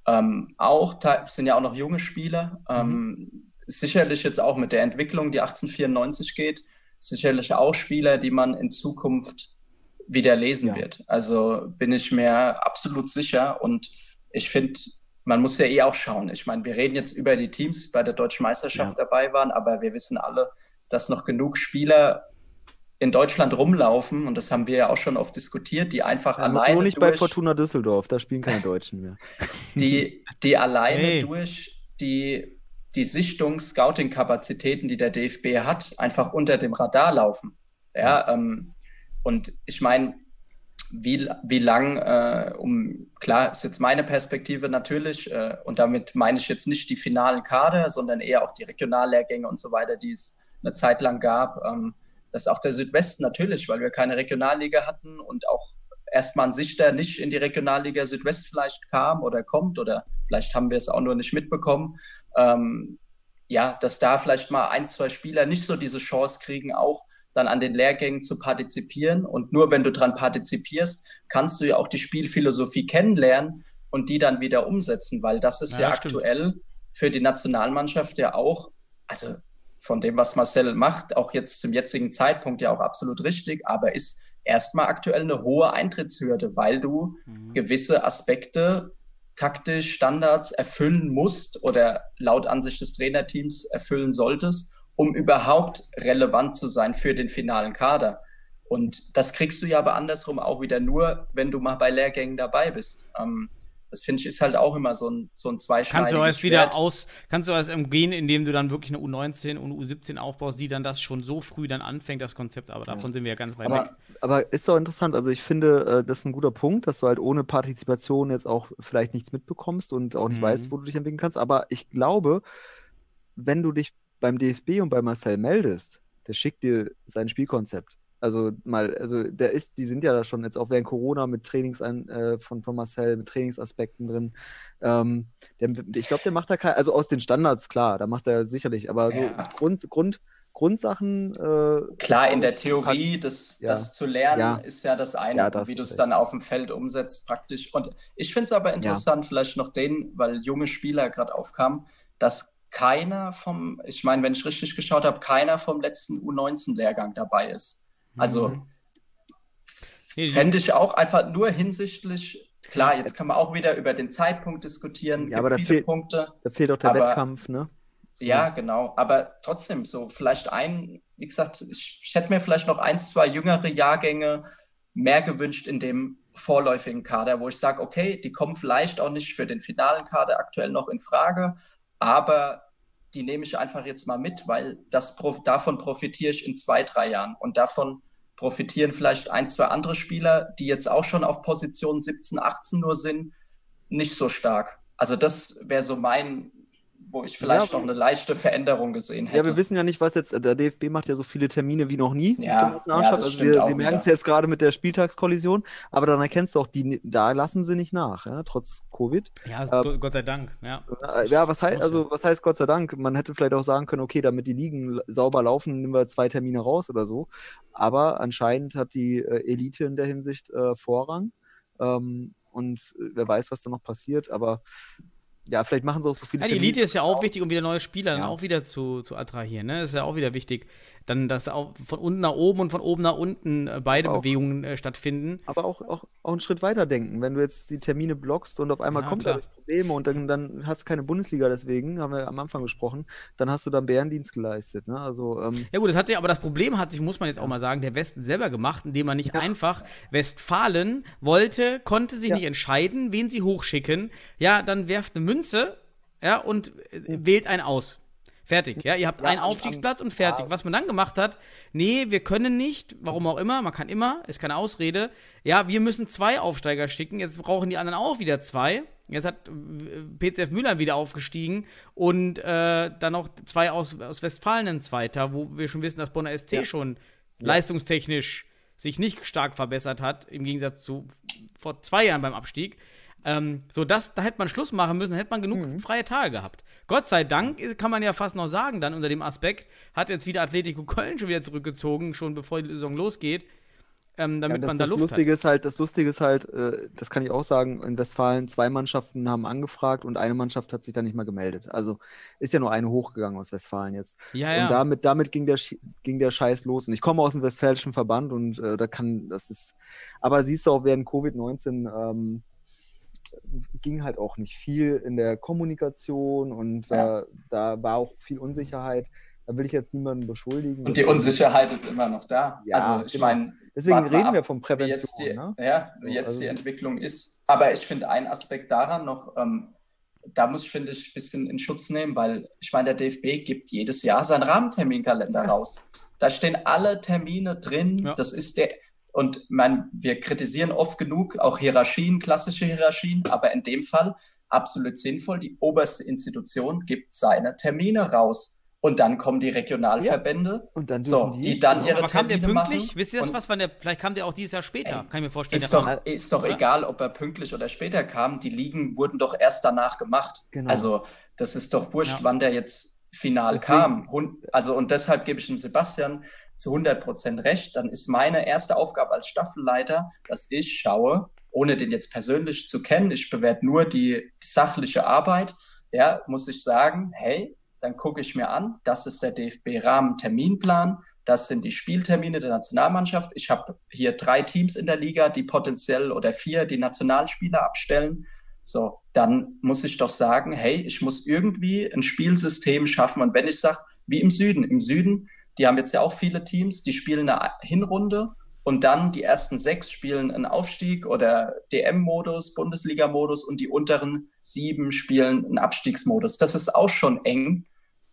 [SPEAKER 6] ähm, auch, sind ja auch noch junge Spieler. Ähm, sicherlich jetzt auch mit der Entwicklung, die 1894 geht, sicherlich auch Spieler, die man in Zukunft wieder lesen
[SPEAKER 5] Ja.
[SPEAKER 6] wird. Also bin ich mir absolut sicher. Und ich finde, man muss ja eh auch schauen. Ich meine, wir reden jetzt über die Teams, die bei der deutschen Meisterschaft dabei waren, aber wir wissen alle, dass noch genug Spieler in Deutschland rumlaufen, und das haben wir ja auch schon oft diskutiert, die einfach
[SPEAKER 5] Ja,
[SPEAKER 6] alleine
[SPEAKER 5] nur nicht bei
[SPEAKER 6] durch,
[SPEAKER 5] Fortuna Düsseldorf, da spielen keine Deutschen mehr.
[SPEAKER 6] die, die alleine
[SPEAKER 4] Hey.
[SPEAKER 6] durch die, die Sichtungs-Scouting-Kapazitäten, die der DFB hat, einfach unter dem Radar laufen. Ja, ähm, und ich meine, wie, wie lang, äh, um, klar, ist jetzt meine Perspektive natürlich, äh, und damit meine ich jetzt nicht die finalen Kader, sondern eher auch die Regionallehrgänge und so weiter, die es eine Zeit lang gab. Ähm, dass auch der Südwesten natürlich, weil wir keine Regionalliga hatten und auch erstmal ein Sichter nicht in die Regionalliga Südwest vielleicht kam oder kommt oder vielleicht haben wir es auch nur nicht mitbekommen. Ähm, ja, dass da vielleicht mal ein, zwei Spieler nicht so diese Chance kriegen, auch dann an den Lehrgängen zu partizipieren. Und nur wenn du dran partizipierst, kannst du ja auch die Spielphilosophie kennenlernen und die dann wieder umsetzen, weil das ist
[SPEAKER 4] Ja,
[SPEAKER 6] ja, aktuell für die Nationalmannschaft ja auch, also von dem, was Marcel macht, auch jetzt zum jetzigen Zeitpunkt ja auch absolut richtig, aber ist erstmal aktuell eine hohe Eintrittshürde, weil du gewisse Aspekte taktisch, Standards erfüllen musst oder laut Ansicht des Trainerteams erfüllen solltest, um überhaupt relevant zu sein für den finalen Kader. Und das kriegst du ja aber andersrum auch wieder nur, wenn du mal bei Lehrgängen dabei bist. Ähm, das finde ich ist halt auch immer so ein, so ein zweischneidiges
[SPEAKER 4] Kannst du alles wieder
[SPEAKER 6] Schwert.
[SPEAKER 4] aus, kannst du alles umgehen, indem du dann wirklich eine U19 und eine U17 aufbaust, die dann das schon so früh dann anfängt, das Konzept, aber davon sind wir ja ganz weit weg.
[SPEAKER 6] Aber
[SPEAKER 5] Aber ist doch interessant. Also ich finde, äh, das ist ein guter Punkt, dass du halt ohne Partizipation jetzt auch vielleicht nichts mitbekommst und auch nicht
[SPEAKER 4] Mhm.
[SPEAKER 5] weißt, wo du dich entwickeln kannst. Aber ich glaube, wenn du dich beim DFB und bei Marcel meldest, der schickt dir sein Spielkonzept. Also mal, also der ist, die sind ja da schon jetzt auch während Corona mit Trainings äh, von, von Marcel, mit Trainingsaspekten drin. Ähm, der, ich glaube, der macht da kein, also aus den Standards, klar, da macht er sicherlich, aber so
[SPEAKER 6] Ja.
[SPEAKER 5] Grund, Grund, Grundsachen. Äh,
[SPEAKER 6] Klar, in der Theorie, das,
[SPEAKER 5] Ja.
[SPEAKER 6] das zu lernen,
[SPEAKER 5] Ja.
[SPEAKER 6] ist ja das eine,
[SPEAKER 5] Ja, das
[SPEAKER 6] wie du es dann auf dem Feld umsetzt praktisch. Und ich finde es aber interessant, vielleicht noch den, weil junge Spieler gerade aufkamen, dass keiner vom, ich meine, wenn ich richtig geschaut habe, keiner vom letzten U19-Lehrgang dabei ist. Also
[SPEAKER 4] Mhm.
[SPEAKER 6] Fände ich auch einfach nur hinsichtlich, klar, jetzt kann man auch wieder über den Zeitpunkt diskutieren,
[SPEAKER 5] Ja, aber da
[SPEAKER 6] viele
[SPEAKER 5] fehlt-
[SPEAKER 6] Punkte.
[SPEAKER 5] Da fehlt auch der
[SPEAKER 6] Aber-
[SPEAKER 5] Wettkampf, ne? So.
[SPEAKER 6] Ja, genau. Aber trotzdem, so vielleicht ein, wie gesagt, ich, ich hätte mir vielleicht noch eins, zwei jüngere Jahrgänge mehr gewünscht in dem vorläufigen Kader, wo ich sage, okay, die kommen vielleicht auch nicht für den finalen Kader aktuell noch in Frage, aber die nehme ich einfach jetzt mal mit, weil das, prof- davon profitiere ich in zwei, drei Jahren. Und davon profitieren vielleicht ein, zwei andere Spieler, die jetzt auch schon auf Position 17, 18 nur sind, nicht so stark. Also das wäre so mein, wo ich vielleicht
[SPEAKER 5] Ja,
[SPEAKER 6] noch eine leichte Veränderung gesehen hätte.
[SPEAKER 5] Ja, wir wissen ja nicht, was jetzt, der DFB macht ja so viele Termine wie noch nie mit
[SPEAKER 6] Ja,
[SPEAKER 5] der Nationalmannschaft.
[SPEAKER 6] ja, das
[SPEAKER 5] also
[SPEAKER 6] stimmt
[SPEAKER 5] wir,
[SPEAKER 6] auch
[SPEAKER 5] wir merken es jetzt gerade mit der Spieltagskollision, aber dann erkennst du auch, die, da lassen sie nicht nach, ja, trotz Covid.
[SPEAKER 4] Ja,
[SPEAKER 5] äh,
[SPEAKER 4] Gott sei Dank, ja.
[SPEAKER 5] Äh, Ja, was heißt, also, was heißt Gott sei Dank? Man hätte vielleicht auch sagen können, okay, damit die Ligen sauber laufen, nehmen wir zwei Termine raus oder so. Aber anscheinend hat die äh, Elite in der Hinsicht äh, Vorrang. Ähm, und äh, wer weiß, was da noch passiert, aber ja, vielleicht machen sie auch so viele
[SPEAKER 4] Ja, die
[SPEAKER 5] Termine.
[SPEAKER 4] Elite ist ja auch wichtig, um wieder neue Spieler dann
[SPEAKER 5] Ja.
[SPEAKER 4] auch wieder zu, zu attrahieren. Ne? Das ist ja auch wieder wichtig, dann, dass auch von unten nach oben und von oben nach unten äh, beide
[SPEAKER 5] auch-
[SPEAKER 4] Bewegungen äh, stattfinden.
[SPEAKER 5] aber auch, auch, auch einen Schritt weiter denken. Wenn du jetzt die Termine blockst und auf einmal
[SPEAKER 4] Ja,
[SPEAKER 5] kommt
[SPEAKER 4] klar.
[SPEAKER 5] dadurch Probleme und dann, dann hast du keine Bundesliga deswegen, haben wir am Anfang gesprochen, dann hast du dann Bärendienst geleistet. Ne? Also, ähm,
[SPEAKER 4] Ja gut, das hat sich, aber das Problem hat sich, muss man jetzt auch mal sagen, der Westen selber gemacht, indem man nicht einfach Westfalen wollte, konnte sich
[SPEAKER 5] Ja.
[SPEAKER 4] nicht entscheiden, wen sie hochschicken. Ja, dann werft eine Münze, ja, und äh, wählt einen aus. Fertig, ja. Ihr habt
[SPEAKER 5] Ja,
[SPEAKER 4] einen Aufstiegsplatz und fertig.
[SPEAKER 5] ja.
[SPEAKER 4] Was man dann gemacht hat, nee, wir können nicht, warum auch immer, man kann immer, ist keine Ausrede. Ja, wir müssen zwei Aufsteiger schicken, jetzt brauchen die anderen auch wieder zwei. Jetzt hat äh, PCF Mülheim wieder aufgestiegen und äh, dann noch zwei aus, aus Westfalen ein Zweiter, wo wir schon wissen, dass Bonner SC
[SPEAKER 5] Ja.
[SPEAKER 4] schon leistungstechnisch sich nicht stark verbessert hat, im Gegensatz zu vor zwei Jahren beim Abstieg. Ähm, so, das, da hätte man Schluss machen müssen, dann hätte man genug
[SPEAKER 5] Mhm.
[SPEAKER 4] freie Tage gehabt. Gott sei Dank kann man ja fast noch sagen, dann unter dem Aspekt, hat jetzt wieder Atletico Köln schon wieder zurückgezogen, schon bevor die Saison losgeht, ähm, damit
[SPEAKER 5] Ja, das,
[SPEAKER 4] man da
[SPEAKER 5] das
[SPEAKER 4] Luft
[SPEAKER 5] Lustige
[SPEAKER 4] hat.
[SPEAKER 5] ist halt, das Lustige ist halt, äh, das kann ich auch sagen, in Westfalen zwei Mannschaften haben angefragt und eine Mannschaft hat sich da nicht mal gemeldet. Also ist ja nur eine hochgegangen aus Westfalen jetzt.
[SPEAKER 4] Ja, ja.
[SPEAKER 5] Und damit, damit ging der, ging der Scheiß los. Und ich komme aus dem westfälischen Verband und äh, da kann, das ist, aber siehst du auch während Covid-19 ähm, ging halt auch nicht viel in der Kommunikation und
[SPEAKER 6] Ja.
[SPEAKER 5] äh, da war auch viel Unsicherheit. Da will ich jetzt niemanden beschuldigen.
[SPEAKER 6] Und die Unsicherheit ist immer noch da.
[SPEAKER 5] Ja,
[SPEAKER 6] also ich
[SPEAKER 5] genau.
[SPEAKER 6] meine,
[SPEAKER 5] Deswegen reden
[SPEAKER 6] ab,
[SPEAKER 5] wir von Prävention.
[SPEAKER 6] jetzt die,
[SPEAKER 5] ne?
[SPEAKER 6] ja,
[SPEAKER 5] So,
[SPEAKER 6] jetzt
[SPEAKER 5] also-
[SPEAKER 6] die Entwicklung ist. Aber ich finde einen Aspekt daran noch, ähm, da muss ich, finde ich, ein bisschen in Schutz nehmen, weil ich meine, der DFB gibt jedes Jahr seinen Rahmenterminkalender raus. Da stehen alle Termine drin.
[SPEAKER 4] Ja.
[SPEAKER 6] Das ist der. Und man, wir kritisieren oft genug auch Hierarchien, klassische Hierarchien, aber in dem Fall absolut sinnvoll. Die oberste Institution gibt seine Termine raus. Und dann kommen die Regionalverbände,
[SPEAKER 5] Und dann
[SPEAKER 6] so,
[SPEAKER 5] dürfen
[SPEAKER 6] die dann ihre
[SPEAKER 4] Aber kam der
[SPEAKER 6] Termine
[SPEAKER 4] pünktlich?
[SPEAKER 6] machen
[SPEAKER 4] Wisst ihr das
[SPEAKER 6] und-
[SPEAKER 4] was? Wann der, vielleicht kam der auch dieses Jahr später,
[SPEAKER 6] Ey,
[SPEAKER 4] kann ich mir vorstellen.
[SPEAKER 6] Ist
[SPEAKER 4] der
[SPEAKER 6] doch, ist doch
[SPEAKER 4] oder?
[SPEAKER 6] egal, ob er pünktlich oder später kam. Die Ligen wurden doch erst danach gemacht.
[SPEAKER 5] Genau.
[SPEAKER 6] Also, das ist doch wurscht,
[SPEAKER 4] Ja.
[SPEAKER 6] wann der jetzt final
[SPEAKER 5] Deswegen-
[SPEAKER 6] kam. Hun- Also, und deshalb gebe ich dem Sebastian zu 100 Prozent recht. Dann ist meine erste Aufgabe als Staffelleiter, dass ich schaue, ohne den jetzt persönlich zu kennen, ich bewerte nur die, die sachliche Arbeit, ja, muss ich sagen, hey, dann gucke ich mir an, das ist der DFB-Rahmenterminplan, das sind die Spieltermine der Nationalmannschaft. Ich habe hier drei Teams in der Liga, die potenziell oder vier die Nationalspieler abstellen. So, dann muss ich doch sagen, hey, ich muss irgendwie ein Spielsystem schaffen. Und wenn ich sage, wie im Süden, im Süden, die haben jetzt ja auch viele Teams, die spielen eine Hinrunde und dann die ersten sechs spielen einen Aufstieg oder DM-Modus, Bundesliga-Modus und die unteren sieben spielen einen Abstiegsmodus. Das ist auch schon eng.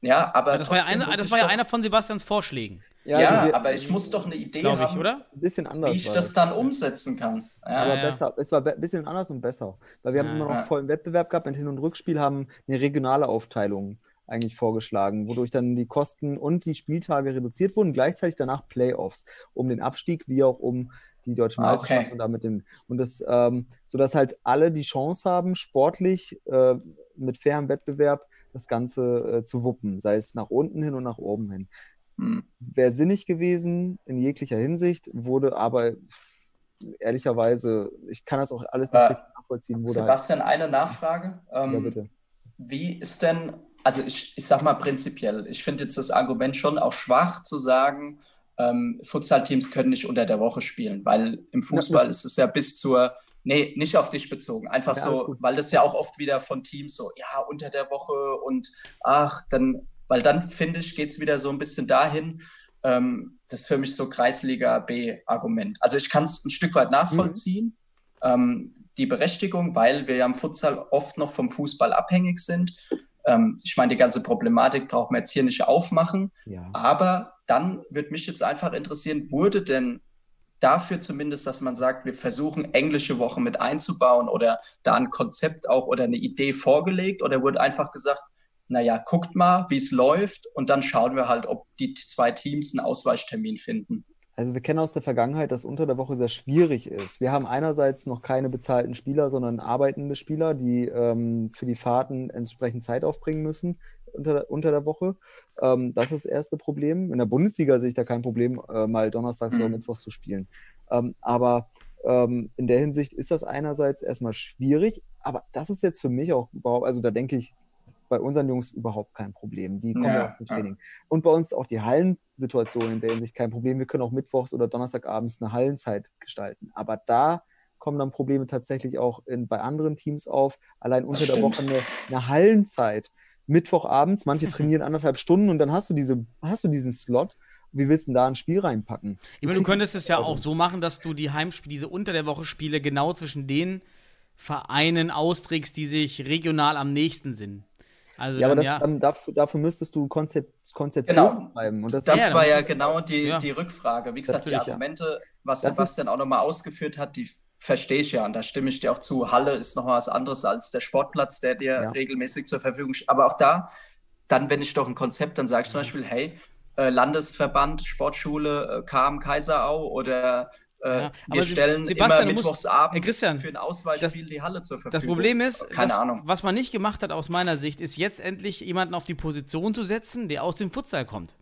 [SPEAKER 6] Ja, aber
[SPEAKER 4] Ja, das war ja, eine, das war ja einer von Sebastians Vorschlägen,
[SPEAKER 5] Ja,
[SPEAKER 6] Ja,
[SPEAKER 5] also wir-
[SPEAKER 6] aber ich muss doch eine Idee
[SPEAKER 4] ich,
[SPEAKER 6] haben,
[SPEAKER 4] oder?
[SPEAKER 5] ein bisschen anders.
[SPEAKER 6] wie ich das dann umsetzen kann. Ja,
[SPEAKER 5] Aber
[SPEAKER 4] Ja, ja.
[SPEAKER 5] besser. Es war ein bisschen anders und besser. Weil wir haben immer noch
[SPEAKER 6] ja.
[SPEAKER 5] vollen Wettbewerb gehabt. Mit Hin- und Rückspiel haben eine regionale Aufteilung eigentlich vorgeschlagen, wodurch dann die Kosten und die Spieltage reduziert wurden. Gleichzeitig danach Playoffs, um den Abstieg wie auch um die deutsche
[SPEAKER 6] Ah,
[SPEAKER 5] Meisterschaft
[SPEAKER 6] okay.
[SPEAKER 5] und damit den und das, ähm, sodass halt alle die Chance haben, sportlich äh, mit fairem Wettbewerb das Ganze äh, zu wuppen, sei es nach unten hin und nach oben hin.
[SPEAKER 6] Hm.
[SPEAKER 5] Wäre sinnig gewesen in jeglicher Hinsicht, wurde aber ehrlicherweise, ich kann das auch alles nicht
[SPEAKER 6] Äh,
[SPEAKER 5] richtig nachvollziehen, halt.
[SPEAKER 6] Sebastian, eine Nachfrage. Ähm,
[SPEAKER 5] Ja, bitte.
[SPEAKER 6] Wie ist denn, also ich, ich sag mal prinzipiell, ich finde jetzt das Argument schon auch schwach zu sagen, ähm, Futsal-Teams können nicht unter der Woche spielen, weil im Fußball ist es ja bis zur, nee, nicht auf dich bezogen, einfach
[SPEAKER 5] Ja,
[SPEAKER 6] so, weil das ja auch oft wieder von Teams so, ja, unter der Woche und ach, dann, weil dann finde ich, geht es wieder so ein bisschen dahin, ähm, das ist für mich so Kreisliga B-Argument. Also ich kann es ein Stück weit nachvollziehen, ähm, die Berechtigung, weil wir ja im Futsal oft noch vom Fußball abhängig sind. Ähm, ich meine, die ganze Problematik braucht man jetzt hier nicht aufmachen.
[SPEAKER 5] Ja.
[SPEAKER 6] Aber dann würde mich jetzt einfach interessieren, wurde denn dafür zumindest, dass man sagt, wir versuchen englische Woche mit einzubauen oder da ein Konzept auch oder eine Idee vorgelegt oder wurde einfach gesagt, naja, guckt mal, wie es läuft und dann schauen wir halt, ob die zwei Teams einen Ausweichtermin finden.
[SPEAKER 5] Also wir kennen aus der Vergangenheit, dass unter der Woche sehr schwierig ist. Wir haben einerseits noch keine bezahlten Spieler, sondern arbeitende Spieler, die ähm, für die Fahrten entsprechend Zeit aufbringen müssen unter, unter der Woche. Ähm, das ist das erste Problem. In der Bundesliga sehe ich da kein Problem, äh, mal donnerstags oder
[SPEAKER 6] Mhm.
[SPEAKER 5] mittwochs zu spielen. Ähm, aber ähm, in der Hinsicht ist das einerseits erstmal schwierig, aber das ist jetzt für mich auch überhaupt, also da denke ich, bei unseren Jungs überhaupt kein Problem. Die kommen ja,
[SPEAKER 6] Ja,
[SPEAKER 5] auch zum
[SPEAKER 6] ja.
[SPEAKER 5] Training. Und bei uns auch die Hallensituation in der Hinsicht kein Problem. Wir können auch mittwochs oder donnerstagabends eine Hallenzeit gestalten. Aber da kommen dann Probleme tatsächlich auch in, bei anderen Teams auf. Allein unter der. Woche eine, eine Hallenzeit. Mittwochabends, manche trainieren anderthalb Stunden und dann hast du, diese, hast du diesen Slot. Wie willst du denn da ein Spiel reinpacken?
[SPEAKER 4] Ich meine, du könntest es ja auch so machen, dass du die Heimspiele, diese unter der Woche Spiele genau zwischen den Vereinen austrägst, die sich regional am nächsten sind. Also
[SPEAKER 5] Ja, aber
[SPEAKER 4] dann,
[SPEAKER 5] das,
[SPEAKER 4] ja.
[SPEAKER 5] dann dafür, dafür müsstest du Konzep Konzeption
[SPEAKER 6] Genau.
[SPEAKER 5] schreiben. Und das,
[SPEAKER 6] Das
[SPEAKER 4] Ja,
[SPEAKER 6] war ja genau die,
[SPEAKER 4] Ja.
[SPEAKER 6] die Rückfrage. Wie gesagt, die. Argumente, was
[SPEAKER 5] Das ist-
[SPEAKER 6] Sebastian auch nochmal ausgeführt hat, die verstehe ich ja. Und da stimme ich dir auch zu. Halle ist nochmal was anderes als der Sportplatz, der dir
[SPEAKER 5] Ja.
[SPEAKER 6] regelmäßig zur Verfügung steht. Aber auch da, dann, wenn ich doch ein Konzept, dann sage ich zum Beispiel, hey, äh, Landesverband, Sportschule, äh, KM Kaiserau oder
[SPEAKER 4] Ja,
[SPEAKER 6] wir stellen
[SPEAKER 4] Sebastian,
[SPEAKER 6] immer
[SPEAKER 4] musst-
[SPEAKER 6] mittwochsabends
[SPEAKER 4] Christian,
[SPEAKER 6] für ein Ausweichspiel die Halle zur Verfügung.
[SPEAKER 4] Das Problem ist,
[SPEAKER 6] keine
[SPEAKER 4] was,
[SPEAKER 6] Ahnung.
[SPEAKER 4] was man nicht gemacht hat aus meiner Sicht, ist jetzt endlich jemanden auf die Position zu setzen, der aus dem Futsal kommt.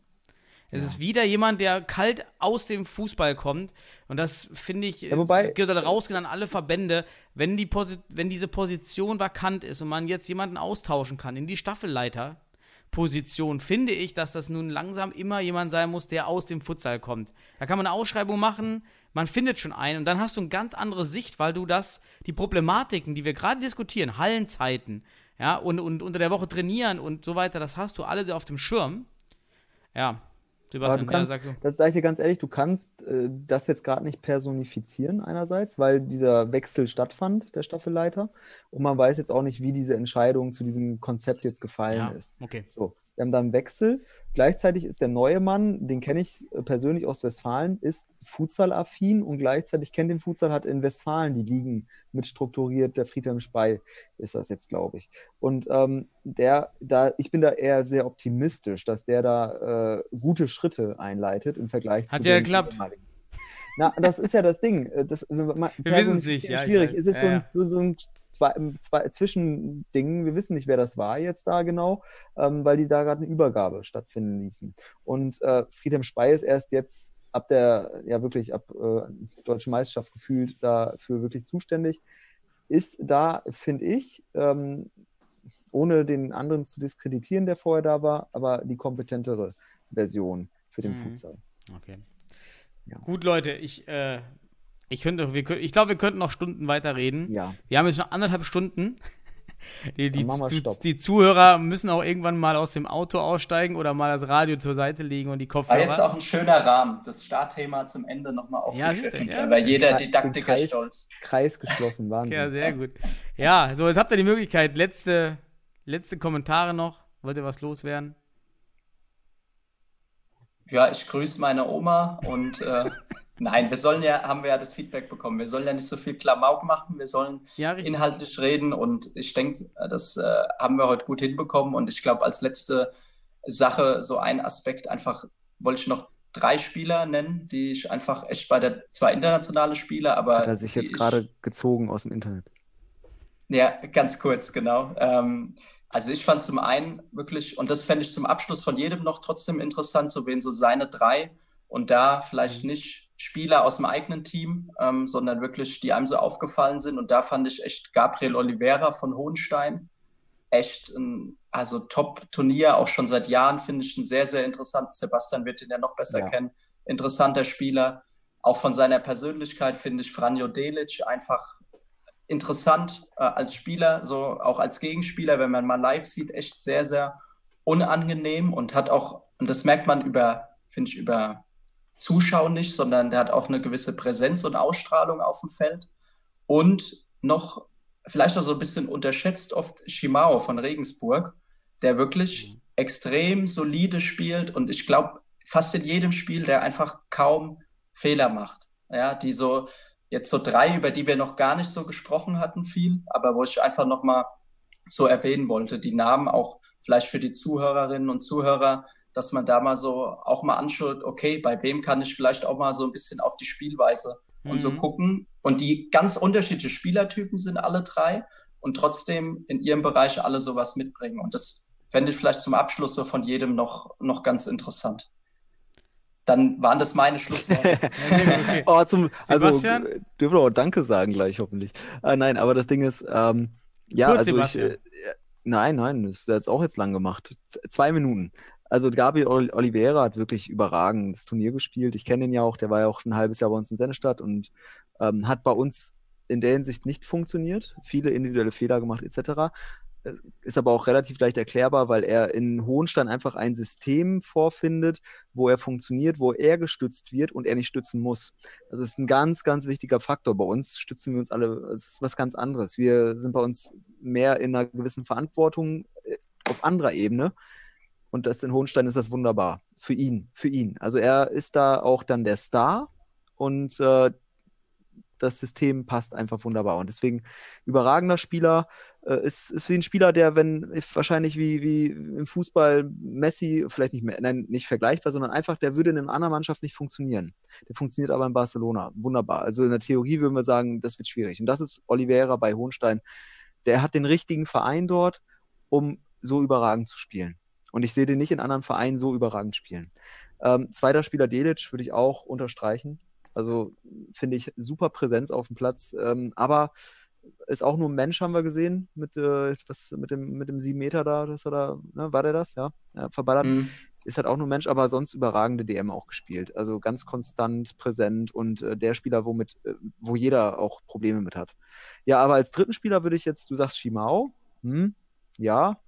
[SPEAKER 4] Es ist wieder jemand, der kalt aus dem Fußball kommt. Und das finde ich,
[SPEAKER 5] Ja, wobei-
[SPEAKER 4] es gehört rausgehen an alle Verbände, wenn, die Posi wenn diese Position vakant ist und man jetzt jemanden austauschen kann in die Staffelleiter-Position, finde ich, dass das nun langsam immer jemand sein muss, der aus dem Futsal kommt. Da kann man eine Ausschreibung machen, man findet schon einen und dann hast du eine ganz andere Sicht, weil du das, die Problematiken, die wir gerade diskutieren, Hallenzeiten, ja, und, und unter der Woche trainieren und so weiter, das hast du alle auf dem Schirm. Ja, Sebastian,
[SPEAKER 5] du
[SPEAKER 4] ja,
[SPEAKER 5] kannst,
[SPEAKER 4] sag du.
[SPEAKER 5] das sage ich dir ganz ehrlich, du kannst äh, das jetzt gerade nicht personifizieren einerseits, weil dieser Wechsel stattfand, der Staffelleiter. Und man weiß jetzt auch nicht, wie diese Entscheidung zu diesem Konzept jetzt gefallen
[SPEAKER 4] Ja,
[SPEAKER 5] ist.
[SPEAKER 4] okay.
[SPEAKER 5] So, wir haben da einen Wechsel. Gleichzeitig ist der neue Mann, den kenne ich äh, persönlich aus Westfalen, ist Futsal-affin und gleichzeitig kennt den Futsal, hat in Westfalen die Ligen mit strukturiert. Der Friedhelm Spey ist das jetzt, glaube ich. Und ähm, der, da, ich bin da eher sehr optimistisch, dass der da äh, gute Schritte einleitet im Vergleich
[SPEAKER 4] Hat
[SPEAKER 5] zu
[SPEAKER 4] ja
[SPEAKER 5] den
[SPEAKER 4] geklappt.
[SPEAKER 5] Na, das ist ja das Ding. Äh, Das, wir
[SPEAKER 4] wissen es nicht, ja,
[SPEAKER 5] Schwierig.
[SPEAKER 4] weiß.
[SPEAKER 5] Es ist
[SPEAKER 4] Ja,
[SPEAKER 5] so, ein,
[SPEAKER 4] ja.
[SPEAKER 5] so, so ein zwei, zwei Zwischending. Wir wissen nicht, wer das war jetzt da genau, ähm, weil die da gerade eine Übergabe stattfinden ließen. Und äh, Friedhelm Spey ist erst jetzt ab der, ja wirklich ab äh, deutschen Meisterschaft gefühlt dafür wirklich zuständig. Ist da, finde ich, ähm, ohne den anderen zu diskreditieren, der vorher da war, aber die kompetentere Version für den
[SPEAKER 4] Mhm.
[SPEAKER 5] Futsal.
[SPEAKER 4] Okay.
[SPEAKER 5] Ja.
[SPEAKER 4] Gut, Leute, ich, äh, ich, könnte, wir, kö- ich glaube, wir könnten noch Stunden weiter reden.
[SPEAKER 5] Ja.
[SPEAKER 4] Wir haben jetzt noch anderthalb Stunden. Die, die, die Zuhörer müssen auch irgendwann mal aus dem Auto aussteigen oder mal das Radio zur Seite legen und die
[SPEAKER 6] War
[SPEAKER 4] Kopfhörer.
[SPEAKER 6] jetzt auch ein schöner Rahmen, das Startthema zum Ende nochmal
[SPEAKER 4] Ja,
[SPEAKER 6] aufgegriffen.
[SPEAKER 4] ja,
[SPEAKER 6] war jeder Didaktiker
[SPEAKER 5] Kreis-
[SPEAKER 6] stolz.
[SPEAKER 5] Kreis geschlossen, Wahnsinn.
[SPEAKER 4] Ja, sehr gut. Ja, so, jetzt habt ihr die Möglichkeit. Letzte, letzte Kommentare noch. Wollt ihr was loswerden?
[SPEAKER 6] Ja, ich grüße meine Oma und äh, nein, wir sollen ja, haben wir ja das Feedback bekommen, wir sollen ja nicht so viel Klamauk machen, wir sollen
[SPEAKER 4] Ja,
[SPEAKER 6] inhaltlich reden. Und ich denke, das äh, haben wir heute gut hinbekommen. Und ich glaube, als letzte Sache, so ein Aspekt, einfach wollte ich noch drei Spieler nennen, die ich einfach echt bei der, zwar internationale Spieler, aber
[SPEAKER 5] Hat er sich jetzt gerade gezogen aus dem Internet.
[SPEAKER 6] Ja, ganz kurz, genau. Ähm, also ich fand zum einen wirklich, und das fände ich zum Abschluss von jedem noch trotzdem interessant, so wen so seine drei und da vielleicht nicht Spieler aus dem eigenen Team, ähm, sondern wirklich, die einem so aufgefallen sind. Und da fand ich echt Gabriel Oliveira von Hohenstein echt ein, also Top-Turnier, auch schon seit Jahren finde ich ein sehr, sehr interessant. Sebastian wird ihn ja noch besser
[SPEAKER 5] Ja.
[SPEAKER 6] kennen. Interessanter Spieler. Auch von seiner Persönlichkeit finde ich Franjo Delic einfach interessant äh, als Spieler, so auch als Gegenspieler, wenn man mal live sieht, echt sehr, sehr unangenehm und hat auch, und das merkt man über, finde ich, über Zuschauen nicht, sondern der hat auch eine gewisse Präsenz und Ausstrahlung auf dem Feld. Und noch vielleicht auch so ein bisschen unterschätzt oft Shimao von Regensburg, der wirklich extrem solide spielt und ich glaube, fast in jedem Spiel, der einfach kaum Fehler macht. Ja, die so, jetzt so drei, über die wir noch gar nicht so gesprochen hatten, viel, aber wo ich einfach nochmal so erwähnen wollte, die Namen auch vielleicht für die Zuhörerinnen und Zuhörer, dass man da mal so auch mal anschaut, okay, bei wem kann ich vielleicht auch mal so ein bisschen auf die Spielweise und so
[SPEAKER 4] Mhm.
[SPEAKER 6] gucken. Und die ganz unterschiedliche Spielertypen sind alle drei und trotzdem in ihrem Bereich alle sowas mitbringen. Und das fände ich vielleicht zum Abschluss so von jedem noch, noch ganz interessant. Dann waren das meine Schlussworte.
[SPEAKER 4] Gut, okay.
[SPEAKER 5] Oh, zum, also,
[SPEAKER 4] Sebastian?
[SPEAKER 5] äh, dürfen wir auch Danke sagen gleich, hoffentlich. Äh, nein, aber das Ding ist, ähm, ja,
[SPEAKER 4] Kurz,
[SPEAKER 5] also ich,
[SPEAKER 4] Sebastian.
[SPEAKER 5] äh, nein, nein, das ist jetzt auch jetzt lang gemacht. Z zwei Minuten. Also Gabriel Ol- Oliveira hat wirklich überragend das Turnier gespielt. Ich kenne ihn ja auch, der war ja auch ein halbes Jahr bei uns in Sennestadt und ähm, hat bei uns in der Hinsicht nicht funktioniert. Viele individuelle Fehler gemacht etc. Äh, Ist aber auch relativ leicht erklärbar, weil er in Hohenstein einfach ein System vorfindet, wo er funktioniert, wo er gestützt wird und er nicht stützen muss. Das ist ein ganz, ganz wichtiger Faktor. Bei uns stützen wir uns alle, es ist was ganz anderes. Wir sind bei uns mehr in einer gewissen Verantwortung äh, auf anderer Ebene. Und das in Hohenstein ist das wunderbar. Für ihn, für ihn. Also er ist da auch dann der Star und äh, das System passt einfach wunderbar. Und deswegen überragender Spieler. Äh, ist, ist wie ein Spieler, der, wenn wahrscheinlich wie, wie im Fußball Messi, vielleicht nicht mehr, nein, nicht vergleichbar, sondern einfach, der würde in einer anderen Mannschaft nicht funktionieren. Der funktioniert aber in Barcelona. Wunderbar. Also in der Theorie würden wir sagen, das wird schwierig. Und das ist Oliveira bei Hohenstein. Der hat den richtigen Verein dort, um so überragend zu spielen. Und ich sehe den nicht in anderen Vereinen so überragend spielen. Ähm, zweiter Spieler Delic würde ich auch unterstreichen. Also finde ich super Präsenz auf dem Platz. Ähm, aber ist auch nur ein Mensch, haben wir gesehen, mit, äh, was, mit, dem, mit dem 7 Meter da, dass er da, ne, war der das, ja, ja verballert. Mhm. Ist halt auch nur ein Mensch, aber sonst überragende DM auch gespielt. Also ganz konstant präsent und äh, der Spieler, womit, äh, wo jeder auch Probleme mit hat. Ja, aber als dritten Spieler würde ich jetzt, du sagst Shimao, hm, ja.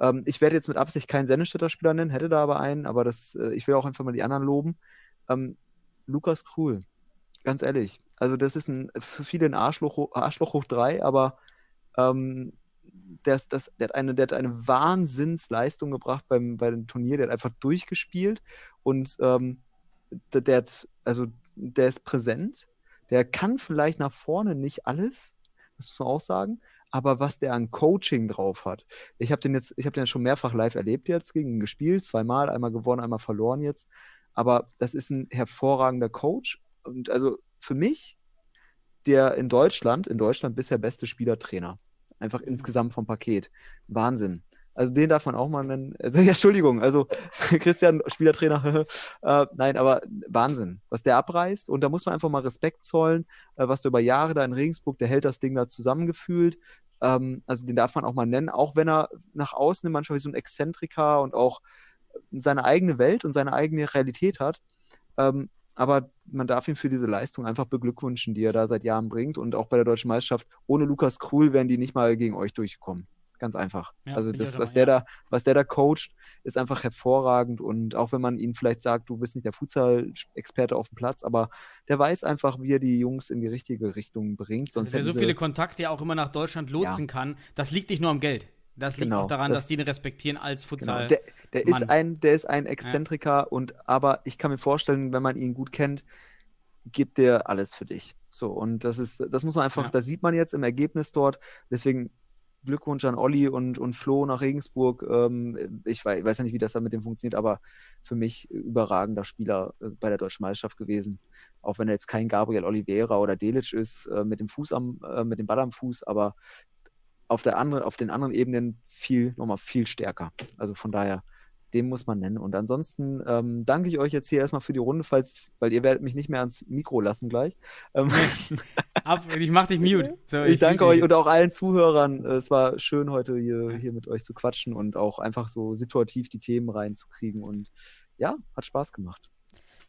[SPEAKER 5] Ähm, ich werde jetzt mit Absicht keinen Sennestädter Spieler nennen, hätte da aber einen, aber das, äh, ich will auch einfach mal die anderen loben. Ähm, Lukas Krul, Ganz ehrlich. Also, das ist ein, für viele ein Arschloch, Arschloch hoch drei, aber ähm, der, ist, das, der, hat eine, der hat eine Wahnsinnsleistung gebracht beim, bei dem Turnier. Der hat einfach durchgespielt und ähm, der, der, hat, also, der ist präsent. Der kann vielleicht nach vorne nicht alles, das muss man auch sagen, aber was der an Coaching drauf hat. Ich habe den jetzt, ich habe den schon mehrfach live erlebt jetzt, gegen ihn gespielt, zweimal, einmal gewonnen, einmal verloren jetzt. Aber das ist ein hervorragender Coach und also für mich der in Deutschland, in Deutschland bisher beste Spielertrainer. Einfach mhm. insgesamt vom Paket. Wahnsinn. Also den darf man auch mal nennen. Also, Entschuldigung, also Christian, Spielertrainer, äh, nein, aber Wahnsinn, was der abreißt. Und da muss man einfach mal Respekt zollen, äh, was du über Jahre da in Regensburg, der hält das Ding da zusammengefühlt. Ähm, also den darf man auch mal nennen, auch wenn er nach außen manchmal wie so ein Exzentriker und auch seine eigene Welt und seine eigene Realität hat. Ähm, aber man darf ihn für diese Leistung einfach beglückwünschen, die er da seit Jahren bringt. Und auch bei der deutschen Meisterschaft, ohne Lukas Krul wären die nicht mal gegen euch durchgekommen. Ganz einfach. Ja, also das, was der da, was der da coacht, ist einfach hervorragend. Und auch wenn man ihn vielleicht sagt, du bist nicht der Futsal-Experte auf dem Platz, aber der weiß einfach, wie er die Jungs in die richtige Richtung bringt. Sonst
[SPEAKER 4] also, der so viele Kontakte auch immer nach Deutschland lotsen ja. kann, das liegt nicht nur am Geld. Das liegt genau, auch daran, das, dass die ihn respektieren als Futsal.
[SPEAKER 5] Genau. Der, der ist ein, der ist ein Exzentriker ja. und aber ich kann mir vorstellen, wenn man ihn gut kennt, gibt der alles für dich. So und das ist, das muss man einfach, ja. das sieht man jetzt im Ergebnis dort. Deswegen Glückwunsch an Olli und, und Flo nach Regensburg. Ähm, ich, weiß, ja nicht, wie das da mit dem funktioniert, aber für mich überragender Spieler äh, bei der Deutschen Meisterschaft gewesen. Auch wenn er jetzt kein Gabriel Oliveira oder Delic ist, äh, mit dem Fuß am, äh, mit dem Ball am Fuß, aber auf, der andere, auf den anderen Ebenen viel, nochmal viel stärker. Also von daher, den muss man nennen. Und ansonsten ähm, danke ich euch jetzt hier erstmal für die Runde, falls, weil ihr werdet mich nicht mehr ans Mikro lassen gleich. Ähm,
[SPEAKER 4] Ab, ich mach dich mute.
[SPEAKER 5] So, ich, ich, danke euch und auch allen Zuhörern. Es war schön, heute hier, hier mit euch zu quatschen und auch einfach so situativ die Themen reinzukriegen. Und ja, hat Spaß gemacht.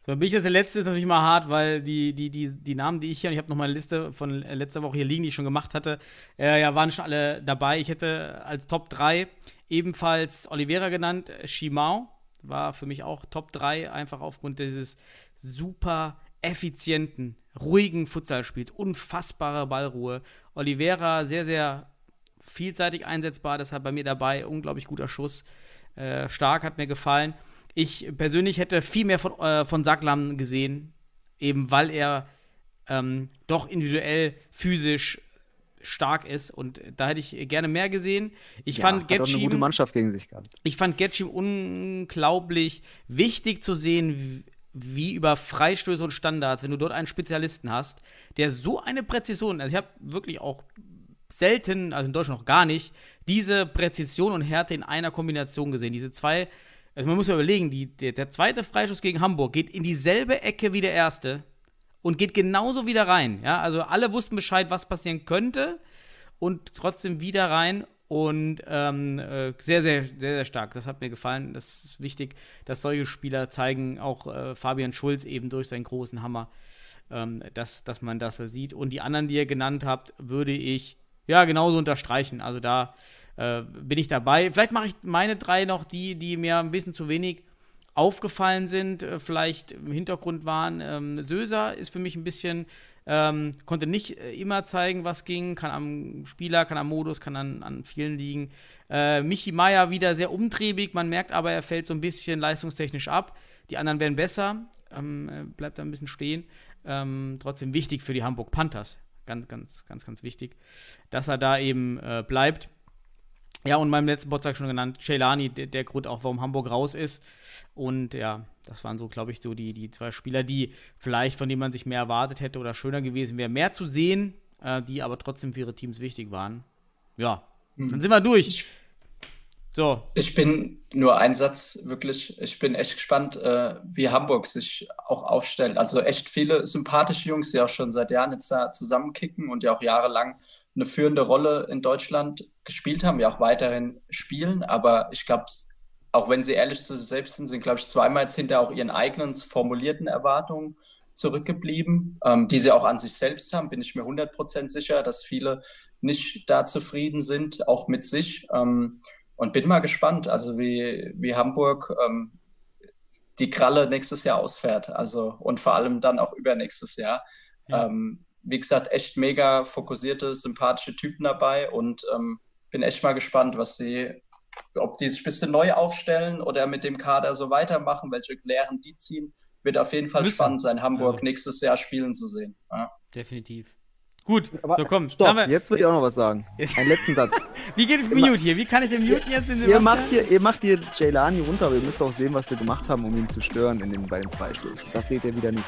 [SPEAKER 4] So, bin ich jetzt der Letzte, ist natürlich mal hart, weil die, die, die, die Namen, die ich hier, und ich habe noch mal eine Liste von letzter Woche hier liegen, die ich schon gemacht hatte, äh, ja, waren schon alle dabei. Ich hätte als Top 3 ebenfalls Oliveira genannt, Shimao war für mich auch Top 3, einfach aufgrund dieses super effizienten, ruhigen Futsalspiels, unfassbare Ballruhe. Oliveira sehr, sehr vielseitig einsetzbar, deshalb bei mir dabei, unglaublich guter Schuss, äh, stark, hat mir gefallen. Ich persönlich hätte viel mehr von, äh, von Saglam gesehen, eben weil er ähm, doch individuell physisch stark ist und da hätte ich gerne mehr gesehen. Ich
[SPEAKER 5] ja,
[SPEAKER 4] fand
[SPEAKER 5] hat Getschim, eine gute Mannschaft gegen sich gehabt.
[SPEAKER 4] Ich fand Getschim unglaublich wichtig zu sehen, wie über Freistöße und Standards, wenn du dort einen Spezialisten hast, der so eine Präzision, also ich habe wirklich auch selten, also in Deutschland noch gar nicht, diese Präzision und Härte in einer Kombination gesehen. Diese zwei also man muss ja überlegen, die, der, der zweite Freischuss gegen Hamburg geht in dieselbe Ecke wie der erste und geht genauso wieder rein. Ja, also alle wussten Bescheid, was passieren könnte und trotzdem wieder rein und ähm, äh, sehr, sehr, sehr, sehr stark. Das hat mir gefallen. Das ist wichtig, dass solche Spieler zeigen, auch äh, Fabian Schulz eben durch seinen großen Hammer, ähm, dass, dass man das sieht. Und die anderen, die ihr genannt habt, würde ich ja genauso unterstreichen. Also da äh, bin ich dabei. Vielleicht mache ich meine drei noch, die, die mir ein bisschen zu wenig aufgefallen sind, äh, vielleicht im Hintergrund waren. Ähm, Söser ist für mich ein bisschen, ähm, konnte nicht äh, immer zeigen, was ging, kann am Spieler, kann am Modus, kann an, an vielen liegen. Äh, Michi Meier wieder sehr umtriebig, man merkt aber, er fällt so ein bisschen leistungstechnisch ab. Die anderen werden besser, ähm, bleibt da ein bisschen stehen. Ähm, trotzdem wichtig für die Hamburg Panthers. Ganz, ganz, ganz, ganz wichtig, dass er da eben äh, bleibt. Ja, und meinem letzten Podcast schon genannt, Celani, der, der, Grund auch, warum Hamburg raus ist. Und ja, das waren so, glaube ich, so die, die zwei Spieler, die vielleicht, von denen man sich mehr erwartet hätte oder schöner gewesen wäre, mehr zu sehen, äh, die aber trotzdem für ihre Teams wichtig waren. Ja, hm. dann sind wir durch.
[SPEAKER 6] So. Ich bin nur ein Satz, wirklich. Ich bin echt gespannt, äh, wie Hamburg sich auch aufstellt. Also echt viele sympathische Jungs, die auch schon seit Jahren jetzt da zusammenkicken und ja auch jahrelang eine führende Rolle in Deutschland gespielt haben, ja auch weiterhin spielen. Aber ich glaube, auch wenn sie ehrlich zu sich selbst sind, sind, glaube ich, zweimal jetzt hinter auch ihren eigenen formulierten Erwartungen zurückgeblieben, ähm, die sie auch an sich selbst haben, bin ich mir 100% sicher, dass viele nicht da zufrieden sind, auch mit sich. Ähm, und bin mal gespannt, also wie, wie Hamburg ähm, die Kralle nächstes Jahr ausfährt. Also und vor allem dann auch übernächstes Jahr. Ja. Ähm, wie gesagt, echt mega fokussierte, sympathische Typen dabei und ähm, bin echt mal gespannt, was sie, ob die sich ein bisschen neu aufstellen oder mit dem Kader so weitermachen, welche Lehren die ziehen. Wird auf jeden Fall Müssen. spannend sein, Hamburg ja. nächstes Jahr spielen zu sehen. Ja.
[SPEAKER 4] Definitiv. Gut,
[SPEAKER 5] Aber so komm. Stopp, jetzt würde ich auch noch was sagen. Einen letzten Satz.
[SPEAKER 4] Wie geht Mute hier? Wie kann ich den Mute jetzt in
[SPEAKER 5] den ihr macht hier, Ihr macht hier Jailani runter, aber ihr müsst auch sehen, was wir gemacht haben, um ihn zu stören in den, bei den Freistößen. Das seht ihr wieder nicht.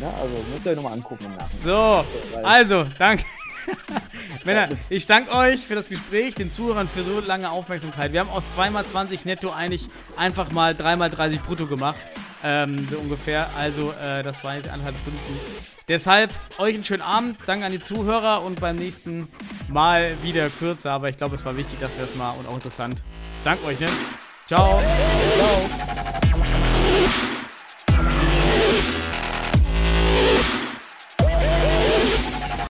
[SPEAKER 5] Ja, also müsst ihr euch nochmal angucken im
[SPEAKER 4] Nachhinein. So, also, danke. Männer, ich danke euch für das Gespräch, den Zuhörern für so lange Aufmerksamkeit. Wir haben aus 2x20 netto eigentlich einfach mal 3x30 brutto gemacht. Ähm, so ungefähr. Also, äh, das waren jetzt anderthalb Stunden. Deshalb euch einen schönen Abend. Danke an die Zuhörer und beim nächsten Mal wieder kürzer. Aber ich glaube, es war wichtig, dass wir es mal und auch interessant. Danke euch, ne? Ciao. Ciao.